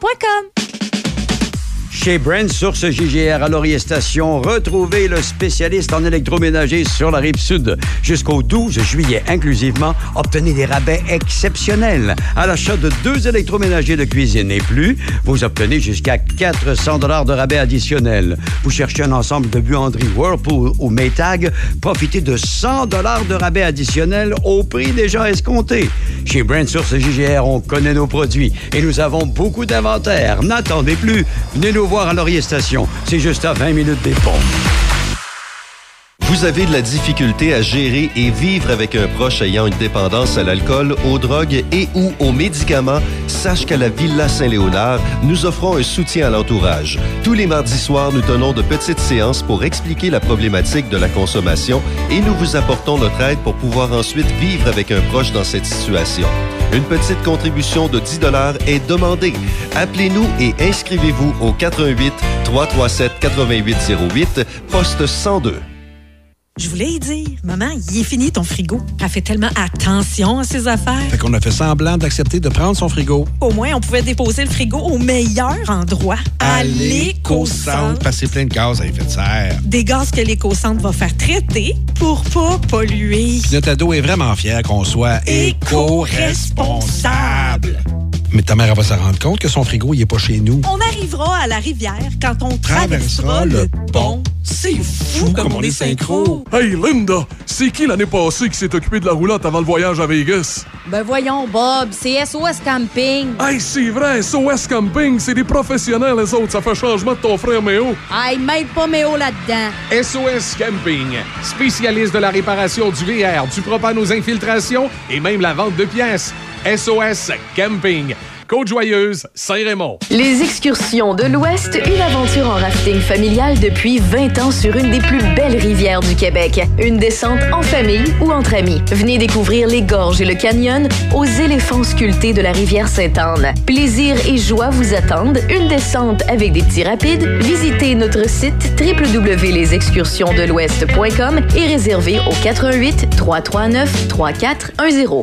leschirimini.com. Chez Brand Source JGR à Laurier Station, retrouvez le spécialiste en électroménager sur la rive sud. Jusqu'au 12 juillet inclusivement, obtenez des rabais exceptionnels. À l'achat de deux électroménagers de cuisine et plus, vous obtenez jusqu'à 400 dollars de rabais additionnels. Vous cherchez un ensemble de buanderies Whirlpool ou Maytag, profitez de 100 dollars de rabais additionnels au prix déjà escompté. Chez Brand Source JGR, on connaît nos produits et nous avons beaucoup d'inventaire. N'attendez plus. Venez nous voir à Laurier Station. C'est juste à 20 minutes des ponts. Vous avez de la difficulté à gérer et vivre avec un proche ayant une dépendance à l'alcool, aux drogues et ou aux médicaments? Sache qu'à la Villa Saint-Léonard, nous offrons un soutien à l'entourage. Tous les mardis soirs, nous tenons de petites séances pour expliquer la problématique de la consommation et nous vous apportons notre aide pour pouvoir ensuite vivre avec un proche dans cette situation. Une petite contribution de 10 est demandée. Appelez-nous et inscrivez-vous au 88 337 8808 poste 102. Je voulais y dire, maman, il est fini ton frigo. Elle fait tellement attention à ses affaires. Fait qu'on a fait semblant d'accepter de prendre son frigo. Au moins, on pouvait déposer le frigo au meilleur endroit. À l'éco-centre. Passer plein de gaz à effet de serre. Des gaz que l'éco-centre va faire traiter pour pas polluer. Puis Notre ado est vraiment fier qu'on soit Éco-responsable. Mais ta mère elle va se rendre compte que son frigo, il est pas chez nous. On arrivera à la rivière quand on traversera le pont. C'est fou comme on est synchro. Hey Linda, c'est qui l'année passée qui s'est occupé de la roulotte avant le voyage à Vegas? Ben voyons, Bob, c'est SOS Camping. Hey, c'est vrai, SOS Camping, c'est des professionnels, les autres. Ça fait changement de ton frère Méo. Hey, mêle pas Méo là-dedans. SOS Camping, spécialiste de la réparation du VR, du propane aux infiltrations et même la vente de pièces. SOS Camping, Côte-Joyeuse, Saint-Raymond. Les excursions de l'Ouest, une aventure en rafting familial depuis 20 ans sur une des plus belles rivières du Québec. Une descente en famille ou entre amis. Venez découvrir les gorges et le canyon aux éléphants sculptés de la rivière Sainte-Anne. Plaisir et joie vous attendent. Une descente avec des petits rapides. Visitez notre site www.lesexcursionsdelouest.com et réservez au 88 339 3410.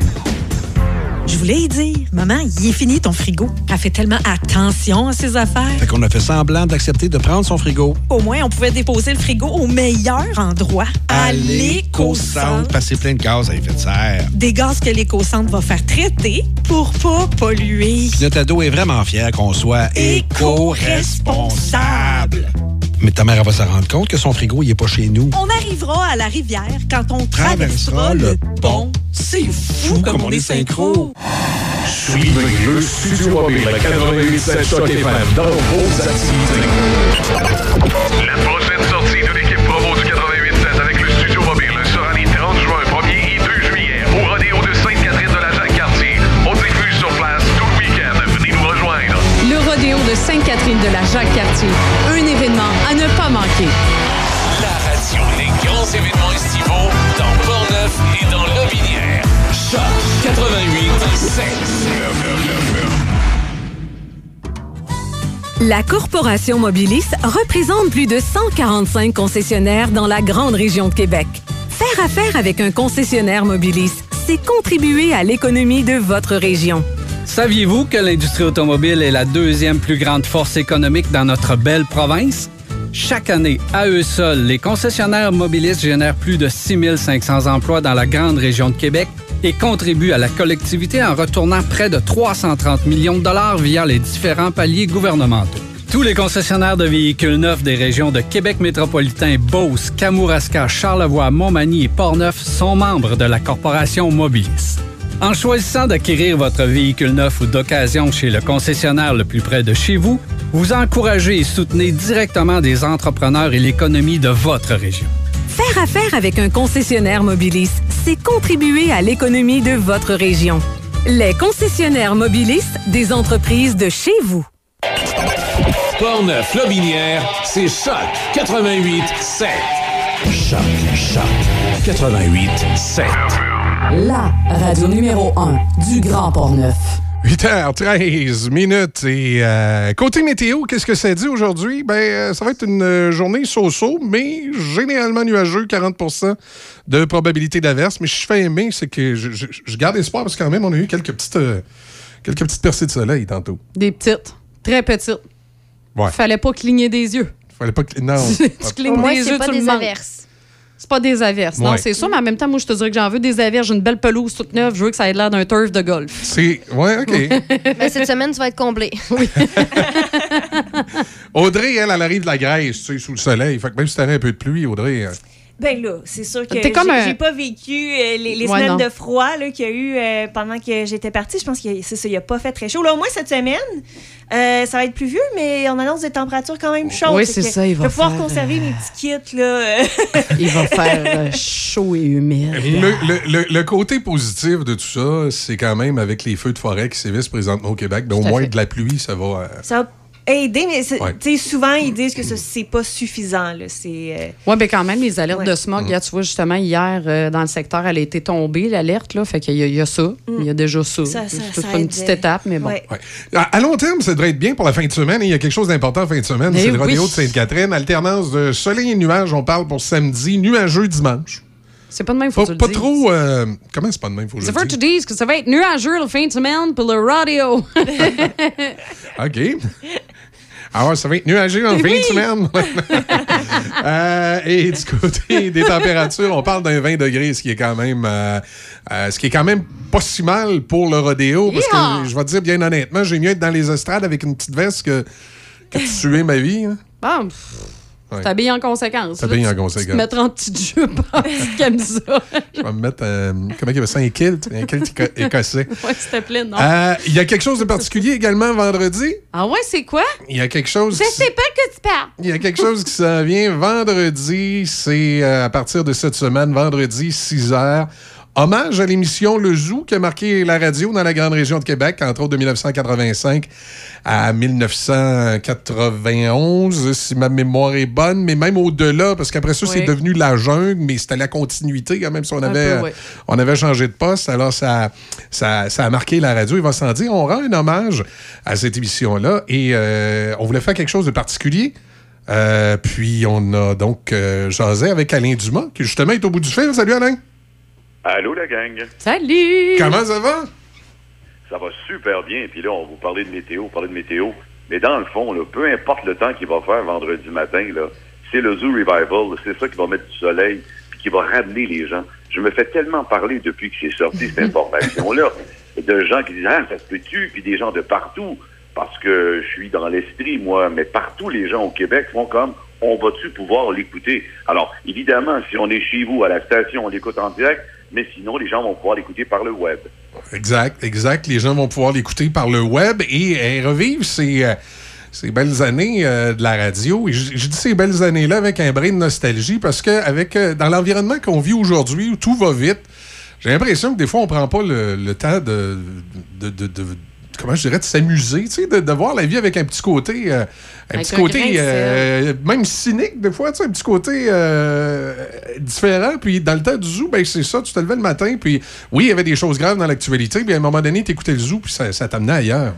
Je voulais y dire, maman, il est fini ton frigo. Elle fait tellement attention à ses affaires. Fait qu'on a fait semblant d'accepter de prendre son frigo. Au moins, on pouvait déposer le frigo au meilleur endroit. À l'éco-centre. Passer plein de gaz à effet de serre. Des gaz que l'éco-centre va faire traiter pour pas polluer. Puis Notre ado est vraiment fier qu'on soit Éco-responsable. Mais ta mère elle va se rendre compte que son frigo, il est pas chez nous. On arrivera à la rivière quand on traversera le pont. C'est fou comme on est synchro. Suivez le Studio Mobile 88.7 Choc FM dans vos activités. La prochaine sortie de l'équipe promo du 88.7 avec le Studio Mobile sera les 30 juin, 1er et 2 juillet au rodéo de Sainte-Catherine de la Jacques-Cartier. On diffuse sur place tout le week-end. Venez nous rejoindre. Le rodéo de Sainte-Catherine de la Jacques-Cartier. Un événement à ne pas manquer. Choc 88 La Corporation Mobilis représente plus de 145 concessionnaires dans la grande région de Québec. Faire affaire avec un concessionnaire Mobilis, c'est contribuer à l'économie de votre région. Saviez-vous que l'industrie automobile est la deuxième plus grande force économique dans notre belle province? Chaque année, à eux seuls, les concessionnaires mobilistes génèrent plus de 6500 emplois dans la grande région de Québec et contribuent à la collectivité en retournant près de 330 millions de dollars via les différents paliers gouvernementaux. Tous les concessionnaires de véhicules neufs des régions de Québec métropolitain, Beauce, Kamouraska, Charlevoix, Montmagny et Portneuf sont membres de la corporation Mobilis. En choisissant d'acquérir votre véhicule neuf ou d'occasion chez le concessionnaire le plus près de chez vous, vous encouragez et soutenez directement des entrepreneurs et l'économie de votre région. Faire affaire avec un concessionnaire Mobilis, c'est contribuer à l'économie de votre région. Les concessionnaires Mobilis des entreprises de chez vous. Portneuf, Lobinière, c'est Choc 88 7. Choc, Choc 88 7. La radio numéro 1 du Grand Port-Neuf. 8h13 minutes. Et euh, côté météo, qu'est-ce que ça dit aujourd'hui? Ben, euh, ça va être une euh, journée so-so, mais généralement nuageux, 40% de probabilité d'averse. Mais je fait aimer, c'est que je, je- je garde espoir parce que quand même, on a eu quelques petites, euh, quelques petites percées de soleil tantôt. Des petites, très petites. Ouais. Fallait pas cligner des yeux. Fallait pas que. Non. tu clignes moins, des c'est yeux, pas tu des le manques. averses. C'est pas des averses. Non, c'est ça, mais en même temps, moi, je te dirais que j'en veux des averses. J'ai une belle pelouse toute neuve. Je veux que ça ait l'air d'un turf de golf. C'est. Ouais, OK. Mais cette semaine, tu vas être comblé. Oui. Audrey, elle, elle arrive de la Grèce, tu sais, sous le soleil. Fait que même si t'avais un peu de pluie, Audrey. Ben là, c'est sûr que T'es j'ai comme un- j'ai pas vécu euh, les, les Ouais, semaines non. de froid là, qu'il y a eu euh, pendant que j'étais partie. Je pense que c'est ça, il a pas fait très chaud. Là, au moins cette semaine, euh, ça va être pluvieux, mais on annonce des températures quand même chaudes. Oui, c'est ça, il va Je vais pouvoir conserver euh, mes petits kits. Là. Il va faire euh, chaud et humide. Le, le- le- le côté positif de tout ça, c'est quand même avec les feux de forêt qui sévissent présentement au Québec, ben, au moins fait. de la pluie, ça va. euh, ça va aider, mais Ouais. tu sais, souvent, ils disent que ça, c'est pas suffisant. Là. C'est, euh, Oui, mais quand même, les alertes Ouais. de smog, regarde, tu vois, justement, hier, euh, dans le secteur, elle a été tombée, l'alerte, là. Fait qu'il y, y a ça. Il y a déjà ça. Mm. Ça, ça- c'est ça une petite euh, étape, mais bon. ouais. Ouais. À, à long terme, ça devrait être bien pour la fin de semaine. Il y a quelque chose d'important fin de semaine. Eh C'est le rodéo oui. de Sainte-Catherine. Alternance de soleil et nuages. On parle pour samedi, nuageux dimanche. C'est pas de même, faut Pas, que tu pas le trop. euh, comment c'est pas de même, faut que je C'est le que ça va être nuageux le fin de semaine pour le rodeo. OK. Alors, ça va être nuageux en fin de semaine. Euh, et du côté des températures, on parle d'un 20 degrés, ce qui est quand même, euh, euh, ce qui est quand même pas si mal pour le rodéo. Parce que je vais te dire bien honnêtement, j'ai mieux être dans les estrades avec une petite veste que, que de suer ma vie. hein. Bon, Ouais. tu t'habilles en conséquence. T'habilles en conséquence. Tu te mettre en petite jupe, en petite camisole. Je vais me mettre, euh, comment il y avait ça, un kilt, un kilt éco- écossais. Ouais, s'il te plaît, non. Euh, Il y a quelque chose de particulier également vendredi? Ah ouais, c'est quoi? Il y a quelque chose. Je qui- sais pas que tu parles. Il y a quelque chose qui s'en vient vendredi. C'est euh, à partir de cette semaine, vendredi, 6 h. Hommage à l'émission Le Zoo qui a marqué la radio dans la grande région de Québec, entre autres de 1985 à 1991, si ma mémoire est bonne, mais même au-delà, parce qu'après ça, c'est devenu la jungle, mais c'était la continuité quand même si on Un avait, peu, oui. on avait changé de poste. Alors, ça, ça, ça a marqué la radio. Il va s'en dire. On rend un hommage à cette émission-là et euh, on voulait faire quelque chose de particulier. Euh, puis, on a donc euh, jasé avec Alain Dumas, qui justement est au bout du fil. Salut, Alain. Allô, la gang. Salut! Comment ça va? Ça va super bien. Puis là, on vous parlait de météo, parler de météo. Mais dans le fond, là, peu importe le temps qu'il va faire vendredi matin, là, c'est le Zoo Revival. C'est ça qui va mettre du soleil puis qui va ramener les gens. Je me fais tellement parler depuis que c'est sorti cette information-là de gens qui disent Ah, ça se peut-tu? Puis des gens de partout. Parce que je suis dans l'esprit, moi, mais partout, les gens au Québec font comme on va-tu pouvoir l'écouter? Alors, évidemment, si on est chez vous à la station, on l'écoute en direct, mais sinon, les gens vont pouvoir l'écouter par le web. Exact, exact. Les gens vont pouvoir l'écouter par le web et, et revivre ces, euh, ces belles années euh, de la radio. Et je, dis ces belles années-là avec un brin de nostalgie parce que avec, euh, dans l'environnement qu'on vit aujourd'hui où tout va vite, j'ai l'impression que des fois, on prend pas le, temps de- comment je dirais, de s'amuser, tu sais, de, de voir la vie avec un petit côté, euh, un Avec petit un côté euh, même cynique, des fois, tu sais, un petit côté euh, différent. Puis dans le temps du zoo, ben c'est ça, tu te levais le matin, puis oui, il y avait des choses graves dans l'actualité, puis à un moment donné, tu écoutais le zoo, puis ça, ça t'amenait ailleurs.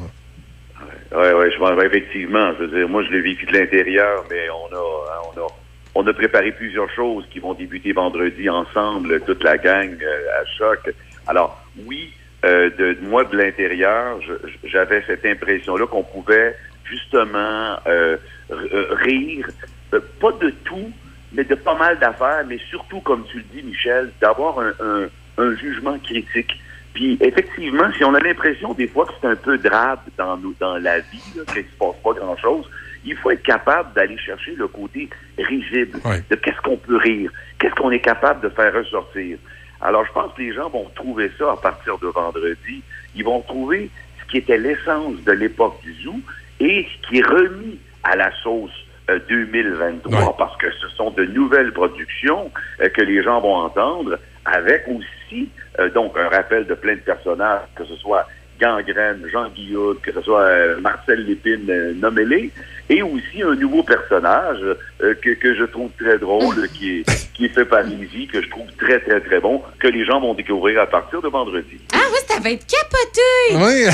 Oui, oui, je pense effectivement. Je veux dire, moi, je l'ai vécu de l'intérieur, mais on a, hein, on a, on a préparé plusieurs choses qui vont débuter vendredi ensemble, toute la gang euh, à choc. Alors, oui, euh, de moi de l'intérieur, j'avais cette impression-là qu'on pouvait justement euh, euh, rire, pas de tout, mais de pas mal d'affaires, mais surtout, comme tu le dis, Michel, d'avoir un, un, un jugement critique. Puis effectivement, si on a l'impression des fois que c'est un peu drabe dans, nous, dans la vie, qu'il ne se passe pas grand-chose, il faut être capable d'aller chercher le côté risible de qu'est-ce qu'on peut rire, qu'est-ce qu'on est capable de faire ressortir. Alors, je pense que les gens vont trouver ça à partir de vendredi. Ils vont trouver ce qui était l'essence de l'époque du zoo et ce qui est remis à la sauce euh, 2023 parce que ce sont de nouvelles productions euh, que les gens vont entendre avec aussi euh, donc un rappel de plein de personnages, que ce soit Gangrène, Jean Guillaume, que ce soit euh, Marcel Lépine, euh, nommez-les, et aussi un nouveau personnage euh, que, que je trouve très drôle, qui est, qui est fait par Lizzie, que je trouve très, très, très bon, que les gens vont découvrir à partir de vendredi. Ah oui, ça va être capoté! Oui.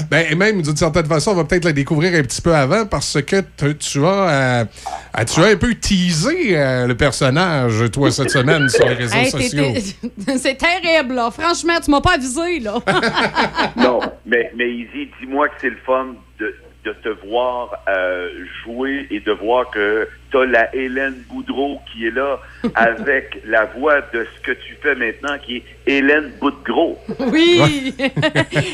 ben, et même, d'une certaine façon, on va peut-être la découvrir un petit peu avant parce que tu as, euh, euh, tu as un peu teasé euh, le personnage, toi, cette semaine sur les réseaux Hey, sociaux. C'est terrible, là. Franchement, tu m'as pas avisé, là. non, mais, mais Izzy, dis-moi que c'est le fun de, de te voir euh, jouer et de voir que t'as la Hélène Boudreau qui est là avec la voix de ce que tu fais maintenant, qui est Hélène Boudgros. Oui!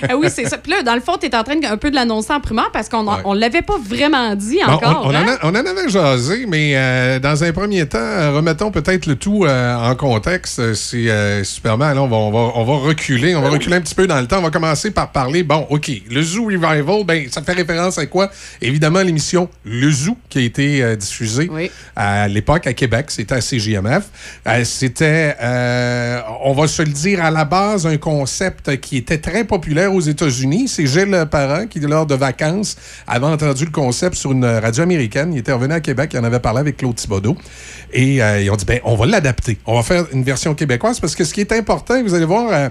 Ah oui, c'est ça. Puis là, dans le fond, tu es en train de, un peu de l'annoncer en primeur parce qu'on ne l'avait pas vraiment dit Bon, encore. on, on en hein? a- on en avait jasé, mais euh, dans un premier temps, euh, remettons peut-être le tout euh, en contexte. C'est euh, Superman, là, on va, on, va, on va reculer. On va reculer un petit peu dans le temps. On va commencer par parler. Bon, OK. Le Zoo Revival, ben, ça fait référence à quoi? Évidemment, l'émission Le Zoo qui a été euh, diffusée à l'époque à Québec. C'était à CGMF. Euh, C'était, euh, on va se le dire à la base, un concept qui était très populaire aux États-Unis. C'est Gilles Parent qui, lors de vacances, avait entendu le concept sur une radio américaine. Il était revenu à Québec, il en avait parlé avec Claude Thibodeau. Et euh, ils ont dit, ben, on va l'adapter. On va faire une version québécoise parce que ce qui est important, vous allez voir,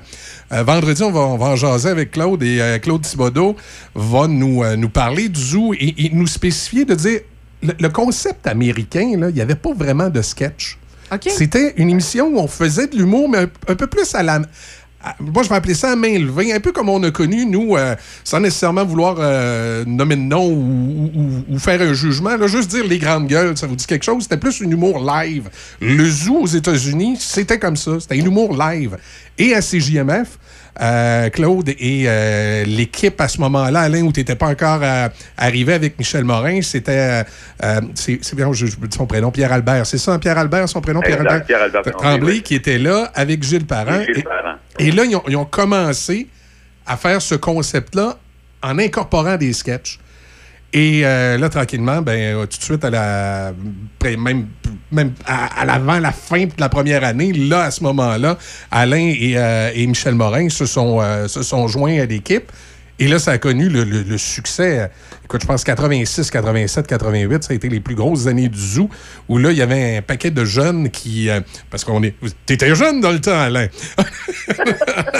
vendredi, on va, on va en jaser avec Claude et Claude Thibodeau va nous, nous parler du zoo et nous spécifier de dire, le, le concept américain, il n'y avait pas vraiment de sketch. C'était une émission où on faisait de l'humour, mais un, un peu plus à la. à- moi, je vais appeler ça à main levée, un peu comme on a connu, nous, euh, sans nécessairement vouloir euh, nommer de nom ou, ou- ou faire un jugement. Là, juste dire les grandes gueules, ça vous dit quelque chose? C'était plus un humour live. Le zoo aux États-Unis, c'était comme ça. C'était un humour live. Et à CJMF, euh, Claude et euh, l'équipe à ce moment-là, Alain, où tu n'étais pas encore euh, arrivé avec Michel Morin, c'était. c'est bien, je, je son prénom, Pierre Albert. C'est ça, Pierre Albert, son prénom, Pierre. Pierre-Albert Tremblay, Tremblay, oui. qui était là avec Gilles Parent. Gilles Et- Parent. et là, ils ont, ils ont commencé à faire ce concept-là en incorporant des sketchs. Et euh, là, tranquillement, ben, euh, tout de suite, à la, même, même à, à l'avant, la fin de la première année, là, à ce moment-là, Alain et, euh, et Michel Morin se sont, euh, se sont joints à l'équipe. Et là, ça a connu le, le- le succès. Écoute, je pense 86, 87, 88, ça a été les plus grosses années du zoo, où là, il y avait un paquet de jeunes qui... euh, parce qu'on est... T'étais jeune dans le temps, Alain.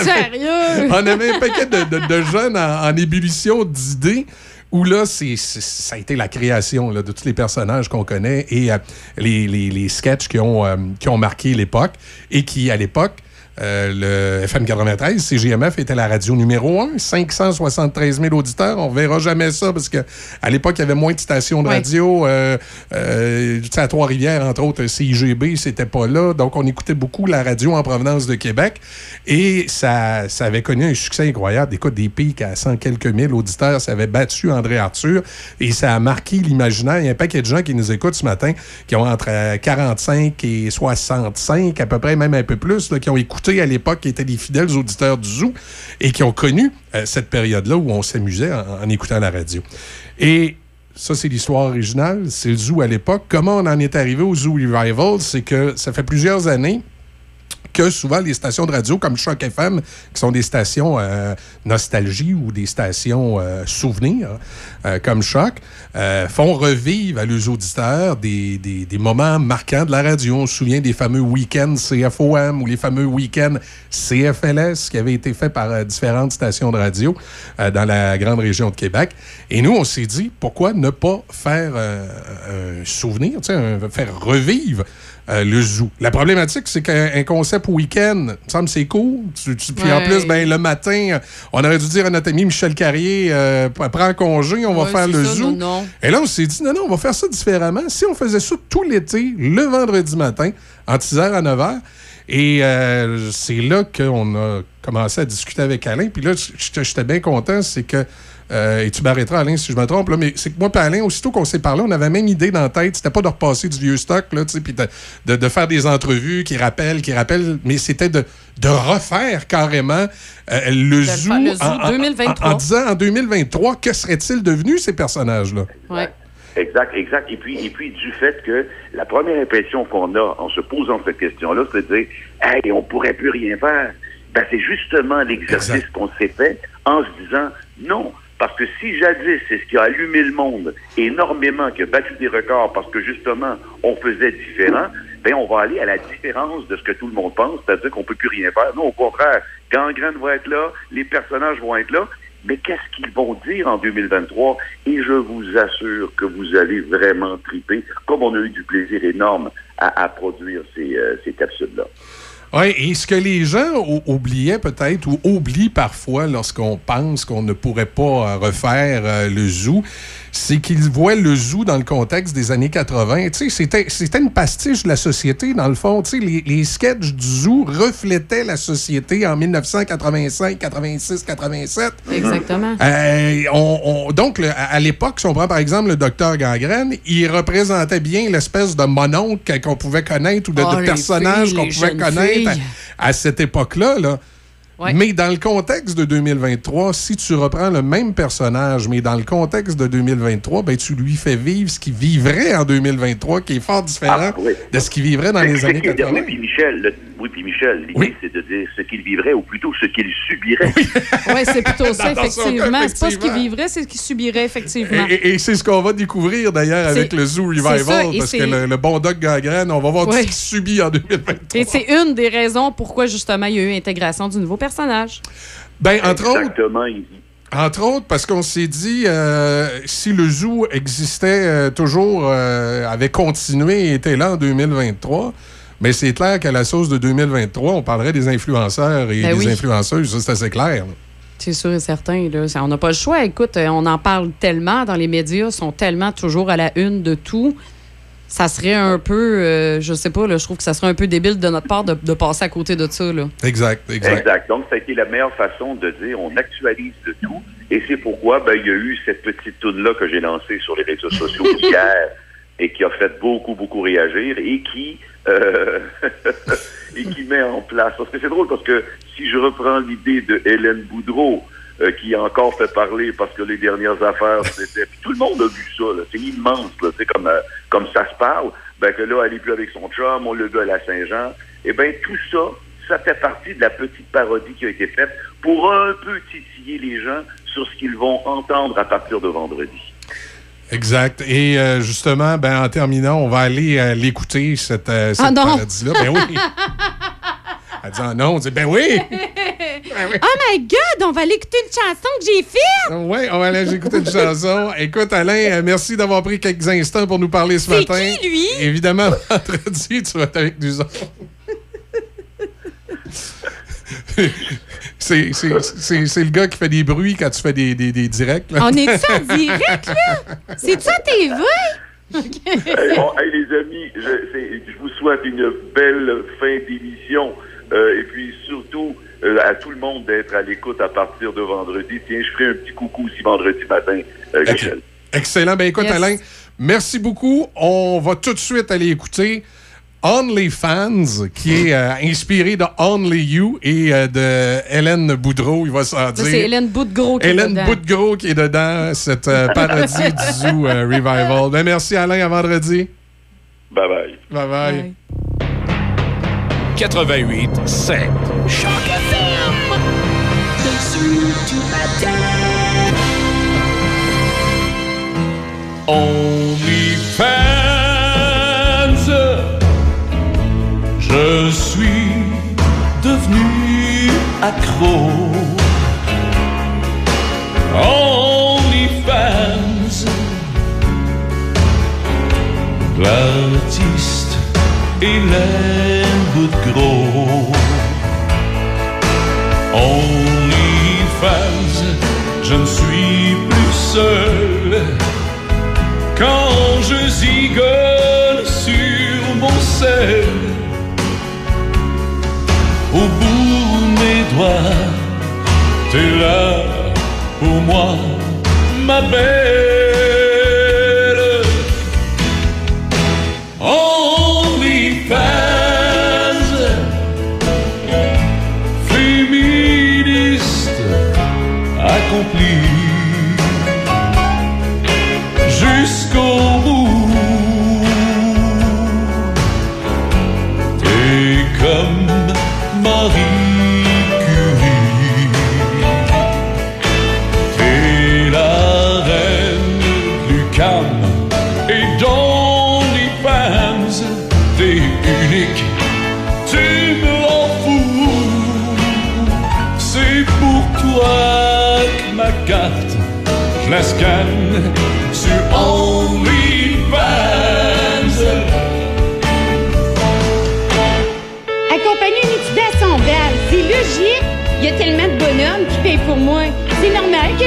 Sérieux? On avait un paquet de, de- de jeunes en, en ébullition d'idées. Où là, c'est, ça a été la création là, de tous les personnages qu'on connaît et euh, les, les, les sketchs qui ont, euh, qui ont marqué l'époque et qui, à l'époque, le FM 93, CGMF était la radio numéro 1, 573 000 auditeurs. On verra jamais ça parce que à l'époque, il y avait moins de stations de radio. Euh, euh, tu sais, à Trois-Rivières, entre autres, CIGB, c'était pas là. Donc, on écoutait beaucoup la radio en provenance de Québec. Et ça, ça avait connu un succès incroyable. Écoute, des pics à 100 quelques mille auditeurs. Ça avait battu André Arthur. Et ça a marqué l'imaginaire. Il y a un paquet de gens qui nous écoutent ce matin qui ont entre euh, 45 et 65, à peu près, même un peu plus, là, qui ont écouté à l'époque, qui étaient des fidèles auditeurs du Zoo et qui ont connu euh, cette période-là où on s'amusait en, en écoutant la radio. Et ça, c'est l'histoire originale. C'est le Zoo à l'époque. Comment on en est arrivé au Zoo Revival? C'est que ça fait plusieurs années que souvent les stations de radio comme Choc FM, qui sont des stations euh, nostalgie ou des stations euh, souvenirs, euh, comme Choc, euh, font revivre à leurs auditeurs des, des- des moments marquants de la radio. On se souvient des fameux week-ends CFOM ou les fameux week-ends CFLS qui avaient été faits par différentes stations de radio dans la grande région de Québec. Et nous, on s'est dit, pourquoi ne pas faire un souvenir, faire revivre euh, le zoo. La problématique, c'est qu'un un concept week-end, il me semble c'est cool. Tu- tu- puis en plus, ben, le matin, on aurait dû dire à notre ami Michel Carrier, euh, prends congé, on va Ouais, faire le ça, zoo. non, non. Et là, on s'est dit, non, non, on va faire ça différemment. Si on faisait ça tout l'été, le vendredi matin, entre 6h à 9h, et euh, c'est là qu'on a commencé à discuter avec Alain. Puis là, j'étais j'étais bien content, c'est que, euh, et tu m'arrêteras, Alain, si je me trompe, là, mais c'est que moi et Alain, aussitôt qu'on s'est parlé, on avait même idée dans la tête. C'était pas de repasser du vieux stock, là, tu sais, puis de, de- de faire des entrevues qui rappellent, qui rappellent, mais c'était de, de refaire carrément euh, le zoo, faire, le zoo en- en- 2023. en- en disant en 2023, que serait-il devenu ces personnages-là? Ouais. Exact, exact. Et puis, et puis du fait que la première impression qu'on a en se posant cette question-là, c'est de dire Hey, on pourrait plus rien faire. Ben, c'est justement l'exercice qu'on s'est fait en se disant non. Parce que si jadis, c'est ce qui a allumé le monde énormément, qui a battu des records parce que justement, on faisait différent, ben, on va aller à la différence de ce que tout le monde pense, c'est-à-dire qu'on peut plus rien faire. Non, au contraire, Gangrène va être là, les personnages vont être là, mais qu'est-ce qu'ils vont dire en 2023? Et je vous assure que vous allez vraiment triper, comme on a eu du plaisir énorme à, à produire ces, euh, ces capsules-là. Oui, et ce que les gens ou- oubliaient peut-être ou oublient parfois lorsqu'on pense qu'on ne pourrait pas euh, refaire euh, le zoo, c'est qu'ils voient le zoo dans le contexte des années 80. Tu sais, c'était, une pastiche de la société, dans le fond. Tu sais, les, les sketchs du zoo reflétaient la société en 1985, 86, 87. Exactement. Euh, on- on- donc, le- à, l'époque, si on prend par exemple le docteur Gangrène, il représentait bien l'espèce de mononcle qu'on pouvait connaître ou de, Oh, de personnage qu'on pouvait connaître à, filles. à cette époque-là. Là. Ouais. Mais dans le contexte de 2023, si tu reprends le même personnage, mais dans le contexte de 2023, ben, tu lui fais vivre ce qu'il vivrait en 2023, qui est fort différent de ce qu'il vivrait dans les années qu'il- 80. Oui, puis Michel, le- oui, puis Michel, l'idée, c'est de dire ce qu'il vivrait, ou plutôt ce qu'il subirait. Oui, c'est plutôt ça, effectivement. C'est pas ce qu'il vivrait, c'est ce qu'il subirait, effectivement. Et, et- et c'est ce qu'on va découvrir d'ailleurs avec le Zoo Revival, ça, parce que le, le bon Doc Gangrène, on va voir tout Ouais. ce qu'il subit en 2023. Et c'est une des raisons pourquoi, justement, il y a eu intégration du nouveau personnage. Ben, entre autres, Exactement, dit. Entre autres, parce qu'on s'est dit, euh, si le zoo existait euh, toujours, euh, avait continué et était là en 2023, mais c'est clair qu'à la sauce de 2023, on parlerait des influenceurs et Ben des oui. influenceuses. Ça, c'est assez clair. là. C'est sûr et certain. Là. On n'a pas le choix. Écoute, euh, on en parle tellement dans les médias, ils sont tellement toujours à la une de tout. Ça serait un peu, euh, je sais pas, là, je trouve que ça serait un peu débile de notre part de, de passer à côté de ça. Là. Exact, Exact. Donc, ça a été la meilleure façon de dire on actualise le tout. Et c'est pourquoi ben, il y a eu cette petite toune-là que j'ai lancée sur les réseaux sociaux hier et qui a fait beaucoup, beaucoup réagir et qui, euh, et qui met en place. Parce que c'est drôle parce que si je reprends l'idée de Hélène Boudreau, euh, qui a encore fait parler parce que les dernières affaires, c'était. Tout le monde a vu ça. C'est immense. C'est comme, euh, comme ça se parle. Ben que là, elle est plus avec son chum, on le gars à la Saint-Jean. Eh bien, tout ça, ça fait partie de la petite parodie qui a été faite pour un peu titiller les gens sur ce qu'ils vont entendre à partir de vendredi. Exact. Et euh, justement, ben, en terminant, on va aller euh, l'écouter, cette, euh, cette Ah non! parodie-là. Ben oui. Elle dit ah non, on dit ben oui. Oh my God, on va aller écouter une chanson que j'ai faite! Oui, on va aller écouter une chanson. Écoute, Alain, euh, merci d'avoir pris quelques instants pour nous parler ce C'est matin. qui, lui? Évidemment, vendredi, tu vas être avec nous autres. C'est c'est- c'est- c'est le gars qui fait des bruits quand tu fais des, des, des directs. là. On est-tu en direct, là? C'est-tu à TV? Hey, bon, hey, les amis, je, c'est- je vous souhaite une belle fin d'émission. Euh, et puis surtout, euh, à tout le monde d'être à l'écoute à partir de vendredi. Tiens, je ferai un petit coucou aussi vendredi matin, euh, Michel. Excellent. Ben écoute, Yes. Alain, merci beaucoup. On va tout de suite aller écouter OnlyFans, qui est euh, inspiré de Only You et euh, de Hélène Boudreau, il va s'en dire. c'est Hélène Boudgros qui est Hélène dedans. Boudreau qui est dedans, cette euh, parodie du Zoo euh, Revival. Ben, merci Alain, à vendredi. Bye bye. Bye bye. 88 7. Choc FM. Dessus je suis devenu accro. OnlyFans, l'artiste Hélène Boudgros. OnlyFans, je ne suis plus seul quand je zigole sur mon sel. Au bout de mes doigts, t'es là pour moi, ma belle. OnlyFans,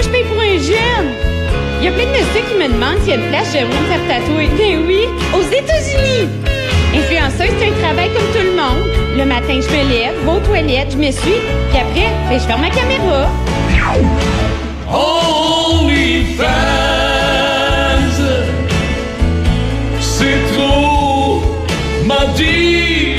je paye pour un jeune. Il y a plein de messieurs qui me demandent s'il y a une place, j'aimerais me faire tatouer. Ben oui, aux États-Unis. Influenceuse, c'est un travail comme tout le monde. Le matin, je me lève, vais aux toilettes, je m'essuie, puis après, ben, je ferme ma caméra. OnlyFans, c'est trop, m'a dit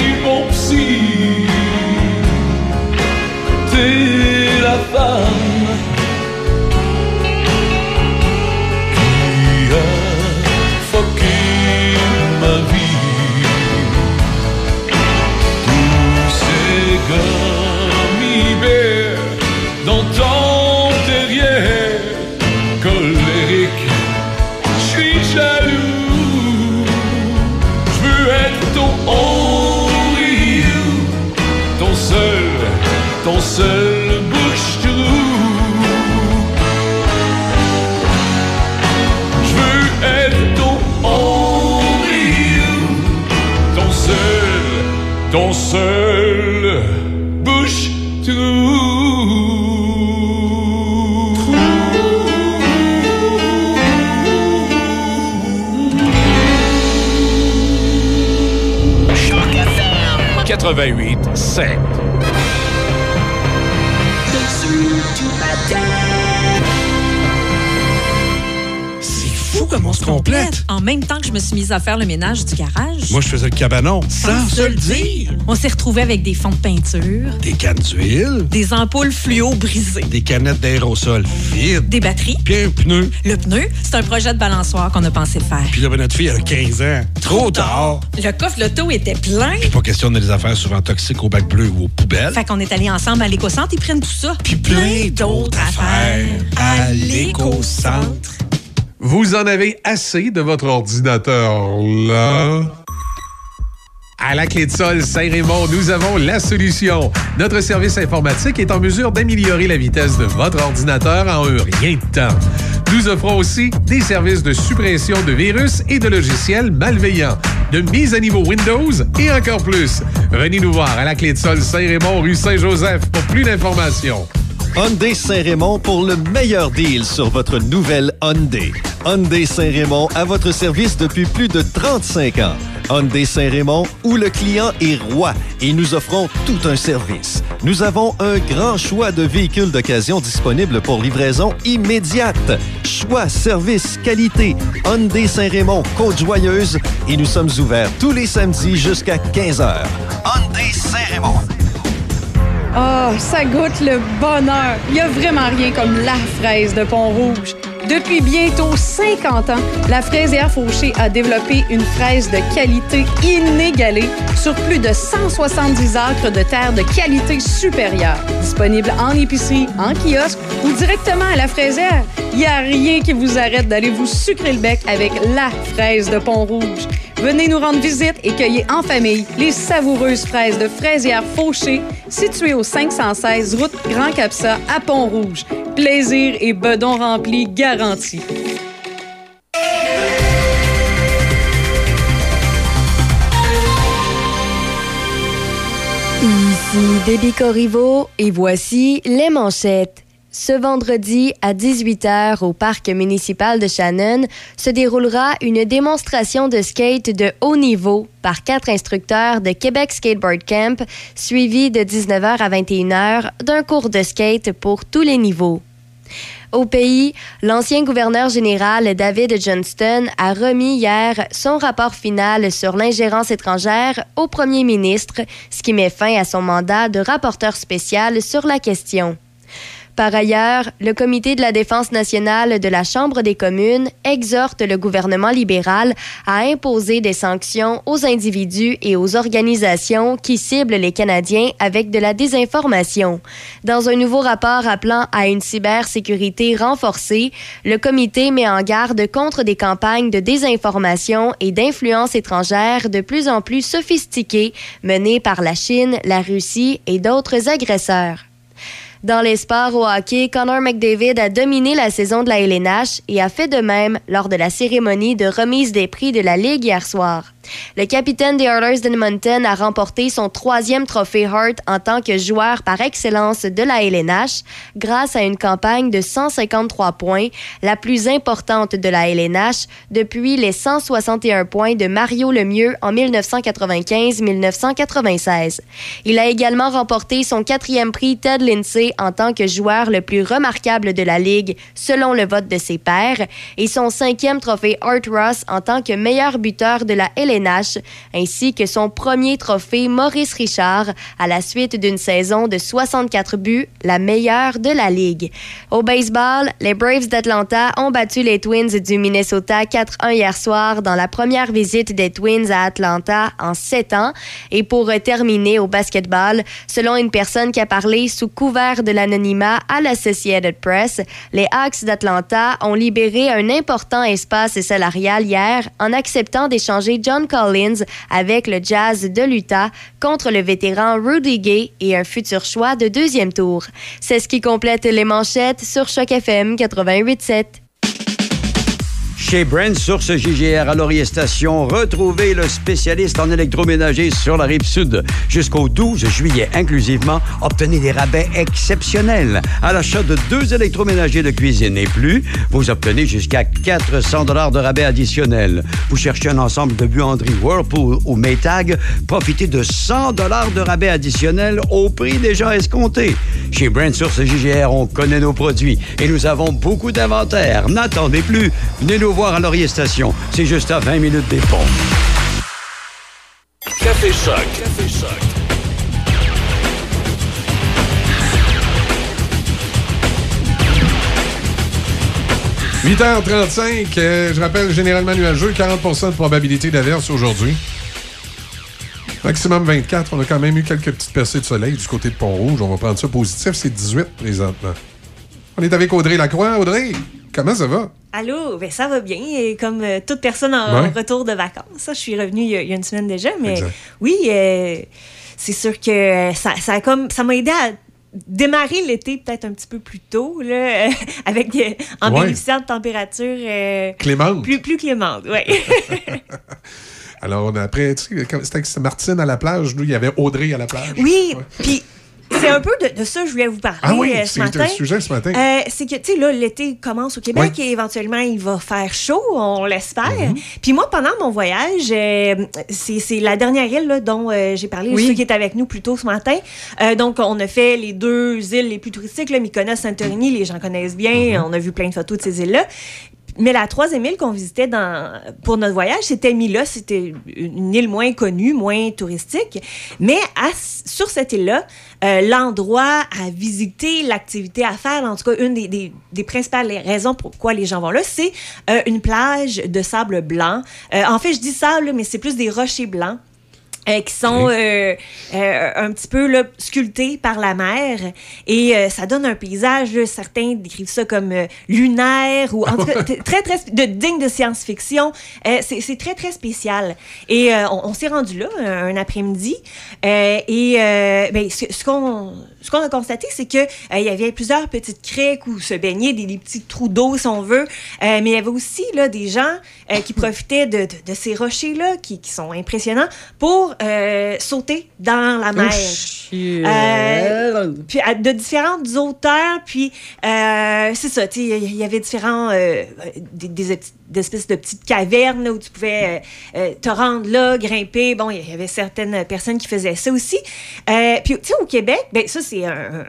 88 7. Dessus du matin. C'est fou comme on se complète. En même temps que je me suis mise à faire le ménage du garage. Moi, je faisais le cabanon sans se le dire. On s'est retrouvés avec des fonds de peinture, Des cannes d'huile, des ampoules fluo brisées, des canettes d'aérosol vides, des batteries. puis un pneu. Le pneu, c'est un projet de balançoire qu'on a pensé faire. Puis là, ben, notre fille a 15 ans. Trop tard. Le coffre l'auto était plein. Pas question de les affaires souvent toxiques au bac bleu ou aux poubelles. Fait qu'on est allés ensemble à l'éco-centre, ils prennent tout ça. Puis plein d'autres affaires à l'éco-centre. Vous en avez assez de votre ordinateur là? À la clé de sol Saint-Raymond, nous avons la solution. Notre service informatique est en mesure d'améliorer la vitesse de votre ordinateur en un rien de temps. Nous offrons aussi des services de suppression de virus et de logiciels malveillants, de mise à niveau Windows et encore plus. Venez nous voir à la clé de sol Saint-Raymond, rue Saint-Joseph pour plus d'informations. Hyundai Saint-Raymond pour le meilleur deal sur votre nouvelle Hyundai. Hyundai Saint-Raymond à votre service depuis plus de 35 ans. Hyundai Saint-Raymond, où le client est roi et nous offrons tout un service. Nous avons un grand choix de véhicules d'occasion disponibles pour livraison immédiate. Choix, service, qualité. Hyundai Saint-Raymond, Côte-Joyeuse et nous sommes ouverts tous les samedis jusqu'à 15h. Hyundai Saint-Raymond. Ah, ça goûte le bonheur. Il n'y a vraiment rien comme la fraise de Pont-Rouge. Depuis bientôt 50 ans, la fraisière Fauché a développé une fraise de qualité inégalée sur plus de 170 acres de terre de qualité supérieure. Disponible en épicerie, en kiosque ou directement à la fraisière, il n'y a rien qui vous arrête d'aller vous sucrer le bec avec la fraise de Pont-Rouge. Venez nous rendre visite et cueillez en famille les savoureuses fraises de fraisière Fauché, situées au 516 route Grand Capsa à Pont-Rouge. Plaisir et bedon rempli garanti. Ici Déby Corriveau et voici les manchettes. Ce vendredi à 18h au parc municipal de Shannon se déroulera une démonstration de skate de haut niveau par quatre instructeurs de Québec Skateboard Camp, suivi de 19h à 21h d'un cours de skate pour tous les niveaux. Au pays, l'ancien gouverneur général David Johnston a remis hier son rapport final sur l'ingérence étrangère au premier ministre, ce qui met fin à son mandat de rapporteur spécial sur la question. Par ailleurs, le Comité de la défense nationale de la Chambre des communes exhorte le gouvernement libéral à imposer des sanctions aux individus et aux organisations qui ciblent les Canadiens avec de la désinformation. Dans un nouveau rapport appelant à une cybersécurité renforcée, le comité met en garde contre des campagnes de désinformation et d'influence étrangère de plus en plus sophistiquées menées par la Chine, la Russie et d'autres agresseurs. Dans les sports au hockey, Connor McDavid a dominé la saison de la LNH et a fait de même lors de la cérémonie de remise des prix de la Ligue hier soir. Le capitaine des Oilers d'Edmonton a remporté son troisième trophée Hart en tant que joueur par excellence de la LNH grâce à une campagne de 153 points, la plus importante de la LNH depuis les 161 points de Mario Lemieux en 1995-1996. Il a également remporté son quatrième prix Ted Lindsay en tant que joueur le plus remarquable de la Ligue selon le vote de ses pairs et son cinquième trophée Art Ross en tant que meilleur buteur de la LNH, ainsi que son premier trophée Maurice Richard à la suite d'une saison de 64 buts, la meilleure de la Ligue. Au baseball, les Braves d'Atlanta ont battu les Twins du Minnesota 4-1 hier soir dans la première visite des Twins à Atlanta en sept ans. Et pour terminer au basketball, selon une personne qui a parlé sous couvert de l'anonymat à l'Associated Press, les Hawks d'Atlanta ont libéré un important espace salarial hier en acceptant d'échanger John Collins avec le Jazz de l'Utah contre le vétéran Rudy Gay et un futur choix de deuxième tour. C'est ce qui complète les manchettes sur Choc FM 88.7. Chez Brand Source JGR à Laurier Station, retrouvez le spécialiste en électroménager sur la rive sud. Jusqu'au 12 juillet inclusivement, obtenez des rabais exceptionnels. À l'achat de deux électroménagers de cuisine et plus, vous obtenez jusqu'à 400 dollars de rabais additionnels. Vous cherchez un ensemble de buanderies Whirlpool ou Maytag, profitez de 100 dollars de rabais additionnels au prix déjà escompté. Chez Brand Source JGR, on connaît nos produits et nous avons beaucoup d'inventaire. N'attendez plus. Venez nous voir à Laurier Station. C'est juste à 20 minutes des ponts. Café Choc. Café Choc. 8h35, euh, je rappelle, généralement nuageux, 40% de probabilité d'averse aujourd'hui. Maximum 24. On a quand même eu quelques petites percées de soleil du côté de Pont-Rouge. On va prendre ça positif. C'est 18 présentement. On est avec Audrey Lacroix. Audrey, comment ça va? Allô, ben ça va bien. Et comme euh, toute personne en Ouais. retour de vacances, ça, je suis revenue il y, a, il y a une semaine déjà, mais Exact. oui, euh, c'est sûr que euh, ça, ça a comme ça m'a aidé à démarrer l'été peut-être un petit peu plus tôt, là, avec euh, en Ouais. bénéficiant de températures euh, Clémente. Plus, plus clémentes, oui. Alors, on a après, tu sais, c'était Martine à la plage. Nous, il y avait Audrey à la plage. oui, puis c'est un peu de, de ça que je voulais vous parler Ah oui, euh, ce c'est matin. un sujet ce matin. Euh, c'est que, tu sais, là, l'été commence au Québec Oui. et éventuellement, il va faire chaud, on l'espère. Mhm. Puis moi, pendant mon voyage, euh, c'est c'est la dernière île là, dont euh, j'ai parlé, Oui. ceux qui étaient avec nous plus tôt ce matin. Euh, donc, on a fait les deux îles les plus touristiques, là, Mykonos, Santorini, les gens connaissent bien, Mhm. on a vu plein de photos de ces îles-là. Mais la troisième île qu'on visitait dans, pour notre voyage, c'était Mila. C'était une île moins connue, moins touristique. Mais à- sur cette île-là, euh, l'endroit à visiter, l'activité à faire, en tout cas, une des, des- des principales raisons pourquoi les gens vont là, c'est euh, une plage de sable blanc. Euh, en fait, je dis sable, mais c'est plus des rochers blancs. Euh, qui sont euh, euh, un petit peu là, sculptés par la mer. Et euh, ça donne un paysage certains décrivent ça comme euh, lunaire ou en tout cas très très de, digne de science-fiction. Euh, c'est c'est très très spécial. Et euh, on, on s'est rendu là un, après-midi. Euh, et euh, ben, ce, ce qu'on ce qu'on a constaté c'est que euh, il y avait plusieurs petites criques où se baignaient des, des petits trous d'eau si on veut. Euh, mais il y avait aussi là des gens euh, qui profitaient de, de- de ces rochers là qui, qui sont impressionnants pour euh, sauter dans la mer euh, puis de différentes hauteurs, puis euh, c'est ça, tu il y avait différents, euh, des, des, des espèces de petites cavernes là, où tu pouvais te rendre là, grimper. Bon, il y avait certaines personnes qui faisaient ça aussi. Puis, tu sais, au Québec, ben ça, c'est un...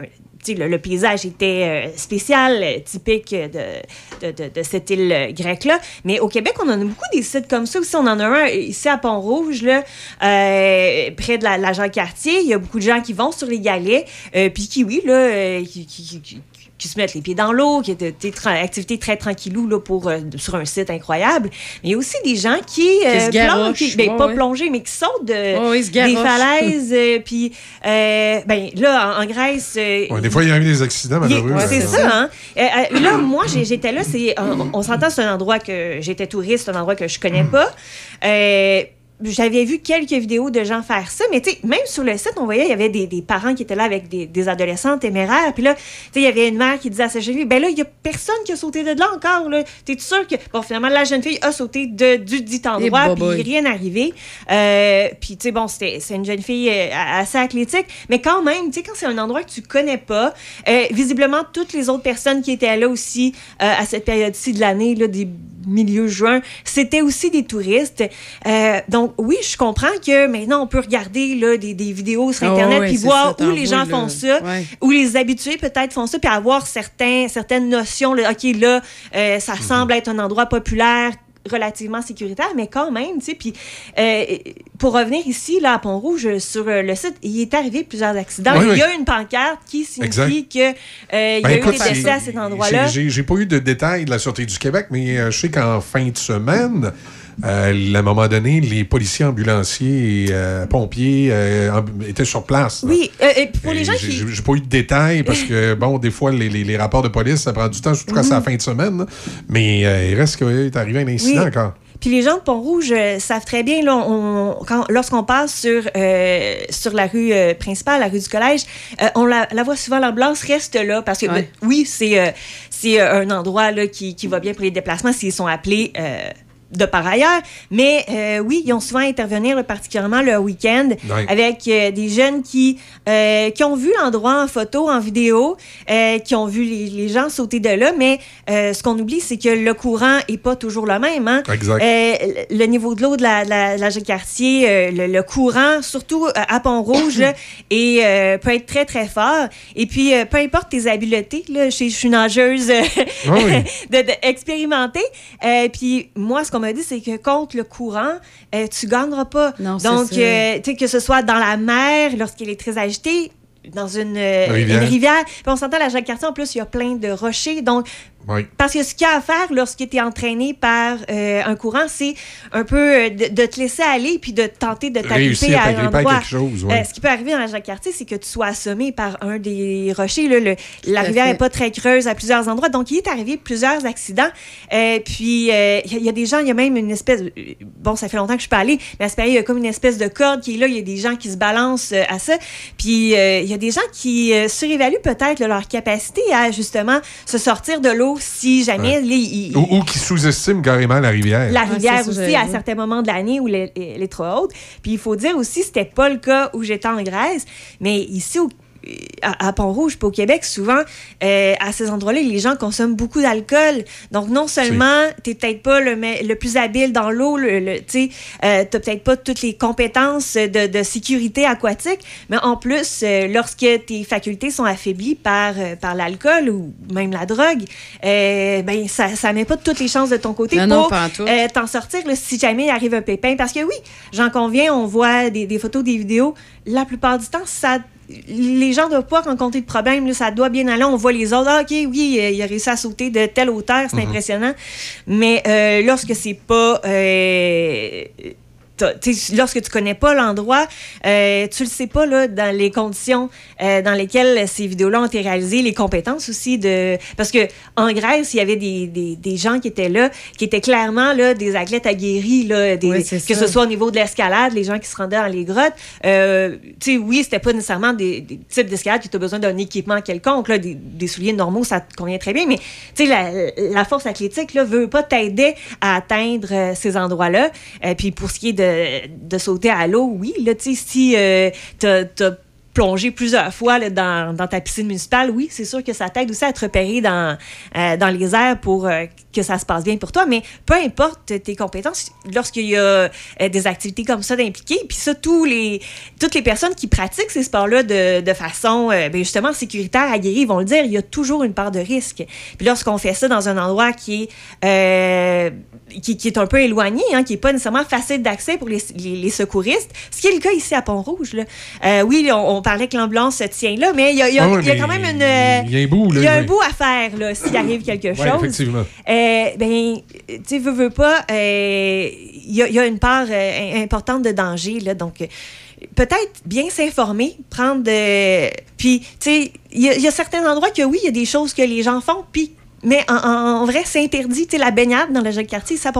le, paysage était euh, spécial, euh, typique de, cette île euh, grecque-là. Mais au Québec, on en a beaucoup des sites comme ça aussi. On en a un ici à Pont-Rouge, là, près de la, la Jean-Cartier. Il y a beaucoup de gens qui vont sur les galets, puis qui, oui, là, qui- qui- qui se mettent les pieds dans l'eau, qui étaient des tra- activités très tranquillou là, pour, euh, sur un site incroyable. Mais il y a aussi des gens qui, Qui se plongent, qui- ben, ouais, pas ouais. plonger, mais qui sautent de, Ouais, ouais, des falaises. euh, puis, euh, ben, là, en, en Grèce... euh, Ouais, des fois, il y a eu des accidents malheureux. C'est euh, ça, hein? Euh, euh, là, moi, j'ai- j'étais là, c'est, on, on s'entend, c'est un endroit que j'étais touriste, un endroit que je connais pas. J'avais vu quelques vidéos de gens faire ça, mais tu sais, même sur le site, on voyait, il y avait des, des parents qui étaient là avec des, des adolescents téméraires. Puis là, tu sais, il y avait une mère qui disait à sa jeune fille, ben là, il y a personne qui a sauté de là encore, là. T'es sûr que. Bon, finalement, la jeune fille a sauté de, du dit endroit, Eh, puis boboy. rien arrivé. Euh, puis, tu sais, bon, c'était, c'est une jeune fille euh, assez athlétique, mais quand même, tu sais, quand c'est un endroit que tu connais pas, euh, visiblement, toutes les autres personnes qui étaient là aussi euh, à cette période-ci de l'année, là, des milieux juin, c'était aussi des touristes. Euh, donc, oui, je comprends que maintenant, on peut regarder là, des, des vidéos sur Ah Internet ouais, puis voir ça, où les gens font ça, Ouais. où les habitués peut-être font ça, puis avoir certains, certaines notions. Là, OK, là, euh, ça semble être un endroit populaire relativement sécuritaire, mais quand même, tu sais, puis euh, pour revenir ici, là, à Pont-Rouge, sur euh, le site, il est arrivé plusieurs accidents. Oui, il oui. y a une pancarte qui signifie Exact. que euh, il y Ben, a écoute, eu des décès à cet endroit-là. J'ai- pas eu de détails de la Sûreté du Québec, mais je sais qu'en fin de semaine, euh, à un moment donné, les policiers ambulanciers et euh, pompiers euh, amb- étaient sur place. là. Oui, euh, et pour les Et gens j'ai- qui... J'ai pas eu de détails parce que, bon, des fois, les, les- les rapports de police, ça prend du temps, surtout quand c'est la fin de semaine. là. Mais euh, il reste qu'il est arrivé un incident Oui. encore. Puis les gens de Pont-Rouge euh, savent très bien, là, on- quand- lorsqu'on passe sur, euh, sur la rue euh, principale, la rue du collège, euh, on la, la voit souvent, l'ambulance reste là parce que, Ouais. ben, oui, c'est euh, c'est euh, un endroit là, qui, qui va bien pour les déplacements s'ils sont appelés. De par ailleurs, mais euh, oui, ils ont souvent à intervenir, là, particulièrement le week-end, avec euh, des jeunes qui, euh, qui ont vu l'endroit en photo, en vidéo, qui ont vu les, les gens sauter de là, mais ce qu'on oublie, c'est que le courant est pas toujours le même. Hein? Exact. Le niveau de l'eau de la, de la, de la Jacques-Cartier, euh, le, le courant, surtout à Pont-Rouge, et, peut être très, très fort. Et puis, peu importe tes habiletés, là, je, je suis nageuse oui. de, de expérimenter. Puis, moi, ce qu'on m'a dit, c'est que contre le courant, euh, tu gagneras pas. Non, Donc, euh, tu sais, que ce soit dans la mer, lorsqu'elle est très agitée, dans une, euh, Rivière. une rivière. Puis on s'entend, la Jacques-Cartier, en plus, il y a plein de rochers. Donc, Oui. parce que ce qu'il y a à faire lorsque tu es entraîné par euh, un courant, c'est un peu euh, de, de te laisser aller puis de tenter de Réussir t'agripper à à un à endroit. quelque chose, ouais. Euh, ce qui peut arriver dans la Jacques-Cartier, c'est que tu sois assommé par un des rochers. là. Le- la rivière n'est pas très creuse à plusieurs endroits. Donc, il est arrivé plusieurs accidents. Euh, puis, euh, il y, a- il y a des gens, il y a même une espèce... Bon, ça fait longtemps que je suis pas allée, mais à ce il y a comme une espèce de corde qui est là. Il y a des gens qui se balancent euh, à ça. Puis, euh, il y a des gens qui euh, surévaluent peut-être leur capacité à, justement, se sortir de l'eau si jamais... les- ils- Ou, ou qui sous-estiment carrément la rivière. la Ouais, rivière aussi, à certains moments de l'année où elle, elle est trop haute. Puis il faut dire aussi, c'était pas le cas où j'étais en Grèce, mais ici au, à, à Pont-Rouge, au Québec, souvent, euh, à ces endroits-là, les gens consomment beaucoup d'alcool. Donc, non seulement tu n'es peut-être pas le, le plus habile dans l'eau, le, le- tu n'as peut-être pas toutes les compétences de, de sécurité aquatique, mais en plus, euh, lorsque tes facultés sont affaiblies par, euh, par l'alcool ou même la drogue, euh, ben, ça ne met pas toutes les chances de ton côté Non, pour euh, t'en sortir là, si jamais il arrive un pépin. Parce que oui, j'en conviens, on voit des, des photos, des vidéos. La plupart du temps, ça, les gens ne doivent pas rencontrer de problème. là, ça doit bien aller. On voit les autres. Ah, OK, oui, euh, il a réussi à sauter de telle hauteur. C'est Mhm. impressionnant. Mais euh, lorsque c'est pas. Lorsque tu connais pas l'endroit, euh, tu le sais pas là, dans les conditions euh, dans lesquelles ces vidéos-là ont été réalisées, les compétences aussi de parce que en Grèce il y avait des, des, des gens qui étaient là, qui étaient clairement là des athlètes aguerris là, des- Oui, c'est que ça. ce soit au niveau de l'escalade, les gens qui se rendaient dans les grottes. Euh, tu sais, oui, c'était pas nécessairement des, des types d'escalade qui as besoin d'un équipement quelconque, là, des, des souliers normaux, ça te convient très bien, mais tu sais, la, la force athlétique là, veut pas t'aider à atteindre euh, ces endroits-là. Euh, puis pour ce qui est de, de sauter à l'eau, oui, là, si euh, t'as plongé plusieurs fois dans, ta piscine municipale, oui, c'est sûr que ça t'aide aussi à te repérer dans, euh, les airs pour euh, que ça se passe bien pour toi. Mais peu importe tes compétences, lorsqu'il y a euh, des activités comme ça d'impliquer, puis ça, tous les, toutes les personnes qui pratiquent ces sports-là de, de façon euh, ben, justement sécuritaire, aguerrie, vont le dire, il y a toujours une part de risque. Puis lorsqu'on fait ça dans un endroit qui est, euh, qui, qui est un peu éloigné, hein, qui n'est pas nécessairement facile d'accès pour les, les- les secouristes, ce qui est le cas ici à Pont-Rouge. Euh, oui, on, on parlait que l'ambulance se tient là, mais il y a, y a- Ah ouais, y a quand même une... Il y a un bout, là. il y a un ouais. bout à faire, là, s'il arrive quelque Ouais, chose. effectivement. Euh, ben, tu sais, veux, veux pas, euh, il y, a- il y a une part euh, importante de danger, là, donc euh, peut-être bien s'informer, prendre de... Puis, tu sais, il y, a- il y a certains endroits que oui, il y a des choses que les gens font, puis... Mais en, vrai, c'est interdit. Tu sais, la baignade dans le jeu de quartier, ça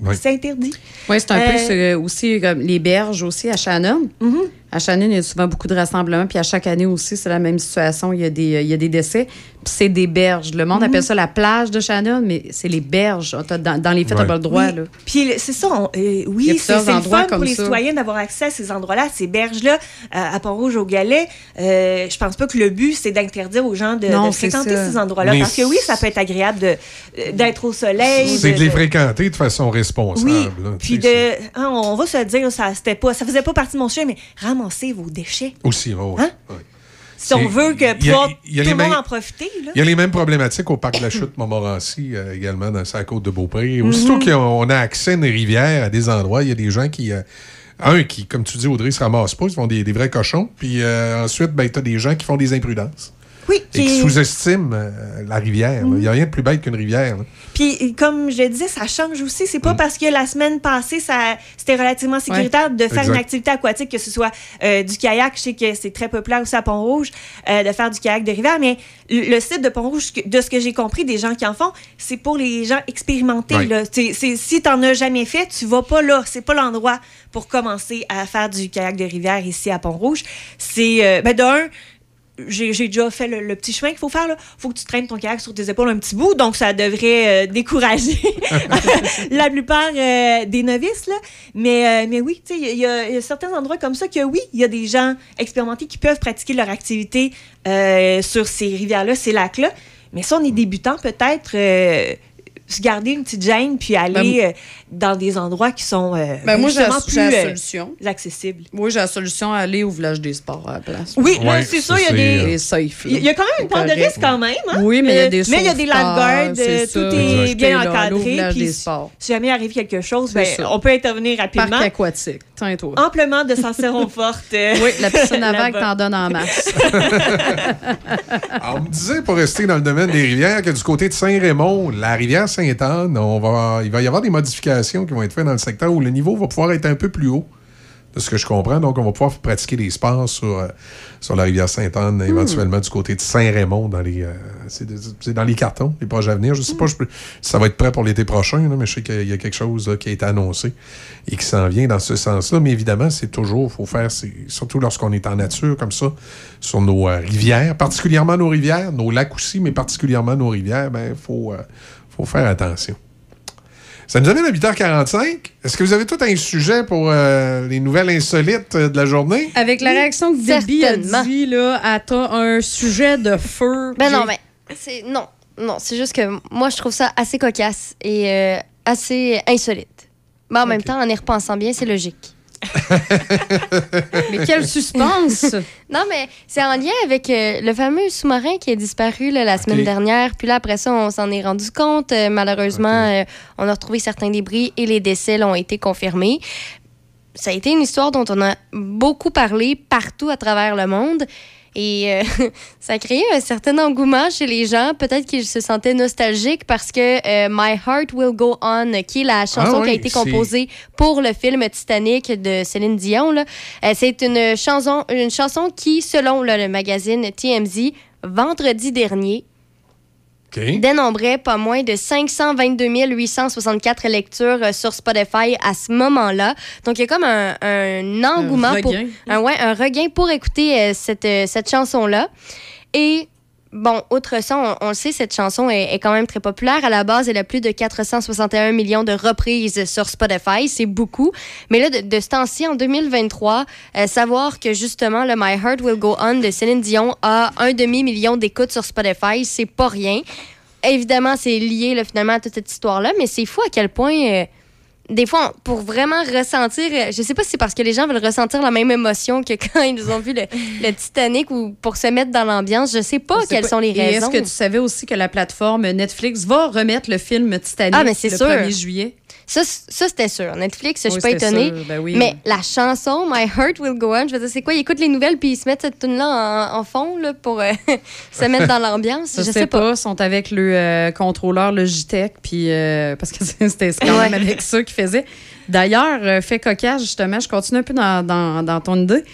Oui. c'est interdit. Oui, c'est un Euh, peu ce- aussi comme les berges aussi à Shannon. Mm-hmm. À Shannon, il y a souvent beaucoup de rassemblements. Puis à chaque année aussi, c'est la même situation. Il y a des, il y a des décès. Puis c'est des berges. Le monde Mhm. appelle ça la plage de Shannon, mais c'est les berges. Dans, dans les faits, t'as pas le droit. Oui. Là. Puis c'est ça, on- euh, oui, c'est le fun pour les ça. citoyens d'avoir accès à ces endroits-là, ces berges-là, euh, à Pont-Rouge, au Galet. Euh, je pense pas que le but, c'est d'interdire aux gens de, Non, de fréquenter ça. ces endroits-là. Parce que oui, ça peut être agréable euh, d'être au soleil. C'est de les fréquenter de façon responsable. Oui, là, tu puis de, hein, on va se dire, ça, c'était pas, ça faisait pas partie de mon sujet, mais ramasser vos déchets. Aussi, oh, Hein? Si on veut que il y a- pouvoir il y a tout le monde en profiter. Il y a les mêmes problématiques au parc de la Chute Montmorency, euh, également dans sa côte de Beaupré. Aussitôt Mhm. qu'on on a accès à une rivière, à des endroits, il y a des gens qui. euh, un, qui, comme tu dis, Audrey, se ramassent pas, ils font des, des vrais cochons. Puis euh, ensuite, ben, tu as des gens qui font des imprudences. Oui, Et qui sous-estiment euh, la rivière. Il n'y a rien de plus bête qu'une rivière. là. Puis, comme je le disais, ça change aussi. C'est Mm. pas parce que la semaine passée, ça, c'était relativement sécuritaire de faire Exact. une activité aquatique, que ce soit euh, du kayak. Je sais que c'est très populaire aussi à Pont-Rouge, euh, de faire du kayak de rivière. Mais le site de Pont-Rouge, de ce que j'ai compris des gens qui en font, c'est pour les gens expérimentés. Ouais. là. C'est- c'est- si tu n'en as jamais fait, tu vas pas là. C'est pas l'endroit pour commencer à faire du kayak de rivière ici à Pont-Rouge. C'est, euh, ben, d'un, j'ai déjà fait le, le petit chemin qu'il faut faire. Il faut que tu traînes ton kayak sur tes épaules un petit bout, donc ça devrait euh, décourager la plupart euh, des novices. Là. Mais, euh, mais oui, tu sais, il y, a- y certains endroits comme ça que oui, il y a des gens expérimentés qui peuvent pratiquer leur activité sur ces rivières-là, ces lacs-là. Mais ça, on est débutant, peut-être. se garder une petite gêne puis aller euh, dans des endroits qui sont euh, Ben, moi, j'ai la- justement plus la euh, solution. accessibles. Oui, j'ai la solution à aller au village des sports à la place. Oui, Ouais, c'est ça, il y a des- safe. là. Il y a quand même une part de risque quand même. hein? Oui, mais il y a Euh, des Mais il y a des lifeguards, euh, tout est bien encadré. puis. Si jamais arrive quelque chose, ben, on peut intervenir rapidement. Parc aquatique. Tiens-toi. Amplement de Sancerron forte. euh, Oui, la piscine à vagues t'en donne en masse. Alors, on me disait, pour rester dans le domaine des rivières, que du côté de Saint-Raymond, la rivière Sainte-Anne, on va, il va y avoir des modifications qui vont être faites dans le secteur où le niveau va pouvoir être un peu plus haut, de ce que je comprends. Donc, on va pouvoir pratiquer des sports sur, euh, sur la rivière Sainte-Anne, éventuellement du côté de Saint-Raymond, dans les, euh, c'est dans les cartons, les projets à venir. Je sais pas je peux- si ça va être prêt pour l'été prochain, là, mais je sais qu'il y a quelque chose là, qui a été annoncé et qui s'en vient dans ce sens-là. Mais évidemment, c'est toujours, faut faire, surtout lorsqu'on est en nature comme ça, sur nos euh, rivières, particulièrement nos rivières, nos lacs aussi, mais particulièrement nos rivières, ben, il faut, euh, faut faire attention. Ça nous amène à 8h45. Est-ce que vous avez tout un sujet pour euh, les nouvelles insolites euh, de la journée? Avec la réaction que Debbie a dit, là, t'a un sujet de feu. Ben non, mais c'est non, non, c'est juste que moi je trouve ça assez cocasse et euh, assez insolite. Mais en même temps, en y repensant bien, c'est logique. Mais quel suspense! non, mais c'est en lien avec euh, le fameux sous-marin qui est disparu là, la semaine dernière. Puis là, après ça, on s'en est rendu compte. Euh, malheureusement, euh, on a retrouvé certains débris et les décès ont été confirmés. Ça a été une histoire dont on a beaucoup parlé partout à travers le monde. Et euh, ça a créé un certain engouement chez les gens. Peut-être qu'ils se sentaient nostalgiques parce que euh, My Heart Will Go On, qui est la chanson Ah oui, qui a été composée pour le film Titanic de Céline Dion, euh, c'est une chanson, une chanson qui, selon là, le magazine TMZ, vendredi dernier, dénombrait pas moins de 522 864 lectures euh, sur Spotify à ce moment-là. Donc, il y a comme un, un engouement pour... regain. Un, ouais, un regain pour écouter euh, cette, euh, cette chanson-là. Et... Bon, outre ça, on, le sait, cette chanson est, quand même très populaire. À la base, elle a plus de 461 millions de reprises sur Spotify. C'est beaucoup. Mais là, de, ce temps-ci, en 2023, euh, savoir que justement, le My Heart Will Go On de Céline Dion a un demi-million d'écoutes sur Spotify, c'est pas rien. Évidemment, c'est lié finalement à toute cette histoire-là, mais c'est fou à quel point, euh, des fois, on- pour vraiment ressentir, euh, je sais pas si c'est parce que les gens veulent ressentir la même émotion que quand ils ont vu le, le Titanic ou pour se mettre dans l'ambiance, je sais pas Je sais quelles pas. sont les Et raisons. Est-ce que tu savais aussi que la plateforme Netflix va remettre le film Titanic Ah, mais le sûr. 1er juillet? Ça, ça c'était sûr. Netflix, je suis Oui, pas étonnée. sûr. Ben oui. Mais la chanson My Heart Will Go On, je veux dire, c'est quoi? Ils écoutent les nouvelles puis ils se mettent cette tune-là en, en fond là, pour euh, se mettre dans l'ambiance. Je, sais pas. sont avec le euh, contrôleur Logitech, puis euh, parce que c'était quand même avec ça qu'ils faisaient. D'ailleurs, euh, fait cocasse, justement, je continue un peu dans, dans, dans ton idée.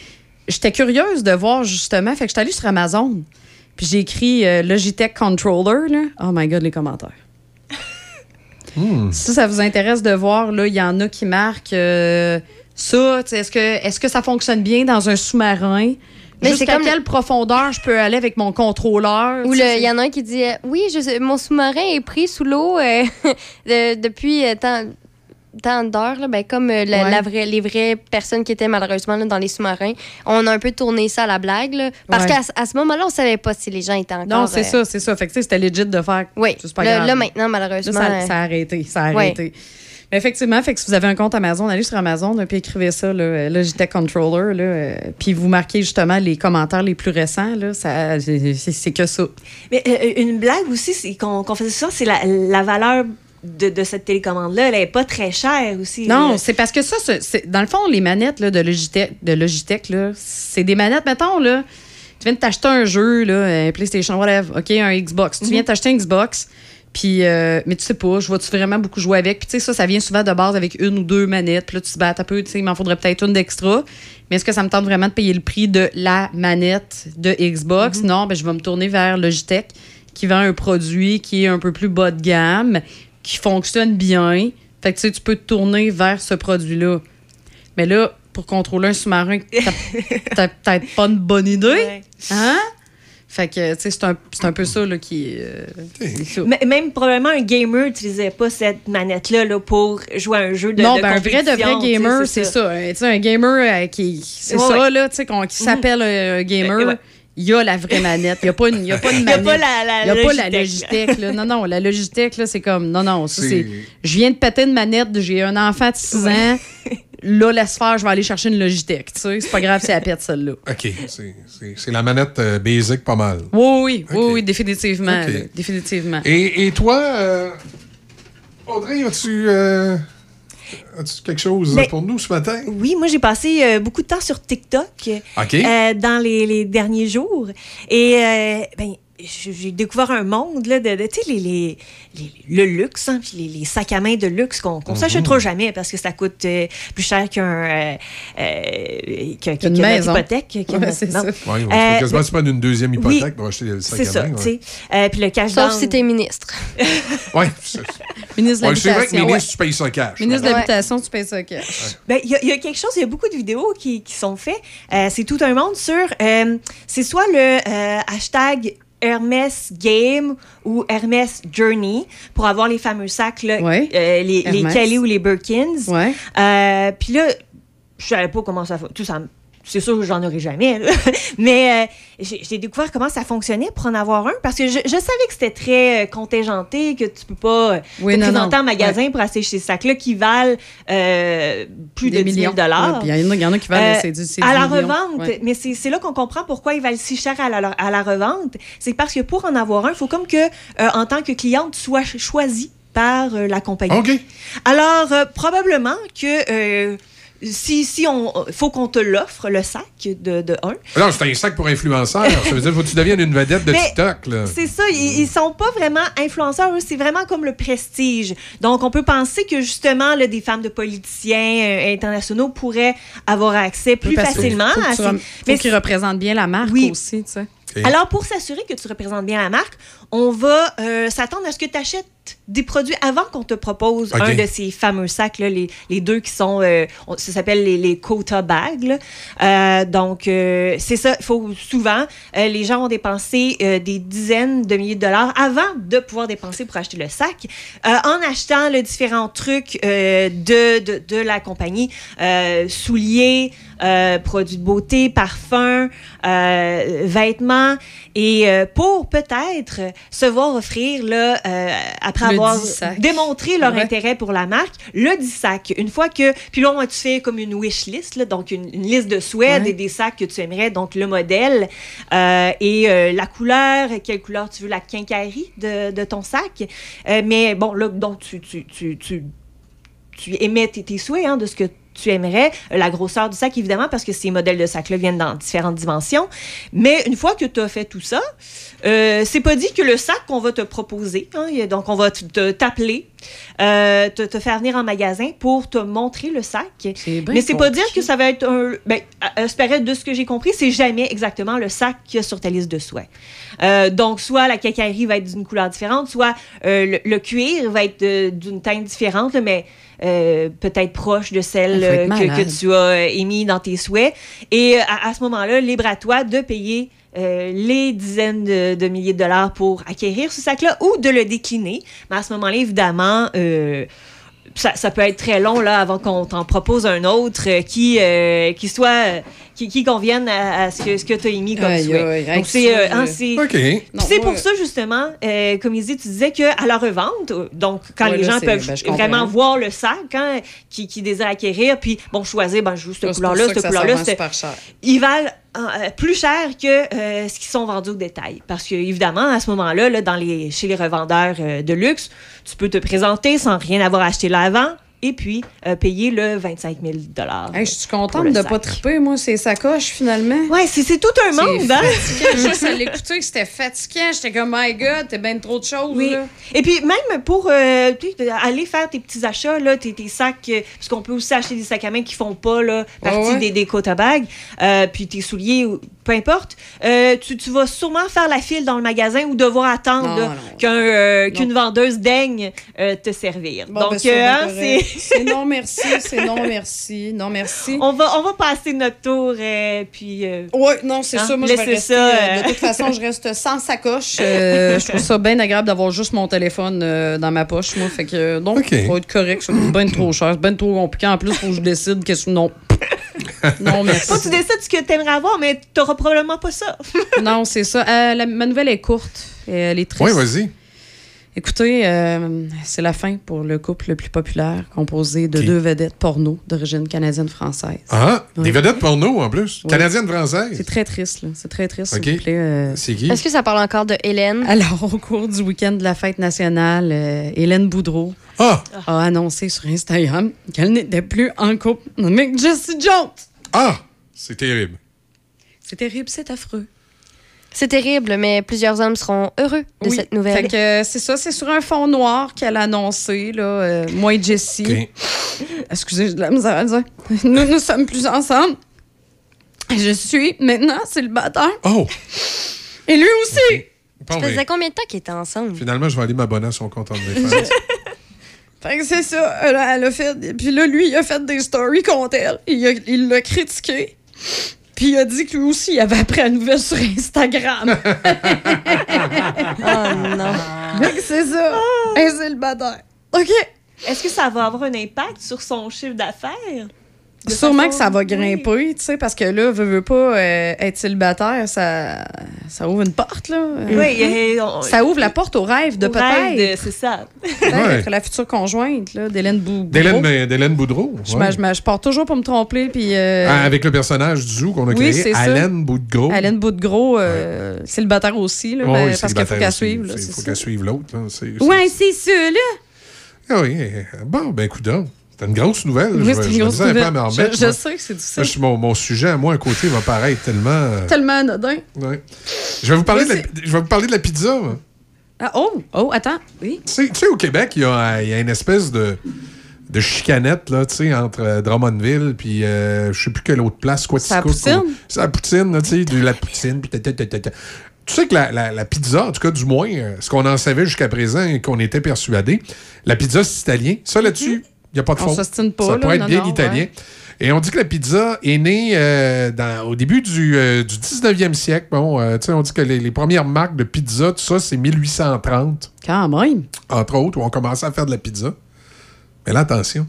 J'étais curieuse de voir, justement, fait que je suis allée sur Amazon, puis j'ai écrit Logitech Controller, là. Oh my God, les commentaires. Si ça vous intéresse de voir, là, il y en a qui marquent euh, ça. Est-ce que, est que ça fonctionne bien dans un sous-marin? Mais c'est Jusqu'à comme- quelle profondeur je peux aller avec mon contrôleur? Ou il y en a un qui dit euh, Oui, je mon sous-marin est pris sous l'eau euh, de- depuis euh, tant, tant d'heures. là. Ben, comme euh, la- Ouais. la vraie- les vraies personnes qui étaient malheureusement là, dans les sous-marins. On a un peu tourné ça à la blague. là. parce Ouais. qu'à ce- à ce moment-là, on savait pas si les gens étaient encore. Non, c'est euh, ça, c'est ça. Fait que tu sais, c'était legit de faire. Oui. C'est pas Là, grave. là, maintenant, malheureusement. Là, euh, ça, ça a arrêté. Ça a Ouais. arrêté. Mais effectivement, fait que si vous avez un compte Amazon, allez sur Amazon et puis écrivez ça, là, euh, Logitech Controller, là, euh, puis vous marquez justement les commentaires les plus récents. Là, ça, c'est, c'est- c'est que ça. Mais euh, une blague aussi, c'est qu'on qu'on faisait ça, c'est la, la valeur de, de cette télécommande-là. Elle est pas très chère aussi. Non, c'est parce que ça, c'est- dans le fond, les manettes là, de Logitech, de Logitech là, c'est des manettes, mettons, là, tu viens de t'acheter un jeu, là, un PlayStation, whatever, OK, un Xbox. Tu viens de t'acheter un Xbox, puis, euh, mais tu sais pas, je vois-tu vraiment beaucoup jouer avec? Puis, tu sais, ça, ça vient souvent de base avec une ou deux manettes. Puis là, tu te battes un peu, tu sais, il m'en faudrait peut-être une d'extra. Mais est-ce que ça me tente vraiment de payer le prix de la manette de Xbox? Non, ben, je vais me tourner vers Logitech, qui vend un produit qui est un peu plus bas de gamme, qui fonctionne bien. Fait que, tu sais, tu peux te tourner vers ce produit-là. Mais là, pour contrôler un sous-marin, t'as- peut-être pas une bonne idée. Hein? Fait que, tu sais, c'est un, c'est un peu ça là, qui. euh. M- Même probablement un gamer n'utilisait pas cette manette-là là, pour jouer à un jeu de non, de ben un vrai de vrai gamer, c'est ça. Un- tu sais, un gamer euh, qui. C'est Ouais, ça, ouais. là, tu sais, qu'on- qui s'appelle euh, un gamer. Il y a la vraie manette. Il n'y a pas une, il y a pas une Il y a manette. pas la- y a pas la Logitech. Logitech. Là. Non, non, la Logitech, là, c'est comme. Non, non, ça, C'est- c'est. Je viens de péter une manette, j'ai un enfant de 6 ans. Là, laisse faire, je vais aller chercher une Logitech. Tu sais, c'est pas grave si elle pète celle-là. OK. c'est- C'est c'est la manette euh, basic pas mal. Oui, oui, oui, oui, définitivement. Là, définitivement. Et, et toi, euh, Audrey, as-tu euh, as-tu quelque chose Ben, pour nous ce matin? Oui, moi j'ai passé euh, beaucoup de temps sur TikTok OK. euh, dans les, les derniers jours. Et euh, ben, j'ai découvert un monde là, de, de- tu sais, les, les, les- le luxe, hein, puis les, les sacs à main de luxe qu'on qu'on Mhm. s'achètera jamais parce que ça coûte euh, plus cher qu'un euh, euh, maison. hypothèque. que Ouais, c'est ça. Ouais, faut Euh, quasiment se prendre une deuxième oui, hypothèque pour acheter le sac C'est à ça, main. tu ouais. sais. Euh, puis le cash Sauf down- si t'es ministre. Ouais, c'est- Ministre de Ouais, c'est vrai que l'Habitation. ministre, tu payes ça cash. Ministre de ouais. l'Habitation, tu payes ça cash. Ben, il y, y a quelque chose, il y a beaucoup de vidéos qui, qui sont faites. Euh, c'est tout un monde sur. euh, c'est soit le euh, hashtag Hermès Game ou Hermès Journey pour avoir les fameux sacs, là, Ouais. euh, les, les. Kelly ou les Birkins. Euh, Puis là, je savais pas comment ça... Tout ça c'est sûr que j'en aurai jamais, là. mais euh, j'ai découvert comment ça fonctionnait pour en avoir un parce que je, je savais que c'était très euh, contingenté, que tu peux pas euh, Oui, te non, présenter non. en magasin pour acheter ces sacs-là qui valent euh, plus Des de 10 000 millions. Ouais, puis il y en a- il y en a qui valent, c'est du- c'est à la million. revente. Ouais. Mais c'est là qu'on comprend pourquoi ils valent si cher à la, à la revente. C'est parce que pour en avoir un, il faut comme que, euh, en tant que cliente, tu sois ch- choisi par euh, la compagnie. OK. Alors, euh, probablement que euh, si, si on faut qu'on te l'offre, le sac de, de un. Non, c'est un sac pour influenceurs. ça veut dire faut que tu deviennes une vedette de Mais TikTok. Là. C'est ça, ils, ils sont pas vraiment influenceurs, c'est vraiment comme le prestige. Donc, on peut penser que justement, là, des femmes de politiciens euh, internationaux pourraient avoir accès plus Parce facilement faut que à tu ces- rem- Mais faut qu'ils représentent bien la marque Oui. aussi, tu sais. alors, pour s'assurer que tu représentes bien la marque, on va euh, s'attendre à ce que tu achètes des produits avant qu'on te propose un de ces fameux sacs, là, les, les deux qui sont, euh, ça s'appelle les, les quota bags. Euh, donc, euh, c'est ça, il faut souvent, euh, les gens ont dépensé des dizaines de milliers de dollars avant de pouvoir dépenser pour acheter le sac, en achetant les différents trucs de, de, de la compagnie, souliers, produits de beauté, parfums, vêtements, et pour peut-être se voir offrir, là, euh, après Le avoir 10 sac. démontré leur Ouais. intérêt pour la marque, le 10 sacs. Une fois que. Puis là, on tu fais comme une wish list, là, donc une, une liste de souhaits Ouais. et des sacs que tu aimerais, donc le modèle euh, et euh, la couleur, quelle couleur tu veux, la quincaillerie de, de ton sac. Euh, mais bon, là, donc tu, tu, tu, tu, tu émets tes, tes souhaits hein, de ce que tu aimerais, Euh, la grosseur du sac, évidemment, parce que ces modèles de sacs-là viennent dans différentes dimensions. Mais une fois que tu as fait tout ça, euh, c'est pas dit que le sac qu'on va te proposer, hein, donc on va t'appeler, euh, te, te faire venir en magasin pour te montrer le sac. Mais c'est pas dire que ça va être un. Ben, paraît, de ce que j'ai compris, c'est jamais exactement le sac qu'il y a sur ta liste de souhaits. Euh, donc, soit la cacaillerie va être d'une couleur différente, soit le, le cuir va être d'une teinte différente, là, mais euh, peut-être proche de celle euh, que, tu as euh, émis dans tes souhaits. Et à, à ce moment-là, libre à toi de payer euh, les dizaines de, de milliers de dollars pour acquérir ce sac-là ou de le décliner. Mais à ce moment-là, évidemment, euh, ça, ça peut être très long là, avant qu'on t'en propose un autre euh, qui, qui soit qui, qui convienne à, à ce que, ce que tu as émis comme Aïe, souhait. aïe, aïe, Donc, c'est euh, hein, c'est- OK. Puis Non, c'est moi- pour ça, justement, euh, comme il dit, tu disais qu'à la revente, donc quand Ouais, les gens peuvent ben, je vraiment voir le sac hein, qui, qui désirent acquérir, puis bon, choisir, ben, je veux cette couleur-là, cette couleur-là. Ils valent euh, plus cher que euh, ce qui sont vendus au détail. Parce que, évidemment, à ce moment-là, là, dans les, chez les revendeurs euh, de luxe, tu peux te présenter sans rien avoir acheté là avant et puis euh, payer le 25 000 Hey, je suis contente de sac. pas triper, moi, ces sacoches, finalement. Ouais, c'est c'est tout un monde, hein? Juste à l'écouter, c'était fatigant. J'étais comme, my God, t'es bien trop de choses, Oui. là. Et puis même pour euh, aller faire tes petits achats, là, tes, tes sacs, euh, parce qu'on peut aussi acheter des sacs à main qui font pas là, partie ouais. des, des bags, euh, puis tes souliers, ou- peu importe, tu, tu vas sûrement faire la file dans le magasin ou devoir attendre qu'une vendeuse daigne te servir. Bon, Donc, ben, c'est c'est... C'est non merci, c'est non merci, non merci. on, va, on va passer notre tour, euh, puis... euh, Ouais, non, c'est hein, ça. Moi, je vais laisser rester. ça, euh, euh, de toute façon, je reste sans sacoche. Euh, je trouve ça bien agréable d'avoir juste mon téléphone euh, dans ma poche, moi. Fait que, donc, OK. ça va être correct. Ça coûte bien trop cher. C'est bien trop compliqué. En plus, il faut que je décide qu'est-ce que non. Non, merci. Toi, tu décides ce que tu aimerais avoir, mais tu n'auras probablement pas ça. Non, c'est ça. Euh, la- ma nouvelle est courte. et Elle est triste. Oui, vas-y. Écoutez, euh, c'est la fin pour le couple le plus populaire, composé de Qui? deux vedettes porno d'origine canadienne-française. Ah, Ouais. des vedettes porno en plus? Oui. Canadienne française. C'est très triste, là. C'est très triste, OK. s'il vous plaît. euh. C'est qui? Est-ce que ça parle encore de Hélène? Alors, au cours du week-end de la fête nationale, euh, Hélène Boudreau Ah! a annoncé sur Instagram qu'elle n'était plus en couple avec Jesse Jones. Ah! C'est terrible. C'est terrible, c'est affreux. C'est terrible, mais plusieurs hommes seront heureux de Oui. cette nouvelle. Fait que euh, c'est ça, c'est sur un fond noir qu'elle a annoncé, là, euh, moi et Jessie. OK. Excusez, j'ai de la misère à dire. Nous ne sommes plus ensemble. Je suis maintenant célibataire. Oh! Et lui aussi. Ça faisait combien de temps qu'ils étaient ensemble? finalement, je vais aller m'abonner à son compte en OnlyFans. Fait que c'est ça. Elle a, elle a fait. Puis là, lui, il a fait des stories contre elle. Il l'a critiqué. Puis il a dit que lui aussi, il avait appris la nouvelle sur Instagram. Oh non. C'est ça. Un célibataire. OK. Est-ce que ça va avoir un impact sur son chiffre d'affaires? Sûrement façon- que ça va grimper, tu sais, parce que là, veut, veut pas euh, être célibataire, ça, ça ouvre une porte, là. Oui, on- Ça ouvre la porte au rêve de peut-être. C'est ça. Peut-être la future conjointe, là, d'Hélène Bou- D'Hélène Boudreau. d'Hélène Boudreau. Je, ouais. me- je me- je pars toujours pour me tromper, puis... euh, Ah, avec le personnage du zoo qu'on a oui, créé. Alain Boudreau. Alain Boudreau, euh, célibataire aussi, là, Ouais, ben, oui, parce qu'il faut qu'elle suive. là, Il faut qu'elle suive l'autre. là. C'est- c'est- Ouais, c'est ça, là. Ah oui. Bon, ben, écoute C'est une grosse nouvelle. Oui, Je c'est une grosse un nouvelle. Je- remettre, je moi. sais que c'est difficile. Moi, Mon, mon sujet, à moi, à côté, va paraître tellement. euh, Tellement anodin. ouais. Je vais vous parler, de la, je vais vous parler de la pizza. Ah, oh, oh, attends. Oui. Tu sais, au Québec, il y y a une espèce de, de chicanette là, tu sais, entre euh, Drummondville puis euh, je sais plus quelle autre place. Quoi, C'est la poutine? C'est la poutine, là, tu sais, de la poutine. puis. Tu sais que la, la- la pizza, en tout cas, du moins, euh, ce qu'on en savait jusqu'à présent et qu'on était persuadé, la pizza, c'est italien. Ça, là-dessus, il n'y a pas de. On pas, Ça là, pourrait être non, bien non, italien. ouais. Et on dit que la pizza est née euh, dans- au début du, euh, du 19e siècle. Bon, euh, tu sais, on dit que les, les premières marques de pizza, tout ça, c'est 1830. Quand même. Entre autres, où on commençait à faire de la pizza. Mais là, attention.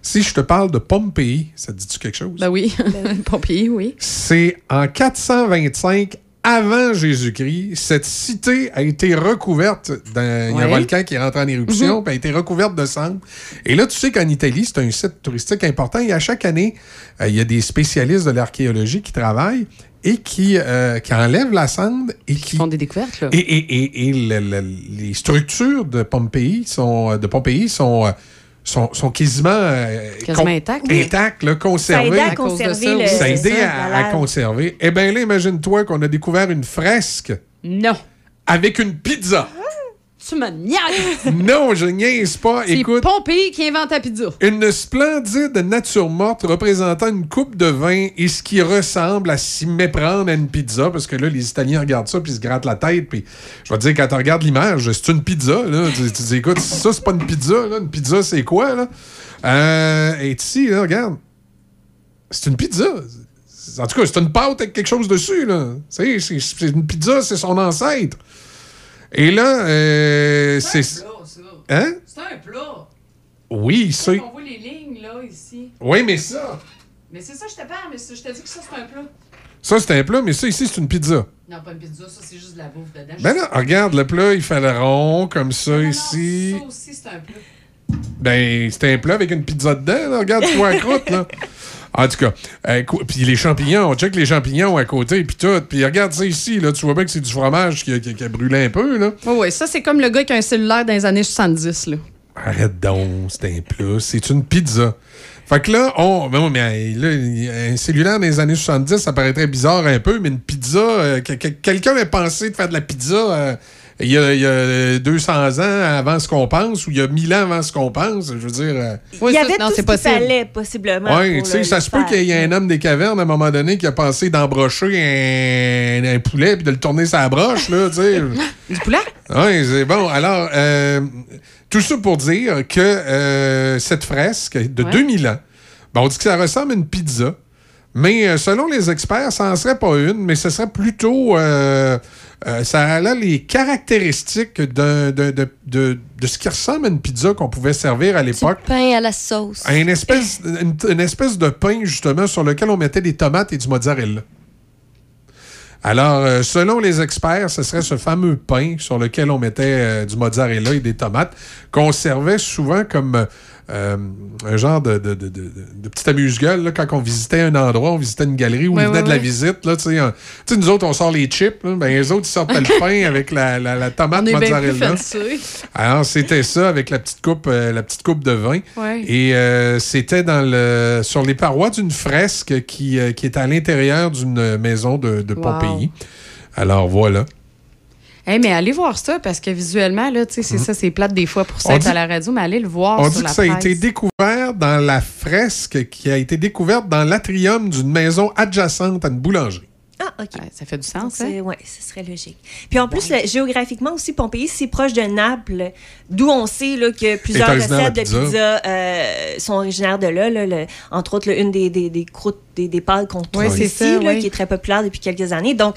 Si je te parle de Pompéi, ça te dit-tu quelque chose? Ben oui. Pompéi, oui. C'est en 425 avant Jésus-Christ, cette cité a été recouverte d'un Ouais. volcan qui est rentré en éruption, Mhm. puis a été recouverte de cendres. Et là, tu sais qu'en Italie, c'est un site touristique important. Et à chaque année, euh, il y a des spécialistes de l'archéologie qui travaillent et qui, euh, qui enlèvent la cendre et qui font des découvertes. Là. Et, et- et- et le- le- les structures de Pompéi sont, de Pompéi sont, euh, sont, sont quasiment, euh, Quasiment con- intactes. intactes, là, conservées. Ça à À conserver ça, le. Ça a aidé ça, à, la à conserver. Eh bien là, imagine-toi qu'on a découvert une fresque Non. avec une pizza. Tu me niaises. non, je niaise pas. C'est Écoute, Pompéi qui invente la pizza. une splendide nature morte représentant une coupe de vin et ce qui ressemble à s'y méprendre à une pizza, parce que là, les Italiens regardent ça puis ils se grattent la tête. Puis je vais te dire, quand tu regardes l'image, c'est une pizza. Là. Tu, tu dis, écoute, ça, c'est pas une pizza. Là. Une pizza, c'est quoi? Là? Euh, et ici, là, regarde, c'est une pizza. En tout cas, c'est une pâte avec quelque chose dessus. Là. C'est, c'est, c'est une pizza, c'est son ancêtre. Et là, euh, c'est. Hein? C'est un plat. Oui, c'est. On voit les lignes, là, ici. Oui, mais ça. Mais c'est ça, je te parle, mais je te dis que ça, c'est un plat. Ça, c'est un plat, mais ça, ici, c'est une pizza. Non, pas une pizza, ça, c'est juste de la bouffe dedans. Ben là, regarde, le plat, il fait le rond, comme ça, ici. Ça aussi, c'est un plat. Ben, c'est un plat avec une pizza dedans, là. Regarde, tu vois la croûte, là. En tout cas, euh, puis les champignons, on check les champignons à côté, puis tout. Puis regarde ça ici, là, tu vois bien que c'est du fromage qui a, qui brûlé un peu, là. Oui, oui, ça, c'est comme le gars qui a un cellulaire dans les années 70, là. Arrête donc, c'est un plat, c'est une pizza. Fait que là, on. Ben mais là, un cellulaire dans les années 70, ça paraîtrait bizarre un peu, mais une pizza. euh, que- que- Quelqu'un a pensé de faire de la pizza euh, il, y a, il y a 200 ans avant ce qu'on pense, ou il y a 1000 ans avant ce qu'on pense. Je veux dire. euh, Il y avait tout ce qu'il fallait, possiblement. oui, tu sais, ça se peut qu'il y ait un homme des cavernes à un moment donné qui a pensé d'embrocher un, un poulet puis de le tourner sa broche, là, tu sais. Du poulet? Oui, c'est bon. Alors, euh, tout ça pour dire que euh, cette fresque de Ouais. 2000 ans, ben, on dit que ça ressemble à une pizza, mais euh, selon les experts, ça n'en serait pas une, mais ce serait plutôt. euh, euh, ça a là les caractéristiques de, de, de, de ce qui ressemble à une pizza qu'on pouvait servir à l'époque. Pain à la sauce. Une espèce, une, une espèce de pain, justement, sur lequel on mettait des tomates et du mozzarella. Alors, selon les experts, ce serait ce fameux pain sur lequel on mettait euh, du mozzarella et des tomates, qu'on servait souvent comme euh, un genre de, de, de, de, petit amuse-gueule. Quand on visitait un endroit, on visitait une galerie où Ouais, ils venaient ouais, de la visite. Là, tu sais, un- tu sais, nous autres, on sort les chips. Là, ben, les autres, ils sortent le pain avec la, la, la tomate mozzarella. Alors, c'était ça avec la petite coupe, euh, la petite coupe de vin. Et euh, c'était dans le sur les parois d'une fresque qui, qui est à l'intérieur d'une maison de, de Wow. Pompéi. Alors voilà. Hey, mais allez voir ça, parce que visuellement, là, tu sais, c'est ça, c'est plate des fois pour ça être à la radio, mais allez le voir On sur dit la que ça a été découvert dans la fresque qui a été découverte dans l'atrium d'une maison adjacente à une boulangerie. Ah, OK. ça fait du sens, hein? c'est- ouais, ce serait logique. Puis en plus, le- géographiquement aussi, Pompéi, c'est proche de Naples, d'où on sait là, que plusieurs recettes de la pizza. pizza euh, sont originaires de là. là, le- entre autres, là, une des, des, des croûtes, des, des pâtes qu'on trouve Ouais, ici, ça, là, ouais. qui est très populaire depuis quelques années. Donc,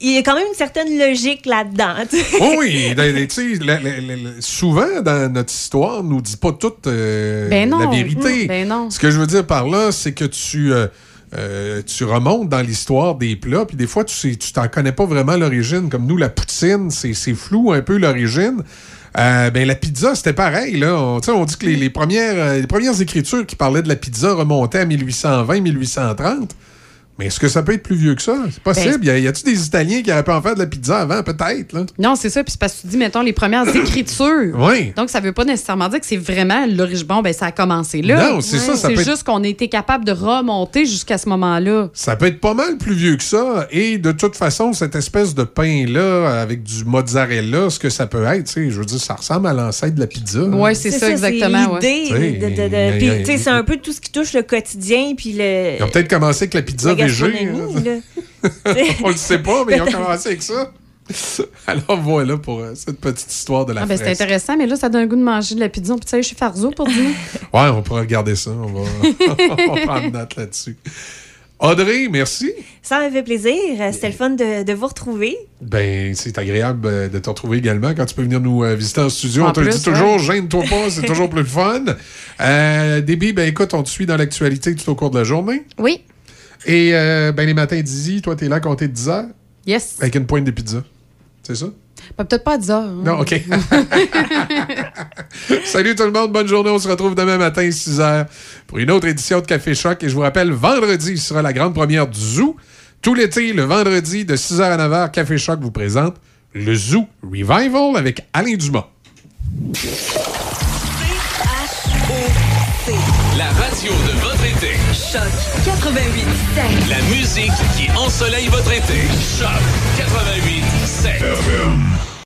il y a quand même une certaine logique là-dedans. Oh oui, dans- tu sais, la- la- la- la- souvent dans notre histoire, on nous dit pas toute euh, Ben non. la vérité. Ben non. Ce que je veux dire par là, c'est que tu, euh, tu remontes dans l'histoire des plats, puis des fois, tu sais- tu t'en connais pas vraiment l'origine. Comme nous, la poutine, c'est flou un peu l'origine. Euh, ben, la pizza, c'était pareil. Là. On, dit que les, les premières, euh, les premières écritures qui parlaient de la pizza remontaient à 1820-1830. Mais est-ce que ça peut être plus vieux que ça? C'est possible. Ben, y a- y a-tu des Italiens qui auraient pu en faire de la pizza avant? Peut-être. là. Non, c'est ça. Puis c'est parce que tu dis, mettons, les premières écritures. Oui. Donc, ça veut pas nécessairement dire que c'est vraiment l'origine. Bon, ben, ça a commencé là. Non, c'est ça, ça C'est être- juste qu'on a été capable de remonter jusqu'à ce moment-là. Ça peut être pas mal plus vieux que ça. Et de toute façon, cette espèce de pain-là, avec du mozzarella, ce que ça peut être, tu sais, je veux dire, ça ressemble à l'ancêtre de la pizza. Ouais, c'est ça, exactement, ouais. l'idée Tu sais, de- de- c'est un peu tout ce qui touche le quotidien, puis le. Ils ont peut-être commencé avec la pizza la On le sait pas, mais ils ont commencé avec ça. Alors voilà pour euh, cette petite histoire de la Ah, ben, c'est intéressant, mais là, ça donne le goût de manger de la pizza. On peut aller chez Farzo pour dire. Ouais, on pourra regarder ça. On va, on va prendre note là-dessus. Audrey, merci. Ça m'a fait plaisir. C'était le fun de, de vous retrouver. Ben, c'est agréable euh, de te retrouver également quand tu peux venir nous euh, visiter en studio. En on te le plus, dit toujours, ouais. gêne-toi pas, c'est toujours plus fun. Euh, Déby, ben écoute, on te suit dans l'actualité tout au cours de la journée. Oui. Et euh, ben les matins d'Izzy, toi, t'es là à compter de 10 heures? Yes. avec une pointe de pizza. C'est ça? Ben, Peut-être pas à 10 heures. hein. Non, OK. Salut tout le monde, bonne journée. On se retrouve demain matin, 6 h pour une autre édition de Café Choc. Et je vous rappelle, vendredi sera la grande première du Zoo. Tout l'été, le vendredi, de 6h à 9h, Café Choc vous présente le Zoo Revival avec Alain Dumas. Choc 88 La musique qui ensoleille votre été. Choc 88 7.